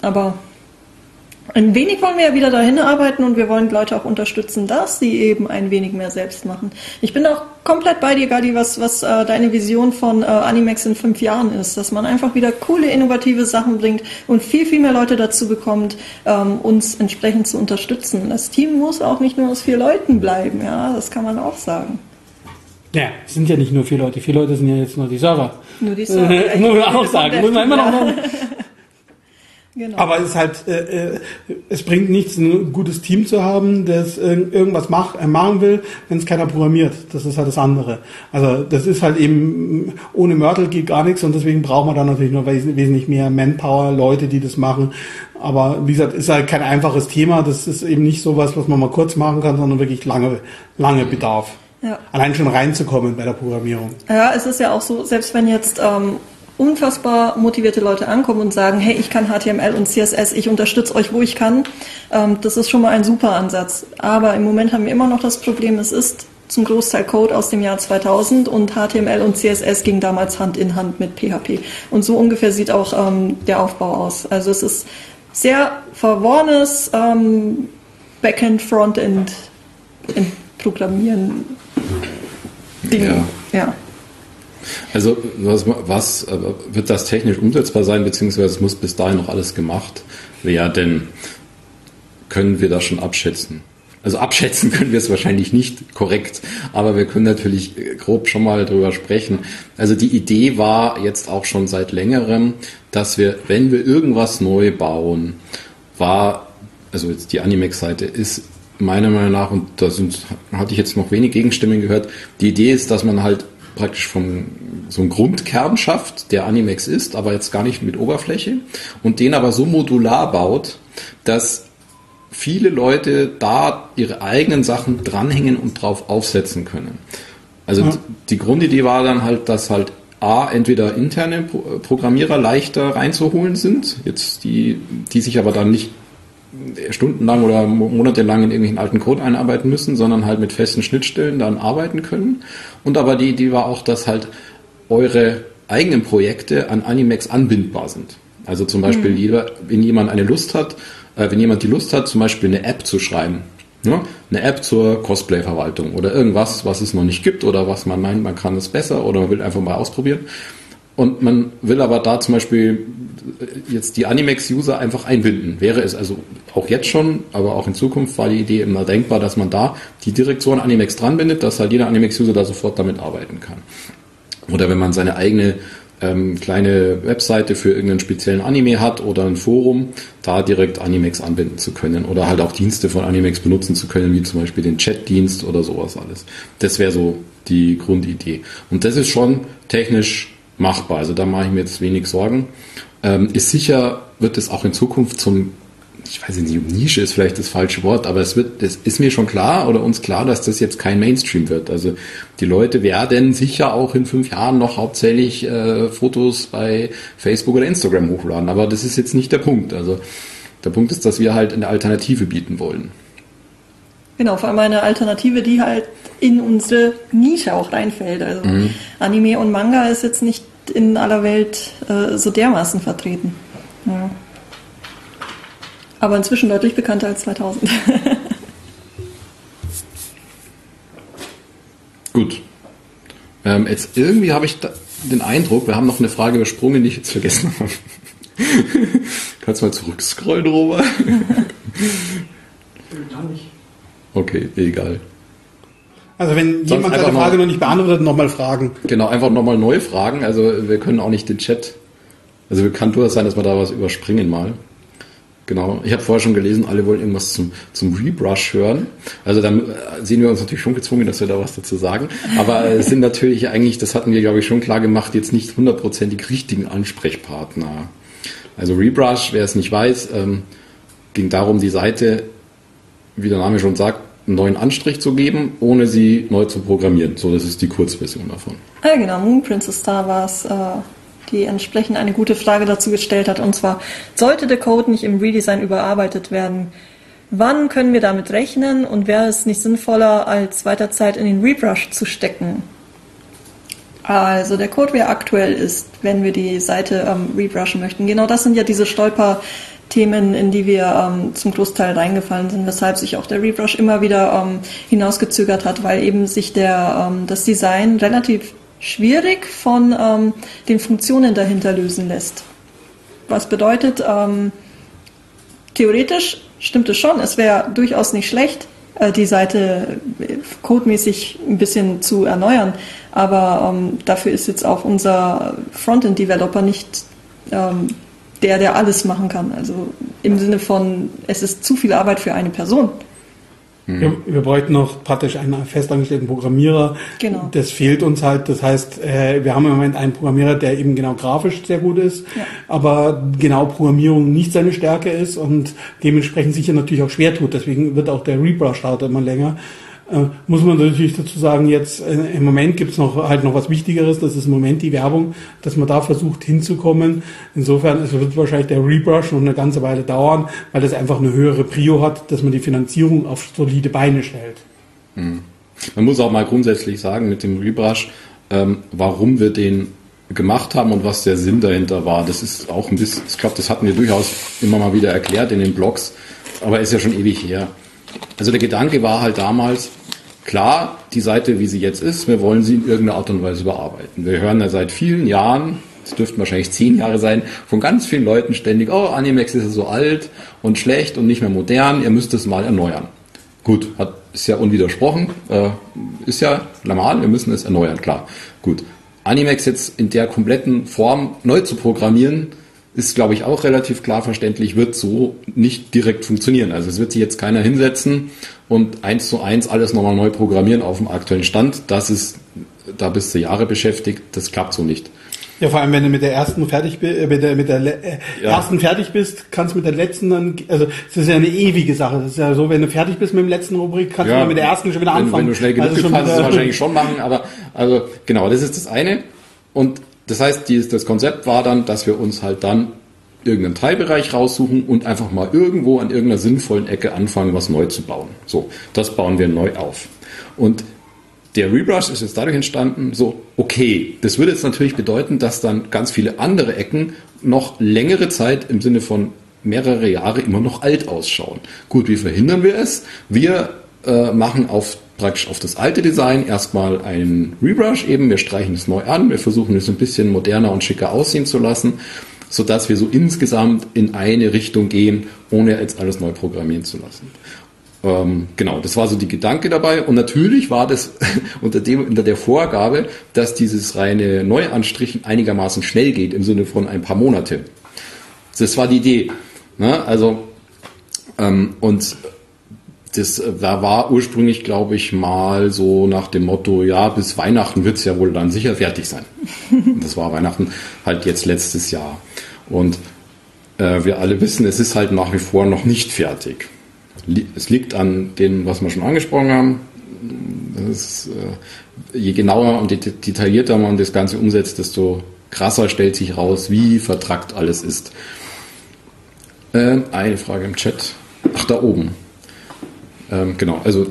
Aber ein wenig wollen wir ja wieder dahin arbeiten und wir wollen Leute auch unterstützen, dass sie eben ein wenig mehr selbst machen. Ich bin auch komplett bei dir, Gadi, was, was äh, deine Vision von äh, Animex in fünf Jahren ist, dass man einfach wieder coole, innovative Sachen bringt und viel, viel mehr Leute dazu bekommt, ähm, uns entsprechend zu unterstützen. Das Team muss auch nicht nur aus vier Leuten bleiben, ja, das kann man auch sagen.
Ja, es sind ja nicht nur vier Leute, vier Leute sind ja jetzt nur die Server.
Nur die Server. Äh,
muss man auch sagen, muss man immer noch Genau. Aber es ist halt, äh, äh, es bringt nichts, ein gutes Team zu haben, das äh, irgendwas mach, äh, machen will, wenn es keiner programmiert. Das ist halt das andere. Also das ist halt eben, ohne Mörtel geht gar nichts und deswegen braucht man dann natürlich noch wes wesentlich mehr Manpower, Leute, die das machen. Aber wie gesagt, ist halt kein einfaches Thema. Das ist eben nicht sowas, was man mal kurz machen kann, sondern wirklich lange, lange Bedarf. Ja. Allein schon reinzukommen bei der Programmierung.
Ja, es ist ja auch so, selbst wenn jetzt ähm, unfassbar motivierte Leute ankommen und sagen, hey, ich kann HTML und CSS, ich unterstütze euch, wo ich kann. Ähm, das ist schon mal ein super Ansatz. Aber im Moment haben wir immer noch das Problem, es ist zum Großteil Code aus dem Jahr 2000 und HTML und CSS ging damals Hand in Hand mit PHP. Und so ungefähr sieht auch ähm, der Aufbau aus. Also es ist sehr verworrenes ähm, Backend, Frontend Programmieren. Ding. Ja. ja.
Also was, was wird das technisch umsetzbar sein, beziehungsweise muss bis dahin noch alles gemacht werden? Können wir das schon abschätzen? Also abschätzen können wir es wahrscheinlich nicht korrekt, aber wir können natürlich grob schon mal drüber sprechen. Also die Idee war jetzt auch schon seit längerem, dass wir, wenn wir irgendwas neu bauen, war, also jetzt die Animex-Seite ist meiner Meinung nach, und da sind, hatte ich jetzt noch wenig Gegenstimmen gehört, die Idee ist, dass man halt praktisch vom so einen Grundkern schafft, der Animex ist, aber jetzt gar nicht mit Oberfläche und den aber so modular baut, dass viele Leute da ihre eigenen Sachen dranhängen und drauf aufsetzen können. Also ja. die Grundidee war dann halt, dass halt A, entweder interne Programmierer leichter reinzuholen sind, jetzt die, die sich aber dann nicht stundenlang oder monatelang in irgendwelchen alten Code einarbeiten müssen, sondern halt mit festen Schnittstellen dann arbeiten können. Und aber die Idee war auch, dass halt eure eigenen Projekte an Animex anbindbar sind. Also zum Beispiel, mhm. jeder, wenn jemand eine Lust hat, äh, wenn jemand die Lust hat, zum Beispiel eine App zu schreiben, ne? eine App zur Cosplay-Verwaltung oder irgendwas, was es noch nicht gibt oder was man meint, man kann es besser oder man will einfach mal ausprobieren. Und man will aber da zum Beispiel jetzt die Animex-User einfach einbinden. Wäre es also auch jetzt schon, aber auch in Zukunft war die Idee immer denkbar, dass man da die Direktion Animex dranbindet, dass halt jeder Animex-User da sofort damit arbeiten kann. Oder wenn man seine eigene ähm, kleine Webseite für irgendeinen speziellen Anime hat oder ein Forum, da direkt Animex anbinden zu können oder halt auch Dienste von Animex benutzen zu können, wie zum Beispiel den Chatdienst oder sowas alles. Das wäre so die Grundidee. Und das ist schon technisch machbar. Also da mache ich mir jetzt wenig Sorgen. Ähm, ist sicher, wird es auch in Zukunft zum ich weiß nicht, Nische ist vielleicht das falsche Wort, aber es wird, es ist mir schon klar oder uns klar, dass das jetzt kein Mainstream wird. Also die Leute werden sicher auch in fünf Jahren noch hauptsächlich äh, Fotos bei Facebook oder Instagram hochladen, aber das ist jetzt nicht der Punkt. Also der Punkt ist, dass wir halt eine Alternative bieten wollen.
Genau, vor allem eine Alternative, die halt in unsere Nische auch reinfällt. Also mhm. Anime und Manga ist jetzt nicht in aller Welt äh, so dermaßen vertreten. Ja. Aber inzwischen deutlich bekannter als 2000.
Gut. Ähm, jetzt irgendwie habe ich den Eindruck, wir haben noch eine Frage übersprungen, die ich jetzt vergessen habe. Kannst du mal zurückscrollen, Robert? Okay, egal.
Also wenn Sonst jemand seine Frage noch, nicht beantwortet, nochmal fragen.
Genau, einfach nochmal neu fragen. Also wir können auch nicht den Chat. Also kann durchaus sein, dass wir da was überspringen mal. Genau. Ich habe vorher schon gelesen, alle wollen irgendwas zum, zum Rebrush hören. Also dann äh, sehen wir uns natürlich schon gezwungen, dass wir da was dazu sagen. Aber es sind natürlich eigentlich, das hatten wir, glaube ich, schon klar gemacht, jetzt nicht hundertprozentig richtigen Ansprechpartner. Also Rebrush, wer es nicht weiß, ähm, ging darum, die Seite, wie der Name schon sagt, neuen Anstrich zu geben, ohne sie neu zu programmieren. So, das ist die Kurzversion davon.
Ja, genau. Moon Princess Star war es. Äh die entsprechend eine gute Frage dazu gestellt hat. Und zwar, sollte der Code nicht im Redesign überarbeitet werden? Wann können wir damit rechnen und wäre es nicht sinnvoller, als weiter Zeit in den Rebrush zu stecken? Also der Code, wie er aktuell ist, wenn wir die Seite ähm, rebrushen möchten. Genau das sind ja diese Stolperthemen, in die wir ähm, zum Großteil reingefallen sind, weshalb sich auch der Rebrush immer wieder ähm, hinausgezögert hat, weil eben sich der, ähm, das Design relativ schwierig von ähm, den Funktionen dahinter lösen lässt. Was bedeutet, ähm, theoretisch stimmt es schon, es wäre durchaus nicht schlecht, äh, die Seite äh, codemäßig ein bisschen zu erneuern, aber ähm, dafür ist jetzt auch unser Frontend-Developer nicht ähm, der, der alles machen kann. Also im Sinne von, es ist zu viel Arbeit für eine Person.
Mhm. Wir, wir, bräuchten noch praktisch einen festangestellten Programmierer. Genau. Das fehlt uns halt. Das heißt, äh, wir haben im Moment einen Programmierer, der eben genau grafisch sehr gut ist, ja. aber genau Programmierung nicht seine Stärke ist und dementsprechend sich ja natürlich auch schwer tut. Deswegen wird auch der Rebrush-Start immer länger. Äh, muss man natürlich dazu sagen, jetzt äh, im Moment gibt es noch halt noch was Wichtigeres, das ist im Moment die Werbung, dass man da versucht hinzukommen. Insofern es wird wahrscheinlich der Rebrush noch eine ganze Weile dauern, weil das einfach eine höhere Prio hat, dass man die Finanzierung auf solide Beine stellt.
Mhm. Man muss auch mal grundsätzlich sagen mit dem Rebrush, ähm, warum wir den gemacht haben und was der Sinn dahinter war. Das ist auch ein bisschen, ich glaube, das hatten wir durchaus immer mal wieder erklärt in den Blogs, aber ist ja schon ewig her. Also der Gedanke war halt damals, Klar, die Seite, wie sie jetzt ist, wir wollen sie in irgendeiner Art und Weise überarbeiten. Wir hören ja seit vielen Jahren, es dürften wahrscheinlich zehn Jahre sein, von ganz vielen Leuten ständig, oh, Animex ist ja so alt und schlecht und nicht mehr modern, ihr müsst es mal erneuern. Gut, hat, ist ja unwidersprochen, äh, ist ja normal, wir müssen es erneuern, klar. Gut. Animex jetzt in der kompletten Form neu zu programmieren, ist, glaube ich, auch relativ klar verständlich, wird so nicht direkt funktionieren. Also es wird sich jetzt keiner hinsetzen und eins zu eins alles nochmal neu programmieren auf dem aktuellen Stand. Das ist, da bist du Jahre beschäftigt, das klappt so nicht.
Ja, vor allem wenn du mit der ersten fertig bist, äh, mit der, mit der äh, ja. ersten fertig bist, kannst du mit der letzten dann, also es ist ja eine ewige Sache. Das ist ja so, wenn du fertig bist mit dem letzten Rubrik, kannst ja, du mit der ersten schon wieder anfangen.
Wenn, wenn du schnell genug also kannst du es wahrscheinlich schon machen, aber also genau, das ist das eine. Und das heißt, dieses, das Konzept war dann, dass wir uns halt dann irgendeinen Teilbereich raussuchen und einfach mal irgendwo an irgendeiner sinnvollen Ecke anfangen, was neu zu bauen. So, das bauen wir neu auf. Und der Rebrush ist jetzt dadurch entstanden, so, okay, das würde jetzt natürlich bedeuten, dass dann ganz viele andere Ecken noch längere Zeit im Sinne von mehrere Jahre immer noch alt ausschauen. Gut, wie verhindern wir es? Wir äh, machen auf praktisch auf das alte Design erstmal einen Rebrush eben. Wir streichen es neu an, wir versuchen es ein bisschen moderner und schicker aussehen zu lassen, sodass wir so insgesamt in eine Richtung gehen, ohne jetzt alles neu programmieren zu lassen. ähm, genau, das war so die Gedanke dabei. Und natürlich war das unter, dem, unter der Vorgabe, dass dieses reine Neuanstrichen einigermaßen schnell geht, im Sinne von ein paar Monate. Das war die Idee. Ne? Also, ähm, und das da war ursprünglich, glaube ich, mal so nach dem Motto, ja, bis Weihnachten wird es ja wohl dann sicher fertig sein. Und das war Weihnachten halt jetzt letztes Jahr. Und äh, wir alle wissen, es ist halt nach wie vor noch nicht fertig. Es liegt an dem, was wir schon angesprochen haben. Ist, äh, je genauer und detaillierter man das Ganze umsetzt, desto krasser stellt sich raus, wie vertrackt alles ist. Äh, eine Frage im Chat. Ach, da oben. Ähm, genau, also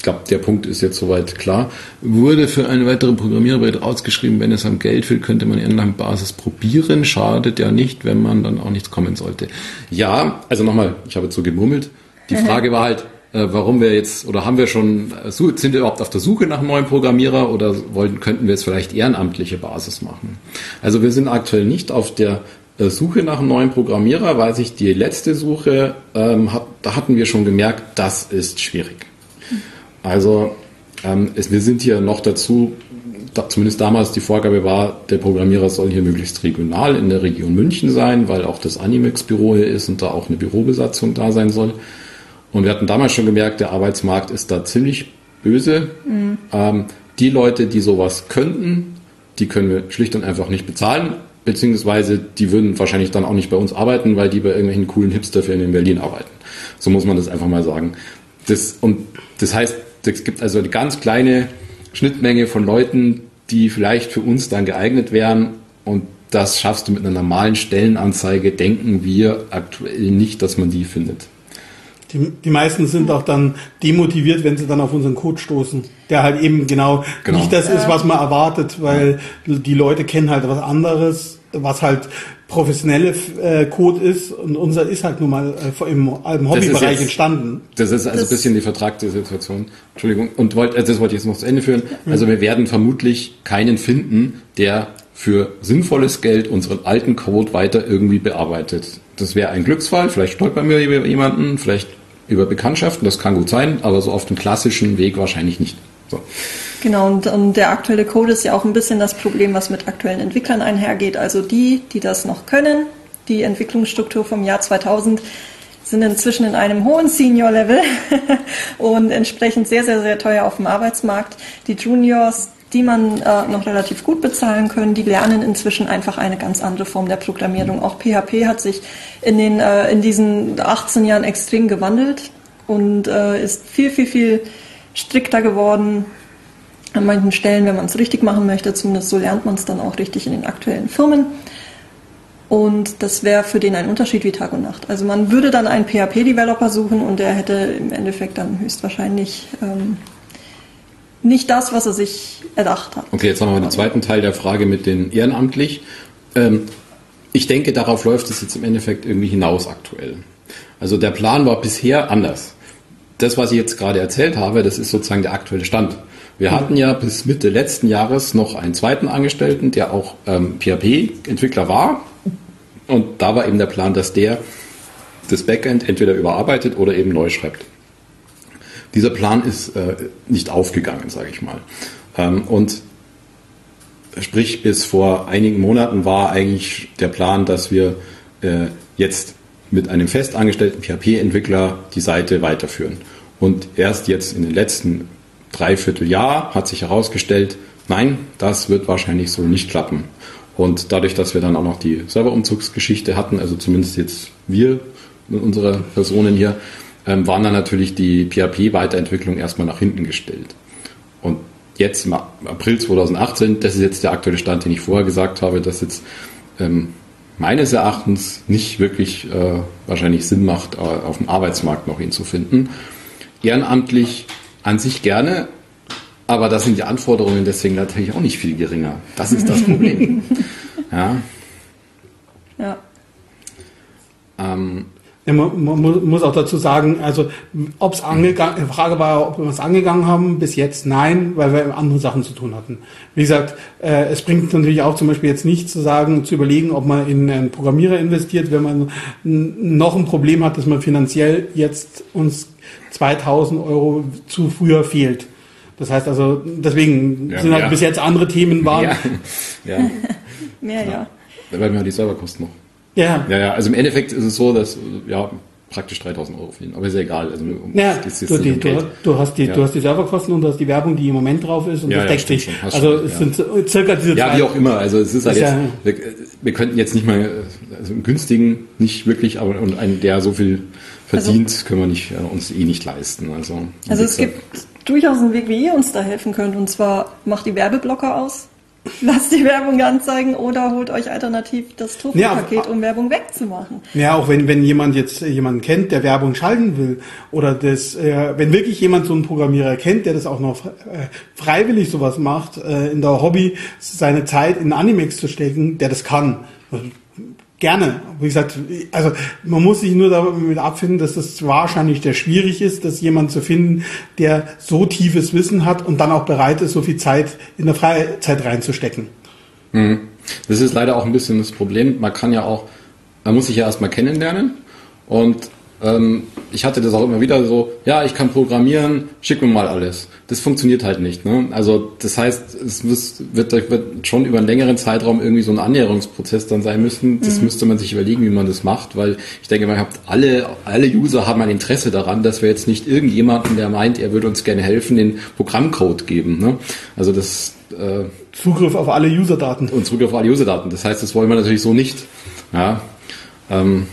ich glaube, der Punkt ist jetzt soweit klar. Wurde für eine weitere Programmierarbeit ausgeschrieben, wenn es am Geld fehlt, könnte man Erlang-Basis probieren. Schadet ja nicht, wenn man dann auch nichts kommen sollte. Ja, also nochmal, ich habe jetzt so gemummelt. Die Frage war halt, äh, warum wir jetzt, oder haben wir schon, äh, sind wir überhaupt auf der Suche nach einem neuen Programmierer oder wollten, könnten wir jetzt vielleicht ehrenamtliche Basis machen? Also wir sind aktuell nicht auf der äh, Suche nach einem neuen Programmierer, weil sich die letzte Suche, ähm, hat, da hatten wir schon gemerkt, das ist schwierig. Also ähm, es, wir sind hier noch dazu, da, zumindest damals die Vorgabe war, der Programmierer soll hier möglichst regional in der Region München sein, weil auch das Animex-Büro hier ist und da auch eine Bürobesatzung da sein soll. Und wir hatten damals schon gemerkt, der Arbeitsmarkt ist da ziemlich böse. Mhm. Ähm, die Leute, die sowas könnten, die können wir schlicht und einfach nicht bezahlen beziehungsweise die würden wahrscheinlich dann auch nicht bei uns arbeiten, weil die bei irgendwelchen coolen Hipsterfirmen in Berlin arbeiten. So muss man das einfach mal sagen. Das, und das heißt, es gibt also eine ganz kleine Schnittmenge von Leuten, die vielleicht für uns dann geeignet wären und das schaffst du mit einer normalen Stellenanzeige, denken wir aktuell nicht, dass man die findet.
Die, die meisten sind auch dann demotiviert, wenn sie dann auf unseren Code stoßen, der halt eben genau, genau. nicht das ist, was man erwartet, weil die Leute kennen halt was anderes, was halt professionelle äh, Code ist und unser ist halt nun mal äh, im, im Hobbybereich jetzt, entstanden.
Das ist also das ein bisschen die vertragte Situation. Entschuldigung. Und wollt, also das wollte ich jetzt noch zu Ende führen. Also wir werden vermutlich keinen finden, der für sinnvolles Geld unseren alten Code weiter irgendwie bearbeitet. Das wäre ein Glücksfall. Vielleicht stolpern wir über jemanden, vielleicht über Bekanntschaften, das kann gut sein, aber so auf dem klassischen Weg wahrscheinlich nicht. So.
Genau, und, und der aktuelle Code ist ja auch ein bisschen das Problem, was mit aktuellen Entwicklern einhergeht. Also die, die das noch können, die Entwicklungsstruktur vom Jahr 2000, sind inzwischen in einem hohen Senior-Level und entsprechend sehr, sehr, sehr teuer auf dem Arbeitsmarkt. Die Juniors, die man äh, noch relativ gut bezahlen können, die lernen inzwischen einfach eine ganz andere Form der Programmierung. Auch PHP hat sich in, den, äh, in diesen 18 Jahren extrem gewandelt und äh, ist viel, viel, viel strikter geworden. An manchen Stellen, wenn man es richtig machen möchte, zumindest so lernt man es dann auch richtig in den aktuellen Firmen. Und das wäre für den ein Unterschied wie Tag und Nacht. Also man würde dann einen PHP-Developer suchen und der hätte im Endeffekt dann höchstwahrscheinlich ähm, nicht das, was er sich erdacht hat.
Okay, jetzt haben wir den zweiten Teil der Frage mit den ehrenamtlich. Ähm, ich denke, darauf läuft es jetzt im Endeffekt irgendwie hinaus aktuell. Also der Plan war bisher anders. Das, was ich jetzt gerade erzählt habe, das ist sozusagen der aktuelle Stand. Wir hatten ja bis Mitte letzten Jahres noch einen zweiten Angestellten, der auch ähm, PHP-Entwickler war. Und da war eben der Plan, dass der das Backend entweder überarbeitet oder eben neu schreibt. Dieser Plan ist äh, nicht aufgegangen, sage ich mal. Ähm, und sprich, bis vor einigen Monaten war eigentlich der Plan, dass wir äh, jetzt mit einem festangestellten PHP-Entwickler die Seite weiterführen. Und erst jetzt in den letzten Dreivierteljahr hat sich herausgestellt, nein, das wird wahrscheinlich so nicht klappen. Und dadurch, dass wir dann auch noch die Serverumzugsgeschichte hatten, also zumindest jetzt wir mit unserer Personen hier, ähm, waren dann natürlich die PHP-Weiterentwicklung erstmal nach hinten gestellt. Und jetzt im April 2018, das ist jetzt der aktuelle Stand, den ich vorher gesagt habe, dass jetzt ähm, meines Erachtens nicht wirklich äh, wahrscheinlich Sinn macht, äh, auf dem Arbeitsmarkt noch ihn zu finden. Ehrenamtlich an sich gerne, aber da sind die Anforderungen deswegen natürlich auch nicht viel geringer. Das ist das Problem. ja.
Ja. Ähm, Ja, man, man, muss auch dazu sagen, also ob es angegangen, die Frage war, ob wir es angegangen haben, bis jetzt nein, weil wir andere Sachen zu tun hatten. Wie gesagt, äh, es bringt natürlich auch zum Beispiel jetzt nicht zu sagen, zu überlegen, ob man in einen Programmierer investiert, wenn man noch ein Problem hat, dass man finanziell jetzt uns 2000 Euro zu früher fehlt. Das heißt also, deswegen ja, sind halt ja. bis jetzt andere Themen waren. Ja,
ja. Mehr, ja. Weil wir die Serverkosten noch ja. Ja, ja. Also im Endeffekt ist es so, dass ja praktisch 3000 Euro fehlen. Aber ist ja egal. Also, um,
ja, du, die, um du, du, hast die, ja. du hast die Serverkosten und du hast die Werbung, die im Moment drauf ist und ja, das deckt sich. Also es sind
circa diese Ja, wie auch immer. Also es ist halt ist jetzt, wir, wir, könnten jetzt nicht mal, also einen günstigen nicht wirklich, aber und einen, der so viel verdient, also, können wir nicht, äh, uns eh nicht leisten. Also,
also es gibt durchaus einen Weg, wie ihr uns da helfen könnt. Und zwar macht die Werbeblocker aus lasst die Werbung anzeigen oder holt euch alternativ das Tofu-Paket, ja, um Werbung wegzumachen.
Ja, auch wenn, wenn jemand jetzt jemanden kennt, der Werbung schalten will oder das, äh, wenn wirklich jemand so einen Programmierer kennt, der das auch noch äh, freiwillig sowas macht, äh, in der Hobby seine Zeit in Animex zu stecken, der das kann. Gerne. Wie gesagt, also man muss sich nur damit abfinden, dass es wahrscheinlich sehr schwierig ist, dass jemand zu finden, der so tiefes Wissen hat und dann auch bereit ist, so viel Zeit in der Freizeit reinzustecken.
Mhm. Das ist leider auch ein bisschen das Problem. Man kann ja auch, man muss sich ja erstmal kennenlernen und ähm, ich hatte das auch immer wieder so, ja, ich kann programmieren, schick mir mal alles. Das funktioniert halt nicht. Ne? Also das heißt, es wird, wird, schon über einen längeren Zeitraum irgendwie so ein Annäherungsprozess dann sein müssen. Das mhm. müsste man sich überlegen, wie man das macht, weil ich denke, man hat alle, alle User haben ein Interesse daran, dass wir jetzt nicht irgendjemanden, der meint, er würde uns gerne helfen, den Programmcode geben. Ne? Also das
äh, Zugriff auf alle Userdaten.
Und Zugriff auf alle Userdaten. Das heißt, das wollen wir natürlich so nicht. Ja. Ähm,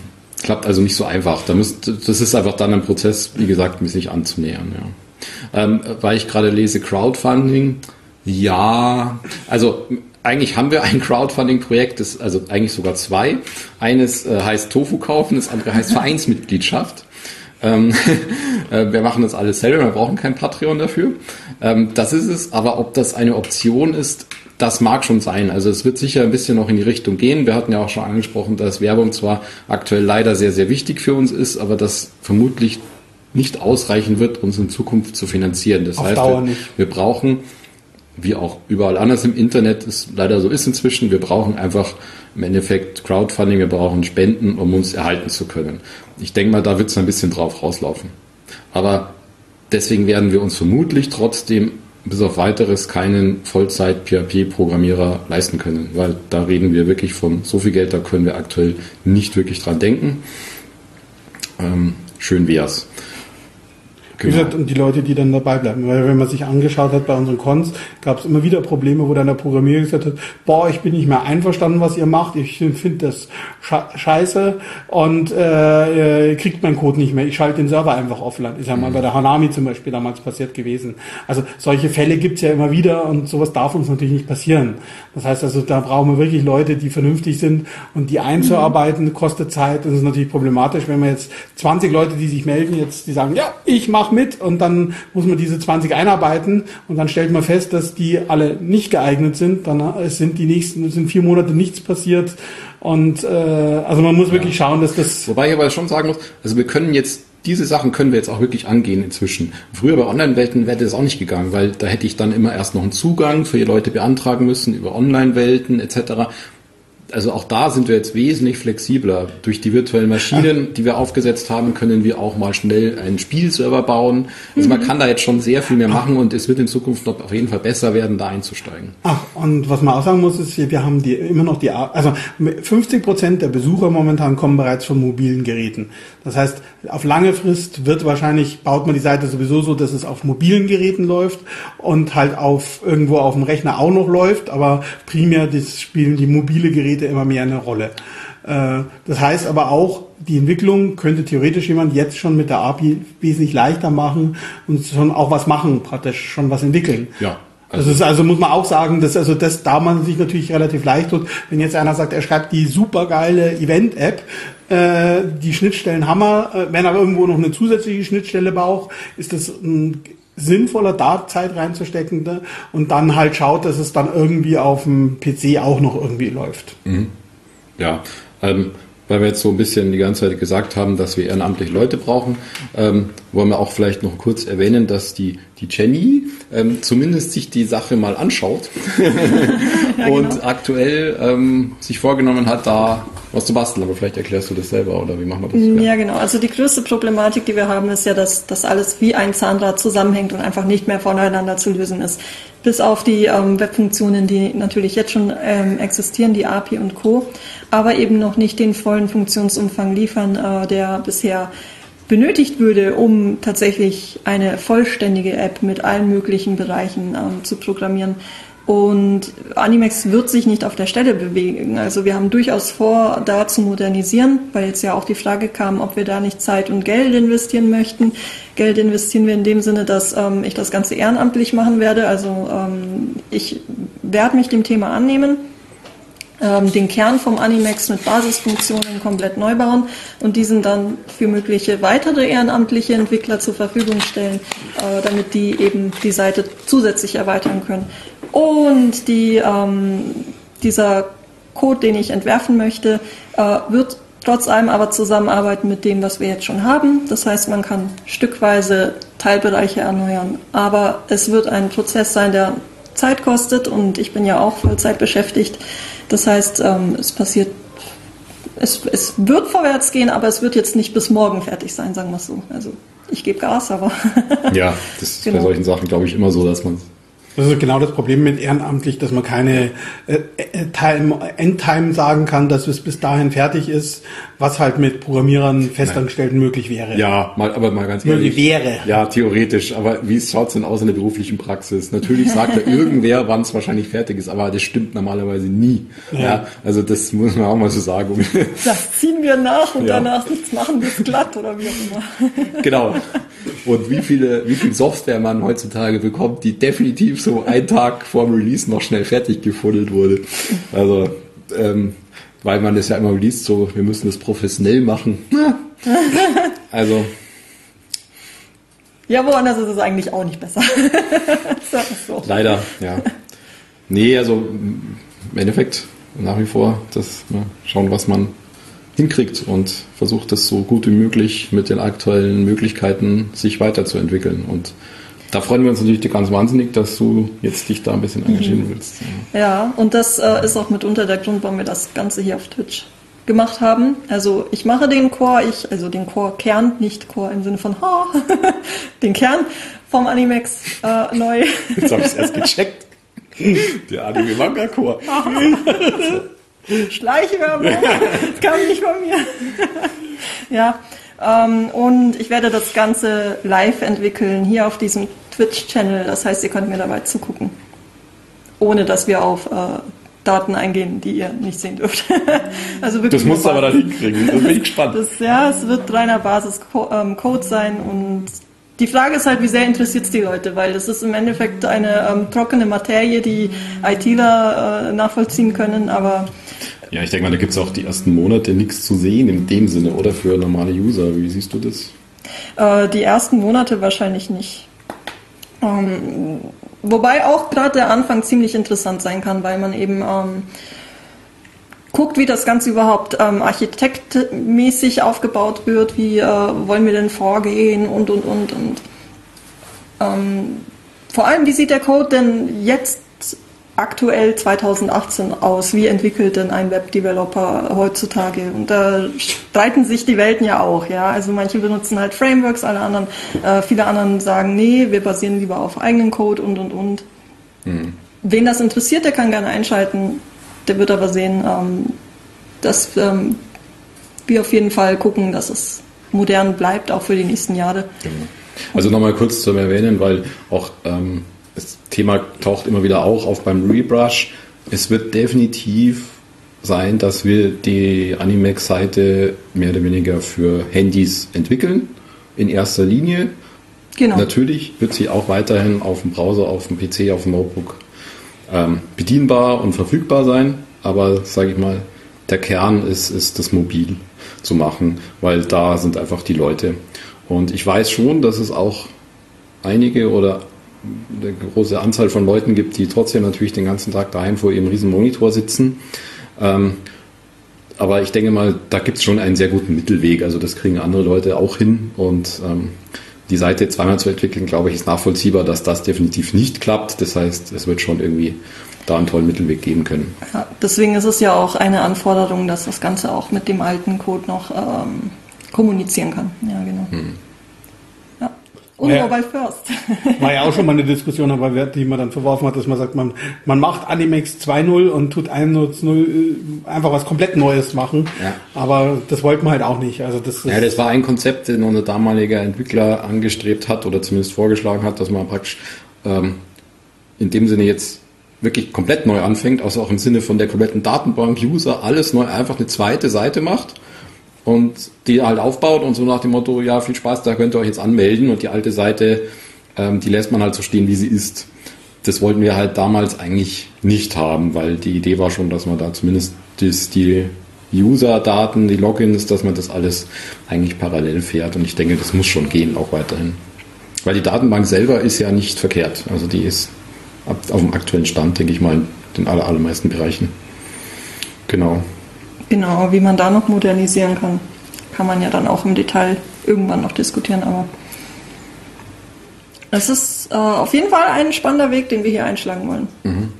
klappt also nicht so einfach. Da müsst, das ist einfach dann ein Prozess, wie gesagt, sich anzunähern. Ja. Ähm, weil ich gerade lese Crowdfunding, ja, also eigentlich haben wir ein Crowdfunding-Projekt, also eigentlich sogar zwei. Eines äh, heißt Tofu kaufen, das andere heißt Vereinsmitgliedschaft. Ähm, äh, wir machen das alles selber, wir brauchen kein Patreon dafür. Ähm, das ist es, aber ob das eine Option ist, das mag schon sein. Also es wird sicher ein bisschen noch in die Richtung gehen. Wir hatten ja auch schon angesprochen, dass Werbung zwar aktuell leider sehr, sehr wichtig für uns ist, aber das vermutlich nicht ausreichen wird, uns in Zukunft zu finanzieren. Das Auf heißt, wir, wir, brauchen, wie auch überall anders im Internet es leider so ist inzwischen, wir brauchen einfach im Endeffekt Crowdfunding, wir brauchen Spenden, um uns erhalten zu können. Ich denke mal, da wird es ein bisschen drauf rauslaufen. Aber deswegen werden wir uns vermutlich trotzdem bis auf weiteres keinen Vollzeit-PHP-Programmierer leisten können, weil da reden wir wirklich von so viel Geld, da können wir aktuell nicht wirklich dran denken. Ähm, schön wär's.
Genau. Wie gesagt, und die Leute, die dann dabei bleiben. Weil wenn man sich angeschaut hat bei unseren Cons, gab es immer wieder Probleme, wo dann der Programmierer gesagt hat, boah, ich bin nicht mehr einverstanden, was ihr macht, ich finde das scheiße und äh, kriegt meinen Code nicht mehr. Ich schalte den Server einfach offline. Ist ja mal mhm. bei der Hanami zum Beispiel damals passiert gewesen. Also solche Fälle gibt's ja immer wieder und sowas darf uns natürlich nicht passieren. Das heißt also, da brauchen wir wirklich Leute, die vernünftig sind und die einzuarbeiten, kostet Zeit. Das ist natürlich problematisch, wenn wir jetzt 20 Leute, die sich melden, jetzt die sagen, ja, ich mache mach mit und dann muss man diese 20 einarbeiten und dann stellt man fest, dass die alle nicht geeignet sind. Dann äh, sind die nächsten, sind vier Monate nichts passiert und äh, also man muss ja. wirklich schauen, dass das.
Wobei ich aber schon sagen muss, also wir können jetzt diese Sachen können wir jetzt auch wirklich angehen inzwischen. Früher bei Online-Welten wäre das auch nicht gegangen, weil da hätte ich dann immer erst noch einen Zugang für die Leute beantragen müssen über Online-Welten etc also auch da sind wir jetzt wesentlich flexibler. Durch die virtuellen Maschinen, die wir aufgesetzt haben, können wir auch mal schnell einen Spielserver bauen. Also man mhm. kann da jetzt schon sehr viel mehr machen und es wird in Zukunft noch auf jeden Fall besser werden, da einzusteigen.
Ach, und was man auch sagen muss, ist, wir haben die immer noch die, also 50 Prozent der Besucher momentan kommen bereits von mobilen Geräten. Das heißt, auf lange Frist wird wahrscheinlich, baut man die Seite sowieso so, dass es auf mobilen Geräten läuft und halt auf irgendwo auf dem Rechner auch noch läuft, aber primär das spielen die mobile Geräte immer mehr eine Rolle. Äh, das heißt aber auch, die Entwicklung könnte theoretisch jemand jetzt schon mit der API wesentlich leichter machen und schon auch was machen, praktisch schon was entwickeln. Ja. Also das ist also muss man auch sagen, dass also das da man sich natürlich relativ leicht tut, wenn jetzt einer sagt, er schreibt die supergeile Event-App, äh, die Schnittstellen Hammer, äh, wenn er irgendwo noch eine zusätzliche Schnittstelle braucht, ist das ein sinnvoller, da Zeit reinzustecken ne? und dann halt schaut, dass es dann irgendwie auf dem PC auch noch irgendwie läuft. Mhm.
Ja, ähm, weil wir jetzt so ein bisschen die ganze Zeit gesagt haben, dass wir ehrenamtlich Leute brauchen, ähm, wollen wir auch vielleicht noch kurz erwähnen, dass die, die Jenny ähm, zumindest sich die Sache mal anschaut ja, und genau. aktuell ähm, sich vorgenommen hat, da was zu basteln. Aber vielleicht erklärst du das selber oder wie machen wir das?
Ja, genau. Also die größte Problematik, die wir haben, ist ja, dass das alles wie ein Zahnrad zusammenhängt und einfach nicht mehr voneinander zu lösen ist. Bis auf die ähm, Webfunktionen, die natürlich jetzt schon ähm, existieren, die API und Co aber eben noch nicht den vollen Funktionsumfang liefern, äh, der bisher benötigt würde, um tatsächlich eine vollständige App mit allen möglichen Bereichen ähm, zu programmieren. Und Animex wird sich nicht auf der Stelle bewegen. Also wir haben durchaus vor, da zu modernisieren, weil jetzt ja auch die Frage kam, ob wir da nicht Zeit und Geld investieren möchten. Geld investieren wir in dem Sinne, dass ähm, ich das Ganze ehrenamtlich machen werde. Also ähm, ich werde mich dem Thema annehmen ähm, den Kern vom Animex mit Basisfunktionen komplett neu bauen und diesen dann für mögliche weitere ehrenamtliche Entwickler zur Verfügung stellen, äh, damit die eben die Seite zusätzlich erweitern können. Und die, ähm, dieser Code, den ich entwerfen möchte, äh, wird trotz allem aber zusammenarbeiten mit dem, was wir jetzt schon haben. Das heißt, man kann stückweise Teilbereiche erneuern, aber es wird ein Prozess sein, der Zeit kostet und ich bin ja auch Vollzeit beschäftigt. Das heißt, ähm, es passiert, es, es wird vorwärts gehen, aber es wird jetzt nicht bis morgen fertig sein, sagen wir es so. Also ich gebe Gas, aber.
ja, das ist genau. bei solchen Sachen, glaube ich, immer so, dass man
das ist genau das Problem mit ehrenamtlich, dass man keine äh, äh Time, Endtime sagen kann, dass es bis dahin fertig ist, was halt mit Programmierern Festangestellten Nein. möglich wäre.
Ja, mal, aber mal ganz
ehrlich. Möglich wäre.
Ja, theoretisch. Aber wie schaut es denn aus in der beruflichen Praxis? Natürlich sagt ja irgendwer, wann es wahrscheinlich fertig ist, aber das stimmt normalerweise nie. Ja. ja. also das muss man auch mal so sagen.
Das ziehen wir nach und ja. danach nichts machen wir es glatt oder wie auch immer.
Genau. Und wie viele, wie viel Software man heutzutage bekommt, die definitiv so einen Tag vor dem Release noch schnell fertig gefuddelt wurde. Also, ähm, weil man das ja immer liest, so, wir müssen das professionell machen. also.
Ja, woanders ist es eigentlich auch nicht besser.
so. Leider, ja. Nee, also im Endeffekt nach wie vor das ne, schauen, was man hinkriegt und versucht das so gut wie möglich mit den aktuellen Möglichkeiten sich weiterzuentwickeln. Und da freuen wir uns natürlich ganz wahnsinnig, dass du jetzt dich da ein bisschen engagieren mhm. willst.
Ja, und das äh, ist auch mitunter der Grund, warum wir das Ganze hier auf Twitch gemacht haben. Also ich mache den Core, ich, also den Core-Kern, nicht Core im Sinne von ha, den Kern vom Animex äh, neu.
Jetzt habe ich es erst gecheckt. Der Anime-Manga-Core.
Schleichwerbung, das kam nicht von mir. ja, und ich werde das Ganze live entwickeln, hier auf diesem Twitch-Channel. Das heißt, ihr könnt mir dabei zugucken. Ohne dass wir auf äh, Daten eingehen, die ihr nicht sehen dürft.
also wirklich das musst du aber dann hinkriegen. Das bin ich gespannt.
Das, ja, es wird reiner Basis-Code sein und die Frage ist halt, wie sehr interessiert es die Leute, weil das ist im Endeffekt eine ähm, trockene Materie, die ITler äh, nachvollziehen können, aber
ja, ich denke mal, da gibt es auch die ersten Monate nichts zu sehen in dem Sinne, oder für normale User. Wie siehst du das?
Äh, die ersten Monate wahrscheinlich nicht. Ähm, wobei auch gerade der Anfang ziemlich interessant sein kann, weil man eben ähm, guckt, wie das Ganze überhaupt ähm, architektmäßig aufgebaut wird, wie äh, wollen wir denn vorgehen und und und und. Ähm, vor allem, wie sieht der Code denn jetzt aktuell 2018 aus? Wie entwickelt denn ein Webdeveloper heutzutage? Und da streiten sich die Welten ja auch, ja. Also manche benutzen halt Frameworks, alle anderen, äh, viele anderen sagen, nee, wir basieren lieber auf eigenen Code und und und. Mhm. Wen das interessiert, der kann gerne einschalten. Der wird aber sehen, ähm, dass ähm, wir auf jeden Fall gucken, dass es modern bleibt, auch für die nächsten Jahre.
Genau. Also nochmal kurz zu erwähnen, weil auch ähm, das Thema taucht immer wieder auch auf beim Rebrush. Es wird definitiv sein, dass wir die Animax-Seite mehr oder weniger für Handys entwickeln, in erster Linie. Genau. Natürlich wird sie auch weiterhin auf dem Browser, auf dem PC, auf dem Notebook ähm, bedienbar und verfügbar sein, aber sage ich mal, der Kern ist, ist das mobil zu machen, weil da sind einfach die Leute. Und ich weiß schon, dass es auch einige oder eine große Anzahl von Leuten gibt, die trotzdem natürlich den ganzen Tag daheim vor ihrem riesen Monitor sitzen. Ähm, aber ich denke mal, da gibt es schon einen sehr guten Mittelweg. Also das kriegen andere Leute auch hin. Und ähm, die Seite zweimal zu entwickeln, glaube ich, ist nachvollziehbar, dass das definitiv nicht klappt. Das heißt, es wird schon irgendwie da einen tollen Mittelweg geben können.
Ja, deswegen ist es ja auch eine Anforderung, dass das Ganze auch mit dem alten Code noch ähm, kommunizieren kann. Ja, genau. Hm. Und ja, Mobile First.
War ja auch schon mal eine Diskussion, aber die man dann verworfen hat, dass man sagt, man, man macht Animex 2.0 und tut 1.0 äh, einfach was komplett Neues machen. Ja. Aber das wollten wir halt auch nicht. Also das,
ja, das war ein Konzept, den unser damaliger Entwickler angestrebt hat oder zumindest vorgeschlagen hat, dass man praktisch ähm, in dem Sinne jetzt wirklich komplett neu anfängt, also auch im Sinne von der kompletten Datenbank, User, alles neu, einfach eine zweite Seite macht und die halt aufbaut und so nach dem Motto, ja, viel Spaß, da könnt ihr euch jetzt anmelden und die alte Seite, ähm, die lässt man halt so stehen, wie sie ist. Das wollten wir halt damals eigentlich nicht haben, weil die Idee war schon, dass man da zumindest das, die User-Daten, die Logins, dass man das alles eigentlich parallel fährt und ich denke, das muss schon gehen, auch weiterhin. Weil die Datenbank selber ist ja nicht verkehrt. Also die ist auf dem aktuellen Stand, denke ich mal, in den allermeisten Bereichen. Genau.
Genau, wie man da noch modernisieren kann, kann man ja dann auch im Detail irgendwann noch diskutieren, aber es ist äh, auf jeden Fall ein spannender Weg, den wir hier einschlagen wollen. Mhm.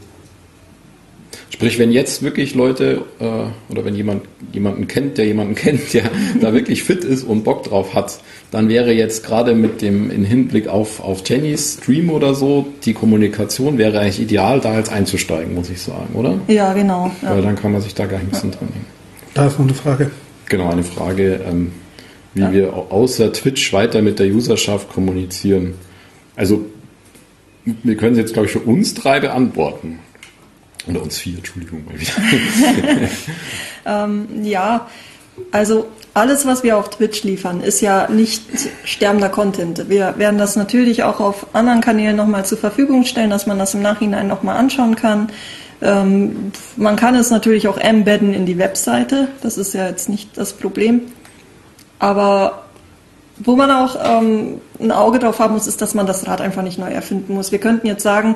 Sprich, wenn jetzt wirklich Leute äh, oder wenn jemand jemanden kennt, der jemanden kennt, der da wirklich fit ist und Bock drauf hat, dann wäre jetzt gerade mit dem in Hinblick auf, auf Jennys Stream oder so, die Kommunikation wäre eigentlich ideal, da jetzt einzusteigen, muss ich sagen, oder?
Ja, genau. Ja.
Weil dann kann man sich da gleich ein bisschen ja. dran nehmen.
Da ist noch eine Frage.
Genau, eine Frage, ähm, wie ja. wir außer Twitch weiter mit der Userschaft kommunizieren. Also, wir können es jetzt, glaube ich, für uns drei beantworten. Oder uns vier, Entschuldigung mal wieder.
ähm, ja, also alles, was wir auf Twitch liefern, ist ja nicht sterbender Content. Wir werden das natürlich auch auf anderen Kanälen nochmal zur Verfügung stellen, dass man das im Nachhinein nochmal anschauen kann. Ähm, man kann es natürlich auch embedden in die Webseite, das ist ja jetzt nicht das Problem. Aber wo man auch ähm, ein Auge drauf haben muss, ist, dass man das Rad einfach nicht neu erfinden muss. Wir könnten jetzt sagen,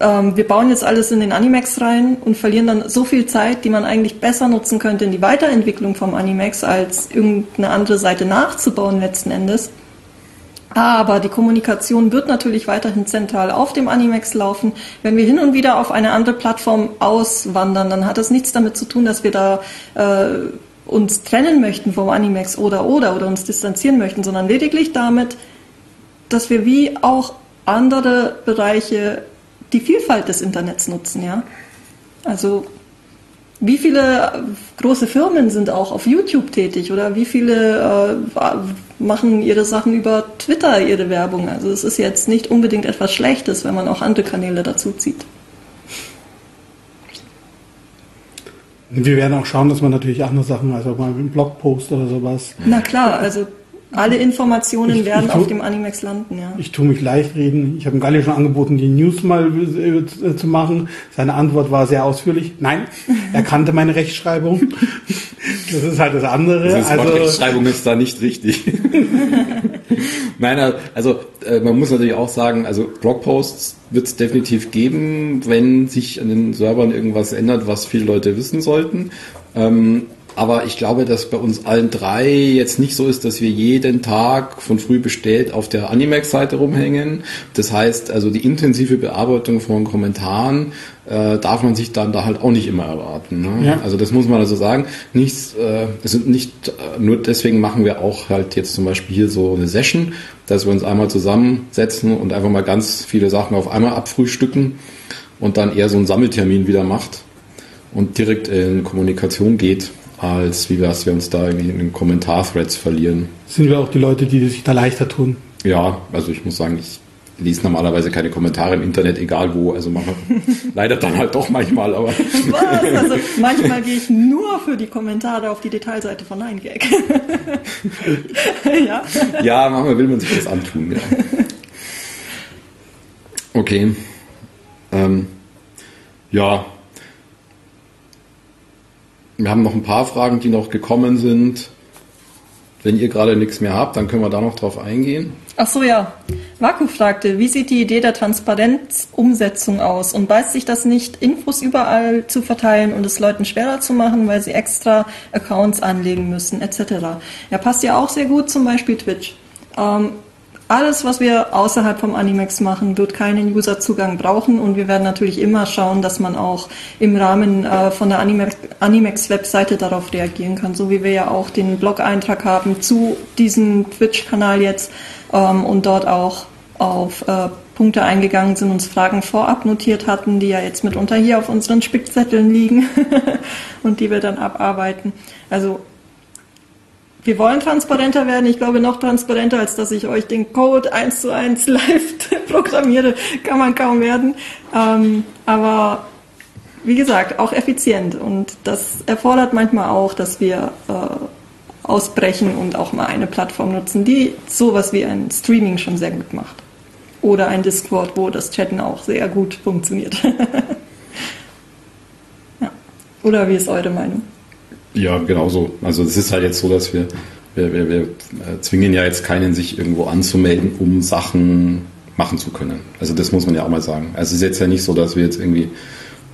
ähm, wir bauen jetzt alles in den Animax rein und verlieren dann so viel Zeit, die man eigentlich besser nutzen könnte in die Weiterentwicklung vom Animax, als irgendeine andere Seite nachzubauen letzten Endes. Aber die Kommunikation wird natürlich weiterhin zentral auf dem Animex laufen. Wenn wir hin und wieder auf eine andere Plattform auswandern, dann hat das nichts damit zu tun, dass wir da äh, uns trennen möchten vom Animex oder oder oder uns distanzieren möchten, sondern lediglich damit, dass wir wie auch andere Bereiche die Vielfalt des Internets nutzen, ja. Also wie viele große Firmen sind auch auf YouTube tätig oder wie viele äh, machen ihre Sachen über Twitter, ihre Werbung. Also es ist jetzt nicht unbedingt etwas Schlechtes, wenn man auch andere Kanäle dazu zieht.
Wir werden auch schauen, dass man natürlich andere Sachen, also mal einen Blogpost oder sowas.
Na klar, also alle Informationen ich, werden ich tu, auf dem Animex landen, ja.
Ich tue mich leicht reden. Ich habe Galli schon angeboten, die News mal äh, zu machen. Seine Antwort war sehr ausführlich. Nein, er kannte meine Rechtschreibung. Das ist halt das andere.
Das also, Rechtschreibung ist da nicht richtig. Nein, also äh, man muss natürlich auch sagen, also Blogposts wird es definitiv geben, wenn sich an den Servern irgendwas ändert, was viele Leute wissen sollten. Ähm, aber ich glaube, dass bei uns allen drei jetzt nicht so ist, dass wir jeden Tag von früh bestellt auf der Animax-Seite rumhängen. Das heißt, also die intensive Bearbeitung von Kommentaren äh, darf man sich dann da halt auch nicht immer erwarten. Ne? Ja. Also das muss man also sagen. Nichts, äh, also nicht äh, nur deswegen machen wir auch halt jetzt zum Beispiel hier so eine Session, dass wir uns einmal zusammensetzen und einfach mal ganz viele Sachen auf einmal abfrühstücken und dann eher so einen Sammeltermin wieder macht und direkt in Kommunikation geht als wie wir, wir uns da irgendwie in den Kommentarthreads verlieren.
Sind wir auch die Leute, die sich da leichter tun?
Ja, also ich muss sagen, ich lese normalerweise keine Kommentare im Internet, egal wo. Also manchmal, leider dann halt doch manchmal, aber.
Was? Also manchmal gehe ich nur für die Kommentare auf die Detailseite von 9gag.
ja. ja, manchmal will man sich das antun, ja. Okay. Ähm, ja, wir haben noch ein paar Fragen, die noch gekommen sind. wenn ihr gerade nichts mehr habt, dann können wir da noch drauf eingehen.
Ach so, ja. Vaku fragte, wie sieht die Idee der Transparenzumsetzung aus? Und beißt sich das nicht, Infos überall zu verteilen und es Leuten schwerer zu machen, weil sie extra Accounts anlegen müssen, etc.? Ja, passt ja auch sehr gut zum Beispiel Twitch. Ähm, alles, was wir außerhalb vom Animex machen, wird keinen Userzugang brauchen und wir werden natürlich immer schauen, dass man auch im Rahmen äh, von der Animex-Webseite darauf reagieren kann, so wie wir ja auch den Blog-Eintrag haben zu diesem Twitch-Kanal jetzt ähm, und dort auch auf äh, Punkte eingegangen sind, uns Fragen vorab notiert hatten, die ja jetzt mitunter hier auf unseren Spickzetteln liegen und die wir dann abarbeiten. Also wir wollen transparenter werden. Ich glaube, noch transparenter, als dass ich euch den Code eins zu eins live programmiere, kann man kaum werden. Ähm, aber wie gesagt, auch effizient. Und das erfordert manchmal auch, dass wir äh, ausbrechen und auch mal eine Plattform nutzen, die sowas wie ein Streaming schon sehr gut macht. Oder ein Discord, wo das Chatten auch sehr gut funktioniert. ja. Oder wie ist eure Meinung?
Ja, genau so. Also es ist halt jetzt so, dass wir, wir, wir, wir äh, zwingen ja jetzt keinen, sich irgendwo anzumelden, um Sachen machen zu können. Also das muss man ja auch mal sagen. Also es ist jetzt ja nicht so, dass wir jetzt irgendwie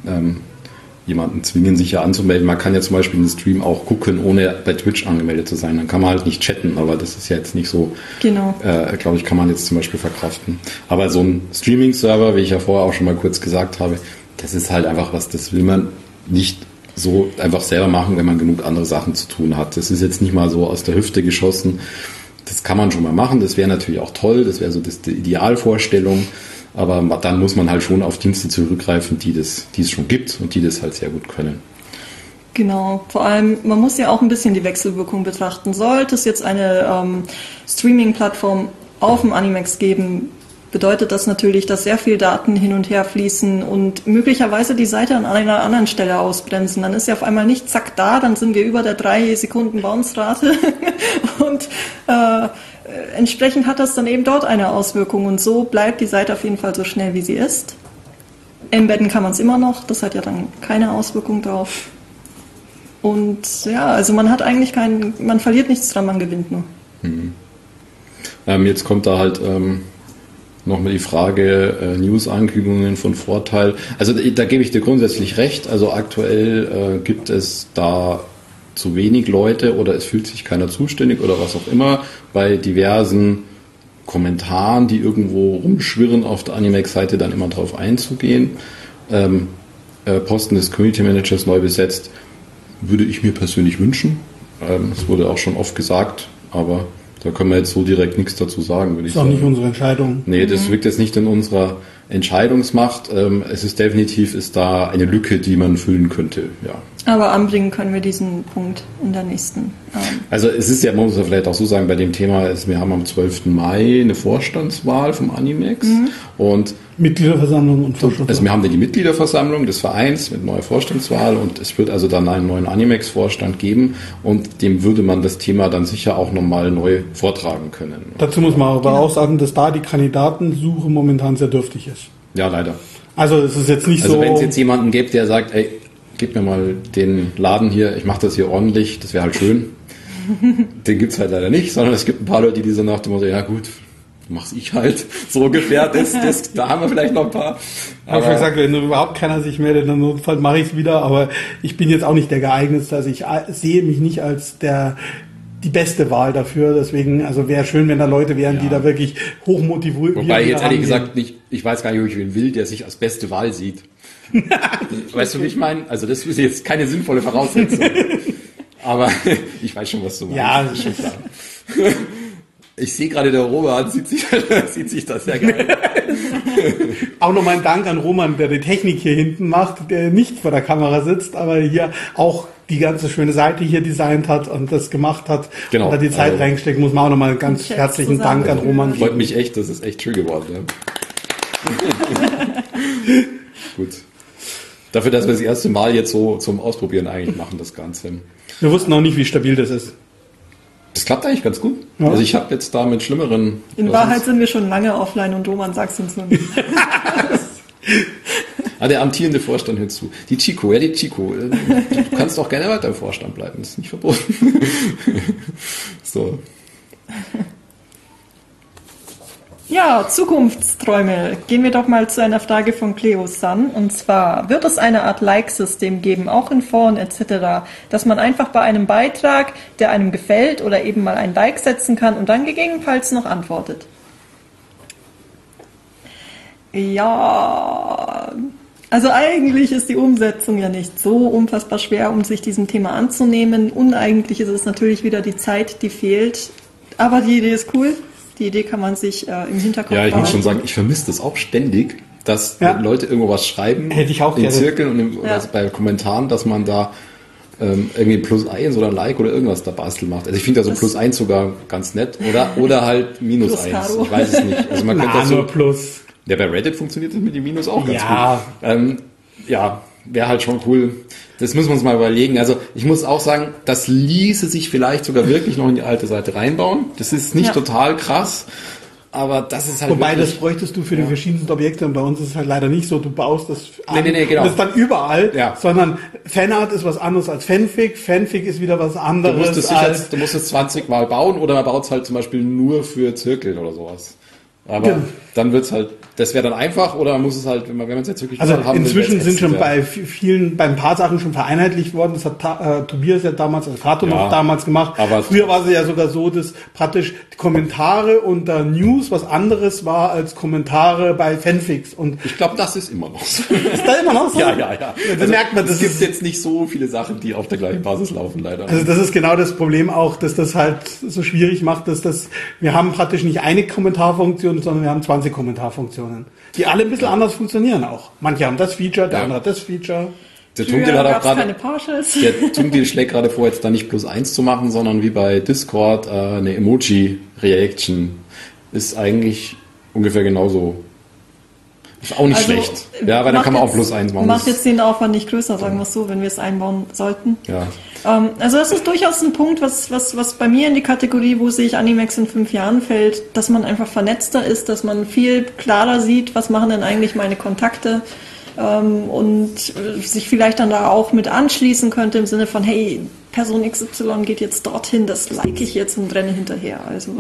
ähm, jemanden zwingen, sich ja anzumelden. Man kann ja zum Beispiel einen Stream auch gucken, ohne bei Twitch angemeldet zu sein. Dann kann man halt nicht chatten, aber das ist ja jetzt nicht so,
genau.
äh, glaube ich, kann man jetzt zum Beispiel verkraften. Aber so ein Streaming-Server, wie ich ja vorher auch schon mal kurz gesagt habe, das ist halt einfach was, das will man nicht so einfach selber machen, wenn man genug andere Sachen zu tun hat. Das ist jetzt nicht mal so aus der Hüfte geschossen. Das kann man schon mal machen. Das wäre natürlich auch toll. Das wäre so das, die Idealvorstellung. Aber dann muss man halt schon auf Dienste zurückgreifen, die, das, die es schon gibt und die das halt sehr gut können.
Genau, vor allem, man muss ja auch ein bisschen die Wechselwirkung betrachten. Sollte es jetzt eine ähm, Streaming-Plattform auf dem Animex geben, bedeutet das natürlich, dass sehr viel Daten hin und her fließen und möglicherweise die Seite an einer anderen Stelle ausbremsen. Dann ist sie auf einmal nicht zack da, dann sind wir über der drei Sekunden Bounce-Rate und äh, entsprechend hat das dann eben dort eine Auswirkung und so bleibt die Seite auf jeden Fall so schnell, wie sie ist. Embedden kann man es immer noch, das hat ja dann keine Auswirkung drauf. Und ja, also man hat eigentlich keinen, man verliert nichts dran, man gewinnt nur. Mhm.
Ähm, jetzt kommt da halt ähm, Nochmal die Frage äh, News-Ankündigungen von Vorteil. Also da gebe ich dir grundsätzlich recht. Also aktuell äh, gibt es da zu wenig Leute oder es fühlt sich keiner zuständig oder was auch immer bei diversen Kommentaren, die irgendwo rumschwirren auf der Animex-Seite, dann immer drauf einzugehen. Ähm, äh, Posten des Community Managers neu besetzt, würde ich mir persönlich wünschen. Ähm, es wurde auch schon oft gesagt, aber da können wir jetzt so direkt nichts dazu sagen,
würde ich sagen. Das ist auch nicht unsere Entscheidung.
Nee, das mhm. wirkt jetzt nicht in unserer Entscheidungsmacht. Ähm, es ist definitiv ist da eine Lücke, die man füllen könnte, ja.
Aber anbringen können wir diesen Punkt in der nächsten.
Ähm also es ist ja, muss man vielleicht auch so sagen, bei dem Thema ist, wir haben am 12. Mai eine Vorstandswahl vom Animex mhm. und
Mitgliederversammlung und Vorstandswahl.
Also wir haben die Mitgliederversammlung des Vereins mit neuer Vorstandswahl und es wird also dann einen neuen Animex-Vorstand geben und dem würde man das Thema dann sicher auch nochmal neu vortragen können.
Dazu muss man aber genau. auch sagen, dass da die Kandidatensuche momentan sehr dürftig ist.
Ja, leider.
Also es ist jetzt nicht
also
so...
Also wenn es jetzt jemanden gibt, der sagt, ey, gib mir mal den Laden hier, ich mache das hier ordentlich, das wäre halt schön. den gibt es halt leider nicht, sondern es gibt ein paar Leute, die so nach dem Motto, ja gut, mach's ich halt, so ungefähr, das, das, da haben wir vielleicht noch ein paar.
Aber ich habe gesagt, wenn überhaupt keiner sich meldet, dann notfalls mache ich es wieder, aber ich bin jetzt auch nicht der geeignetste, also ich sehe mich nicht als der die beste Wahl dafür. Deswegen, also wäre schön, wenn da Leute wären, ja. die da wirklich hochmotiviert
Wobei jetzt ehrlich gesagt nicht, ich weiß gar nicht, ob ich wen will, der sich als beste Wahl sieht. weißt du, wie ich meine? Also das ist jetzt keine sinnvolle Voraussetzung. Aber ich weiß schon, was du meinst.
Ja, das ist schon klar.
Ich sehe gerade, der Robert sieht sich, sieht sich das sehr geil.
auch nochmal ein Dank an Roman, der die Technik hier hinten macht, der nicht vor der Kamera sitzt, aber hier auch die ganze schöne Seite hier designt hat und das gemacht hat
genau.
und da die Zeit also, reingesteckt, muss man auch nochmal einen ganz herzlichen Dank an Roman
geben. Freut mich echt, das ist echt schön geworden. Ja. Gut. Dafür, dass wir das erste Mal jetzt so zum Ausprobieren eigentlich machen, das Ganze.
Wir wussten auch nicht, wie stabil das ist.
Das klappt eigentlich ganz gut. Ja. Also ich habe jetzt da mit schlimmeren.
In Wahrheit sind wir schon lange offline und Roman sagt es uns noch nicht.
Ah, der amtierende Vorstand hinzu. Die Chico, ja, die Chico. Äh, du kannst auch gerne weiter im Vorstand bleiben, das ist nicht verboten. so.
Ja, Zukunftsträume. Gehen wir doch mal zu einer Frage von Cleo Sun. Und zwar, wird es eine Art Like-System geben, auch in Foren etc., dass man einfach bei einem Beitrag, der einem gefällt oder eben mal ein Like setzen kann und dann gegebenenfalls noch antwortet? Ja, also eigentlich ist die Umsetzung ja nicht so unfassbar schwer, um sich diesem Thema anzunehmen. Uneigentlich ist es natürlich wieder die Zeit, die fehlt. Aber die Idee ist cool. Die Idee kann man sich äh, im Hinterkopf
Ja, ich muss
behalten.
schon sagen, ich vermisse das auch ständig, dass
Ja.
Leute irgendwo was schreiben.
Hätte ich auch
in
gerne.
Zirkeln und im,
Ja.
bei Kommentaren, dass man da ähm, irgendwie plus eins oder ein Like oder irgendwas da bastel macht. Also ich finde ja so
Das-
plus eins sogar ganz nett. Oder, oder halt minus
Plus
eins.
Karo.
Ich weiß es nicht. Also man könnte das
nur
so,
plus.
ja, bei Reddit funktioniert das mit dem Minus auch ganz
Ja.
gut. Ähm, ja, wäre halt schon cool. Das müssen wir uns mal überlegen. Also ich muss auch sagen, das ließe sich vielleicht sogar wirklich noch in die alte Seite reinbauen. Das ist nicht
Ja.
total krass, aber das ist halt
Wobei, das
wirklich,
bräuchtest du für die verschiedensten Objekte und bei uns ist es halt leider nicht so, du baust das an
Nee, nee, nee, genau.
und das dann überall,
Ja.
sondern Fanart ist was anderes als Fanfic, Fanfic ist wieder was
Du
anderes
musst, es sicher,
als...
du musst es 20 Mal bauen oder man baut es halt zum Beispiel nur für Zirkel oder sowas. Aber
Genau.
dann wird's halt, das wäre dann einfach oder muss es halt, wenn man es jetzt wirklich
Also
haben
inzwischen sind schon bei vi- vielen, bei ein paar Sachen schon vereinheitlicht worden. Das hat Ta äh, Tobias ja damals, also Tato
Ja,
noch damals gemacht.
aber-
Früher war es ja sogar so, dass praktisch die Kommentare unter News was anderes war als Kommentare bei Fanfics. Und
Ich glaube, das ist immer noch so.
ist da immer noch so?
ja, ja, ja.
Da merkt man,
es
das
gibt
ist,
jetzt nicht so viele Sachen, die auf der gleichen Basis laufen, leider.
also das ist genau das Problem auch, dass das halt so schwierig macht, dass das, wir haben praktisch nicht eine Kommentarfunktion, sondern wir haben 20 Kommentarfunktionen, die alle ein bisschen anders funktionieren auch. Manche haben das Feature, der
Ja.
andere hat das Feature.
der Tunkel hat auch gerade, der Tunkel schlägt gerade vor, jetzt da nicht plus eins zu machen, sondern wie bei Discord äh, eine Emoji-Reaction. Ist eigentlich ungefähr genauso. Ist auch nicht
Also,
schlecht. Ja, aber dann kann man auch
jetzt-
plus eins machen.
Macht jetzt den Aufwand nicht größer, sagen wir es so, wenn wir es einbauen sollten.
ja.
Ähm, also das ist durchaus ein Punkt, was, was, was bei mir in die Kategorie, wo sich Animex in fünf Jahren fällt, dass man einfach vernetzter ist, dass man viel klarer sieht, was machen denn eigentlich meine Kontakte ähm, und äh, sich vielleicht dann da auch mit anschließen könnte im Sinne von, hey, Person XY geht jetzt dorthin, das like ich jetzt und renne hinterher. Also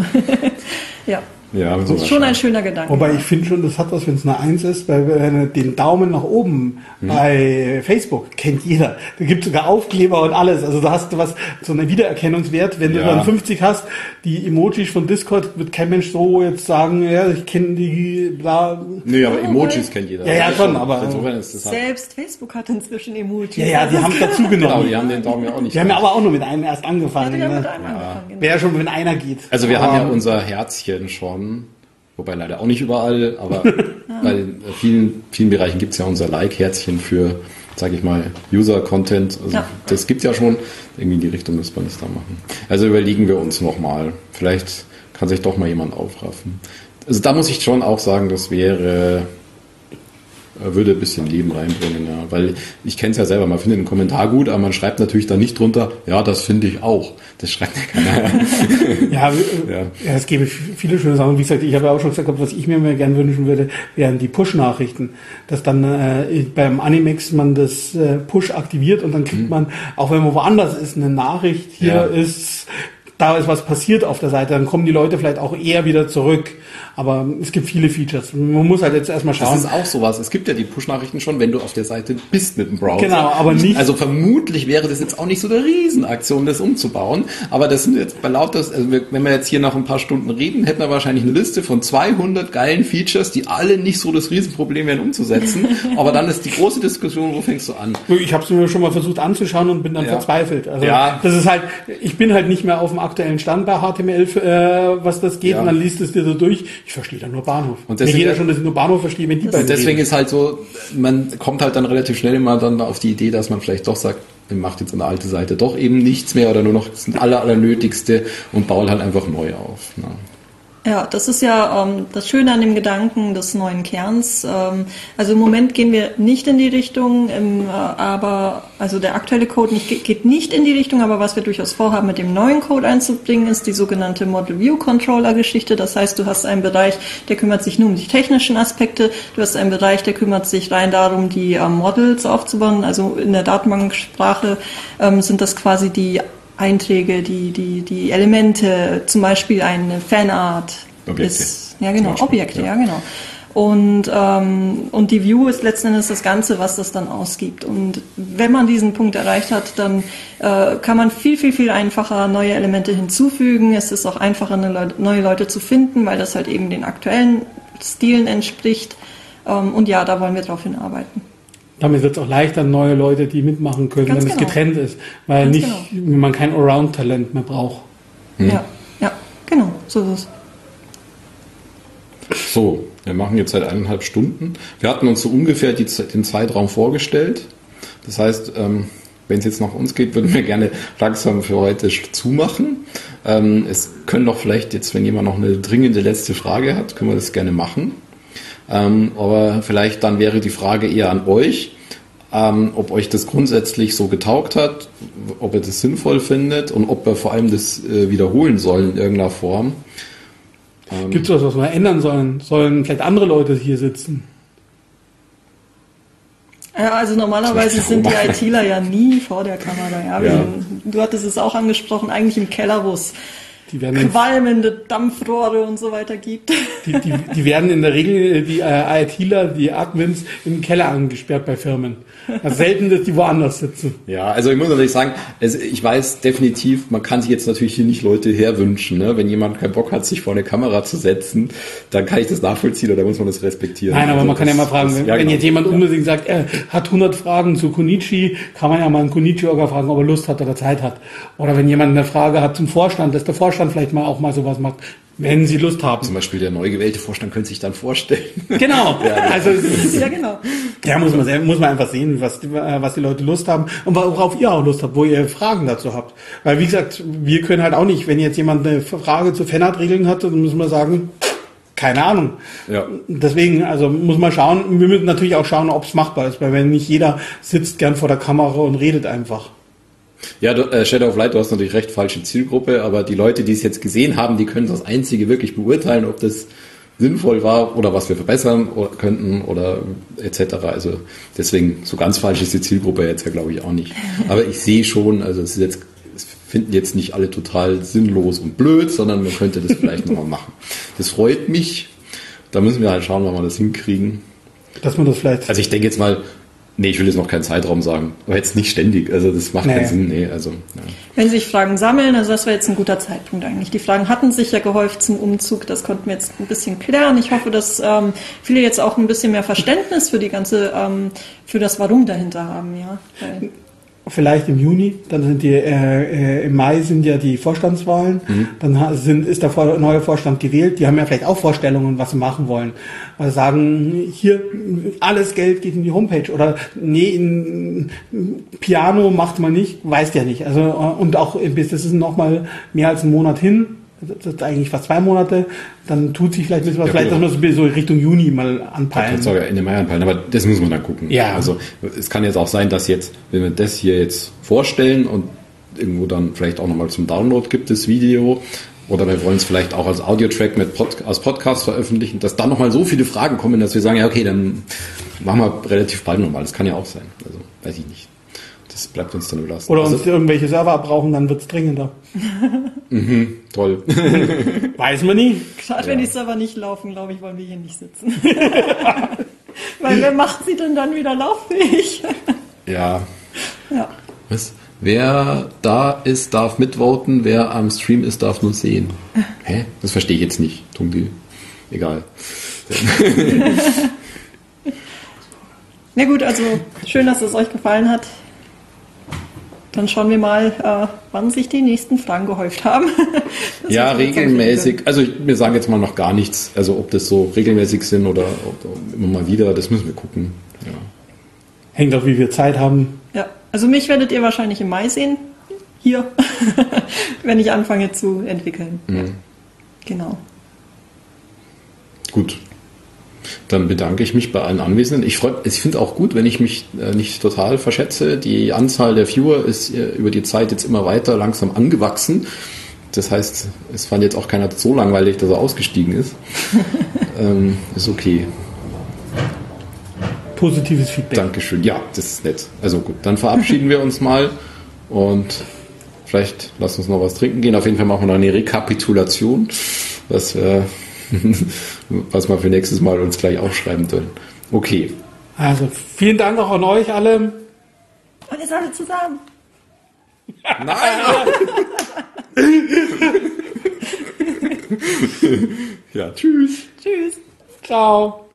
ja,
Ja,
das ist schon ein schöner Gedanke.
Wobei ich finde schon, das hat was, wenn es eine Eins ist, weil wenn du den Daumen nach oben
Mhm.
bei Facebook kennt jeder. Da gibt sogar Aufkleber und alles. Also da hast du was, so einen Wiedererkennungswert. Wenn du
Ja.
dann 50 hast, die Emojis von Discord, wird kein Mensch so jetzt sagen, ja, ich kenne die, bla.
Nee, aber Emojis kennt jeder.
Ja, ja, schon, aber-
Insofern ist das halt.
Selbst Facebook hat inzwischen Emojis.
Ja, ja, die haben dazu
Genau,
genommen.
die haben den Daumen ja auch nicht.
Die haben ja aber auch nur mit einem erst
Ja,
angefangen.
die haben mit
ne?
einem angefangen. genau.
Wäre schon, wenn einer geht.
Also wir haben ja
Aber-
unser Herzchen schon, wobei leider auch nicht überall, aber bei vielen, vielen Bereichen gibt es ja unser Like-Herzchen für, sage ich mal, User-Content. Also
Ja.
Das gibt ja schon. Irgendwie in die Richtung müssen wir das da machen. Also überlegen wir uns nochmal. Vielleicht kann sich doch mal jemand aufraffen. Also da muss ich schon auch sagen, das wäre würde ein bisschen Leben reinbringen, ja. Weil ich kenne es ja selber, man findet einen Kommentar gut, aber man schreibt natürlich dann nicht drunter, ja, das finde ich auch. Das schreibt ja keiner.
Ja, äh,
Ja.
ja. es gäbe viele schöne Sachen. Wie gesagt, ich habe ja auch schon gesagt, was ich mir mehr gern wünschen würde, wären die Push-Nachrichten. Dass dann äh, beim Animex man das äh, Push aktiviert und dann kriegt man, auch wenn man woanders ist, eine Nachricht, hier
Ja.
ist, da ist was passiert auf der Seite, dann kommen die Leute vielleicht auch eher wieder zurück. Aber es gibt viele Features. Man muss halt jetzt erstmal
Das
schauen.
ist auch sowas. Es gibt ja die Push-Nachrichten schon, wenn du auf der Seite bist mit dem Browser.
Genau, aber nicht-
Also vermutlich wäre das jetzt auch nicht so eine Riesenaktion, das umzubauen. Aber das sind jetzt bei lauter, also wenn wir jetzt hier nach ein paar Stunden reden, hätten wir wahrscheinlich eine Liste von 200 geilen Features, die alle nicht so das Riesenproblem wären umzusetzen. aber dann ist die große Diskussion, wo fängst du an?
Ich habe es mir schon mal versucht anzuschauen und bin dann
Ja.
verzweifelt. Also
Ja.
das ist halt, ich bin halt nicht mehr auf dem aktuellen Stand bei HTML, äh, was das geht,
Ja.
und dann liest es dir so durch. Ich verstehe dann nur Bahnhof.
Und
Mir
deswegen-
geht ja schon, dass ich nur Bahnhof verstehe, wenn die beiden
Und deswegen
reden.
ist halt so, man kommt halt dann relativ schnell immer dann auf die Idee, dass man vielleicht doch sagt, man macht jetzt eine alte Seite doch eben nichts mehr oder nur noch das aller, allernötigste und baut halt einfach neu auf. Ne?
Ja, das ist ja ähm, das Schöne an dem Gedanken des neuen Kerns. Ähm, also im Moment gehen wir nicht in die Richtung, ähm, äh, aber also der aktuelle Code nicht, geht nicht in die Richtung, aber was wir durchaus vorhaben, mit dem neuen Code einzubringen, ist die sogenannte Model View Controller Geschichte. Das heißt, du hast einen Bereich, der kümmert sich nur um die technischen Aspekte. Du hast einen Bereich, der kümmert sich rein darum, die ähm, Models aufzubauen. Also in der Datenbanksprache ähm, sind das quasi die Einträge, die, die, die Elemente, zum Beispiel eine Fanart.
Objekte.
Ist, ja, genau,
Beispiel,
Objekte, ja,
ja.
genau. Und, ähm, und die View ist letzten Endes das Ganze, was das dann ausgibt. Und wenn man diesen Punkt erreicht hat, dann äh, kann man viel, viel, viel einfacher neue Elemente hinzufügen. Es ist auch einfacher, Leu- neue Leute zu finden, weil das halt eben den aktuellen Stilen entspricht. Ähm, und ja, da wollen wir drauf hinarbeiten.
Damit wird es auch leichter, neue Leute, die mitmachen können,
Ganz
wenn es
genau.
getrennt ist. Weil
Ganz
nicht, wenn man kein Around-Talent mehr braucht.
Ja, ja, genau, so ist es.
So, wir machen jetzt seit eineinhalb Stunden. Wir hatten uns so ungefähr die, den Zeitraum vorgestellt. Das heißt, ähm, wenn es jetzt nach uns geht, würden wir gerne langsam für heute zumachen. Ähm, es können doch vielleicht jetzt, wenn jemand noch eine dringende letzte Frage hat, können wir das gerne machen. Ähm, aber vielleicht dann wäre die Frage eher an euch, ähm, ob euch das grundsätzlich so getaugt hat, ob ihr das sinnvoll findet und ob wir vor allem das äh, wiederholen sollen in irgendeiner Form.
Gibt es was, was wir ändern sollen? Sollen vielleicht andere Leute hier sitzen?
Ja, also normalerweise sind die ITler ja nie vor der Kamera. Ja?
Ja.
Du hattest es auch angesprochen, eigentlich im Keller, wo es
Die werden,
qualmende Dampfrohre und so weiter gibt.
die, die, die werden in der Regel, die äh, ITler, die Admins, im Keller angesperrt bei Firmen. Also selten, dass die woanders sitzen.
Ja, also ich muss natürlich sagen, es, ich weiß definitiv, man kann sich jetzt natürlich hier nicht Leute herwünschen. Ne? Wenn jemand keinen Bock hat, sich vor eine Kamera zu setzen, dann kann ich das nachvollziehen oder muss man das respektieren.
Nein, aber
Also
man kann
das-
ja mal fragen,
das-
wenn,
ja,
wenn
genau.
jetzt jemand
Ja.
unbedingt sagt, er hat 100 Fragen zu Konichi, kann man ja mal einen Konichi-Orga fragen, ob er Lust hat oder Zeit hat. Oder wenn jemand eine Frage hat zum Vorstand, dass der Vorstand vielleicht mal auch mal sowas macht, wenn sie Lust
Zum
haben.
Beispiel der neu gewählte Vorstand könnte sich dann vorstellen.
Genau. Also, es ist-
ja, genau.
ja, muss man, muss man einfach sehen, was die, was die Leute Lust haben und worauf ihr auch Lust habt, wo ihr Fragen dazu habt. Weil, wie gesagt, wir können halt auch nicht, wenn jetzt jemand eine Frage zu Fanart-Regeln hat, dann müssen wir sagen, keine Ahnung.
Ja.
Deswegen, also muss man schauen. Wir müssen natürlich auch schauen, ob es machbar ist, weil wenn nicht jeder sitzt gern vor der Kamera und redet einfach.
Ja, du, äh, Shadow of Light, du hast natürlich recht, falsche Zielgruppe, aber die Leute, die es jetzt gesehen haben, die können das Einzige wirklich beurteilen, ob das sinnvoll war oder was wir verbessern oder könnten oder etc. Also deswegen, so ganz falsch ist die Zielgruppe jetzt ja, glaube ich, auch nicht. Aber ich sehe schon, also es ist jetzt, es finden jetzt nicht alle total sinnlos und blöd, sondern man könnte das vielleicht nochmal machen. Das freut mich. Da müssen wir halt schauen, wann wir das hinkriegen.
Dass man das vielleicht.
Also ich denke jetzt mal, nee, ich will jetzt noch keinen Zeitraum sagen, aber jetzt nicht ständig. Also das macht
Nee.
keinen Sinn. Nee, also ja.
Wenn sich Fragen sammeln, also das wäre jetzt ein guter Zeitpunkt eigentlich. Die Fragen hatten sich ja gehäuft zum Umzug, das konnten wir jetzt ein bisschen klären. Ich hoffe, dass ähm, viele jetzt auch ein bisschen mehr Verständnis für die ganze, ähm, für das Warum dahinter haben, ja. Weil,
Vielleicht im Juni, dann sind die, äh, äh, im Mai sind ja die Vorstandswahlen, dann ha- sind, ist der vor, neue Vorstand gewählt, die haben ja vielleicht auch Vorstellungen, was sie machen wollen. Also sagen, hier, alles Geld geht in die Homepage oder nee, in, Piano macht man nicht, weiß ja nicht. Also, äh, und auch bis das ist noch mal mehr als ein Monat hin, das ist eigentlich fast zwei Monate, dann tut sich vielleicht ein bisschen was,
Ja,
vielleicht, dass
genau.
man so Richtung Juni mal anpeilen.
sogar Ende Mai anpeilen, aber das muss man dann gucken.
Ja.
Also es kann jetzt auch sein, dass jetzt, wenn wir das hier jetzt vorstellen und irgendwo dann vielleicht auch nochmal zum Download gibt, das Video, oder wir wollen es vielleicht auch als Audiotrack mit Pod, als Podcast veröffentlichen, dass dann nochmal so viele Fragen kommen, dass wir sagen, ja okay, dann machen wir relativ bald nochmal. Das kann ja auch sein. Also weiß ich nicht. Das bleibt uns dann überlassen.
Oder
also,
uns irgendwelche Server brauchen, dann wird's dringender.
toll.
Weiß man nie.
Gerade wenn die Server nicht laufen, glaube ich, wollen wir hier nicht sitzen. Weil wer macht sie denn dann wieder lauffähig?
ja.
ja.
Was? Wer da ist, darf mitvoten, wer am Stream ist, darf nur sehen. Hä? Das verstehe ich jetzt nicht. Tungi. Egal.
Na gut, also schön, dass es euch gefallen hat. Dann schauen wir mal, äh, wann sich die nächsten Fragen gehäuft haben.
Ja, regelmäßig. Also wir sagen jetzt mal noch gar nichts. Also ob das so regelmäßig sind oder, oder immer mal wieder, das müssen wir gucken. Ja.
Hängt auch, wie wir Zeit haben.
Ja, also mich werdet ihr wahrscheinlich im Mai sehen. Hier. Wenn ich anfange zu entwickeln.
Mhm.
Genau.
Gut. Dann bedanke ich mich bei allen Anwesenden. Ich, freu- ich finde auch gut, wenn ich mich äh, nicht total verschätze. Die Anzahl der Viewer ist äh, über die Zeit jetzt immer weiter langsam angewachsen. Das heißt, es fand jetzt auch keiner so langweilig, dass er ausgestiegen ist. ähm, ist okay.
Positives Feedback.
Dankeschön. Ja, das ist nett. Also gut, dann verabschieden wir uns mal und vielleicht lassen uns noch was trinken gehen. Auf jeden Fall machen wir noch eine Rekapitulation, was, wir, was wir für nächstes Mal uns gleich aufschreiben sollen. Okay.
Also vielen Dank auch an euch alle.
Und jetzt alle zusammen.
Nein! ja, tschüss.
Tschüss.
Ciao.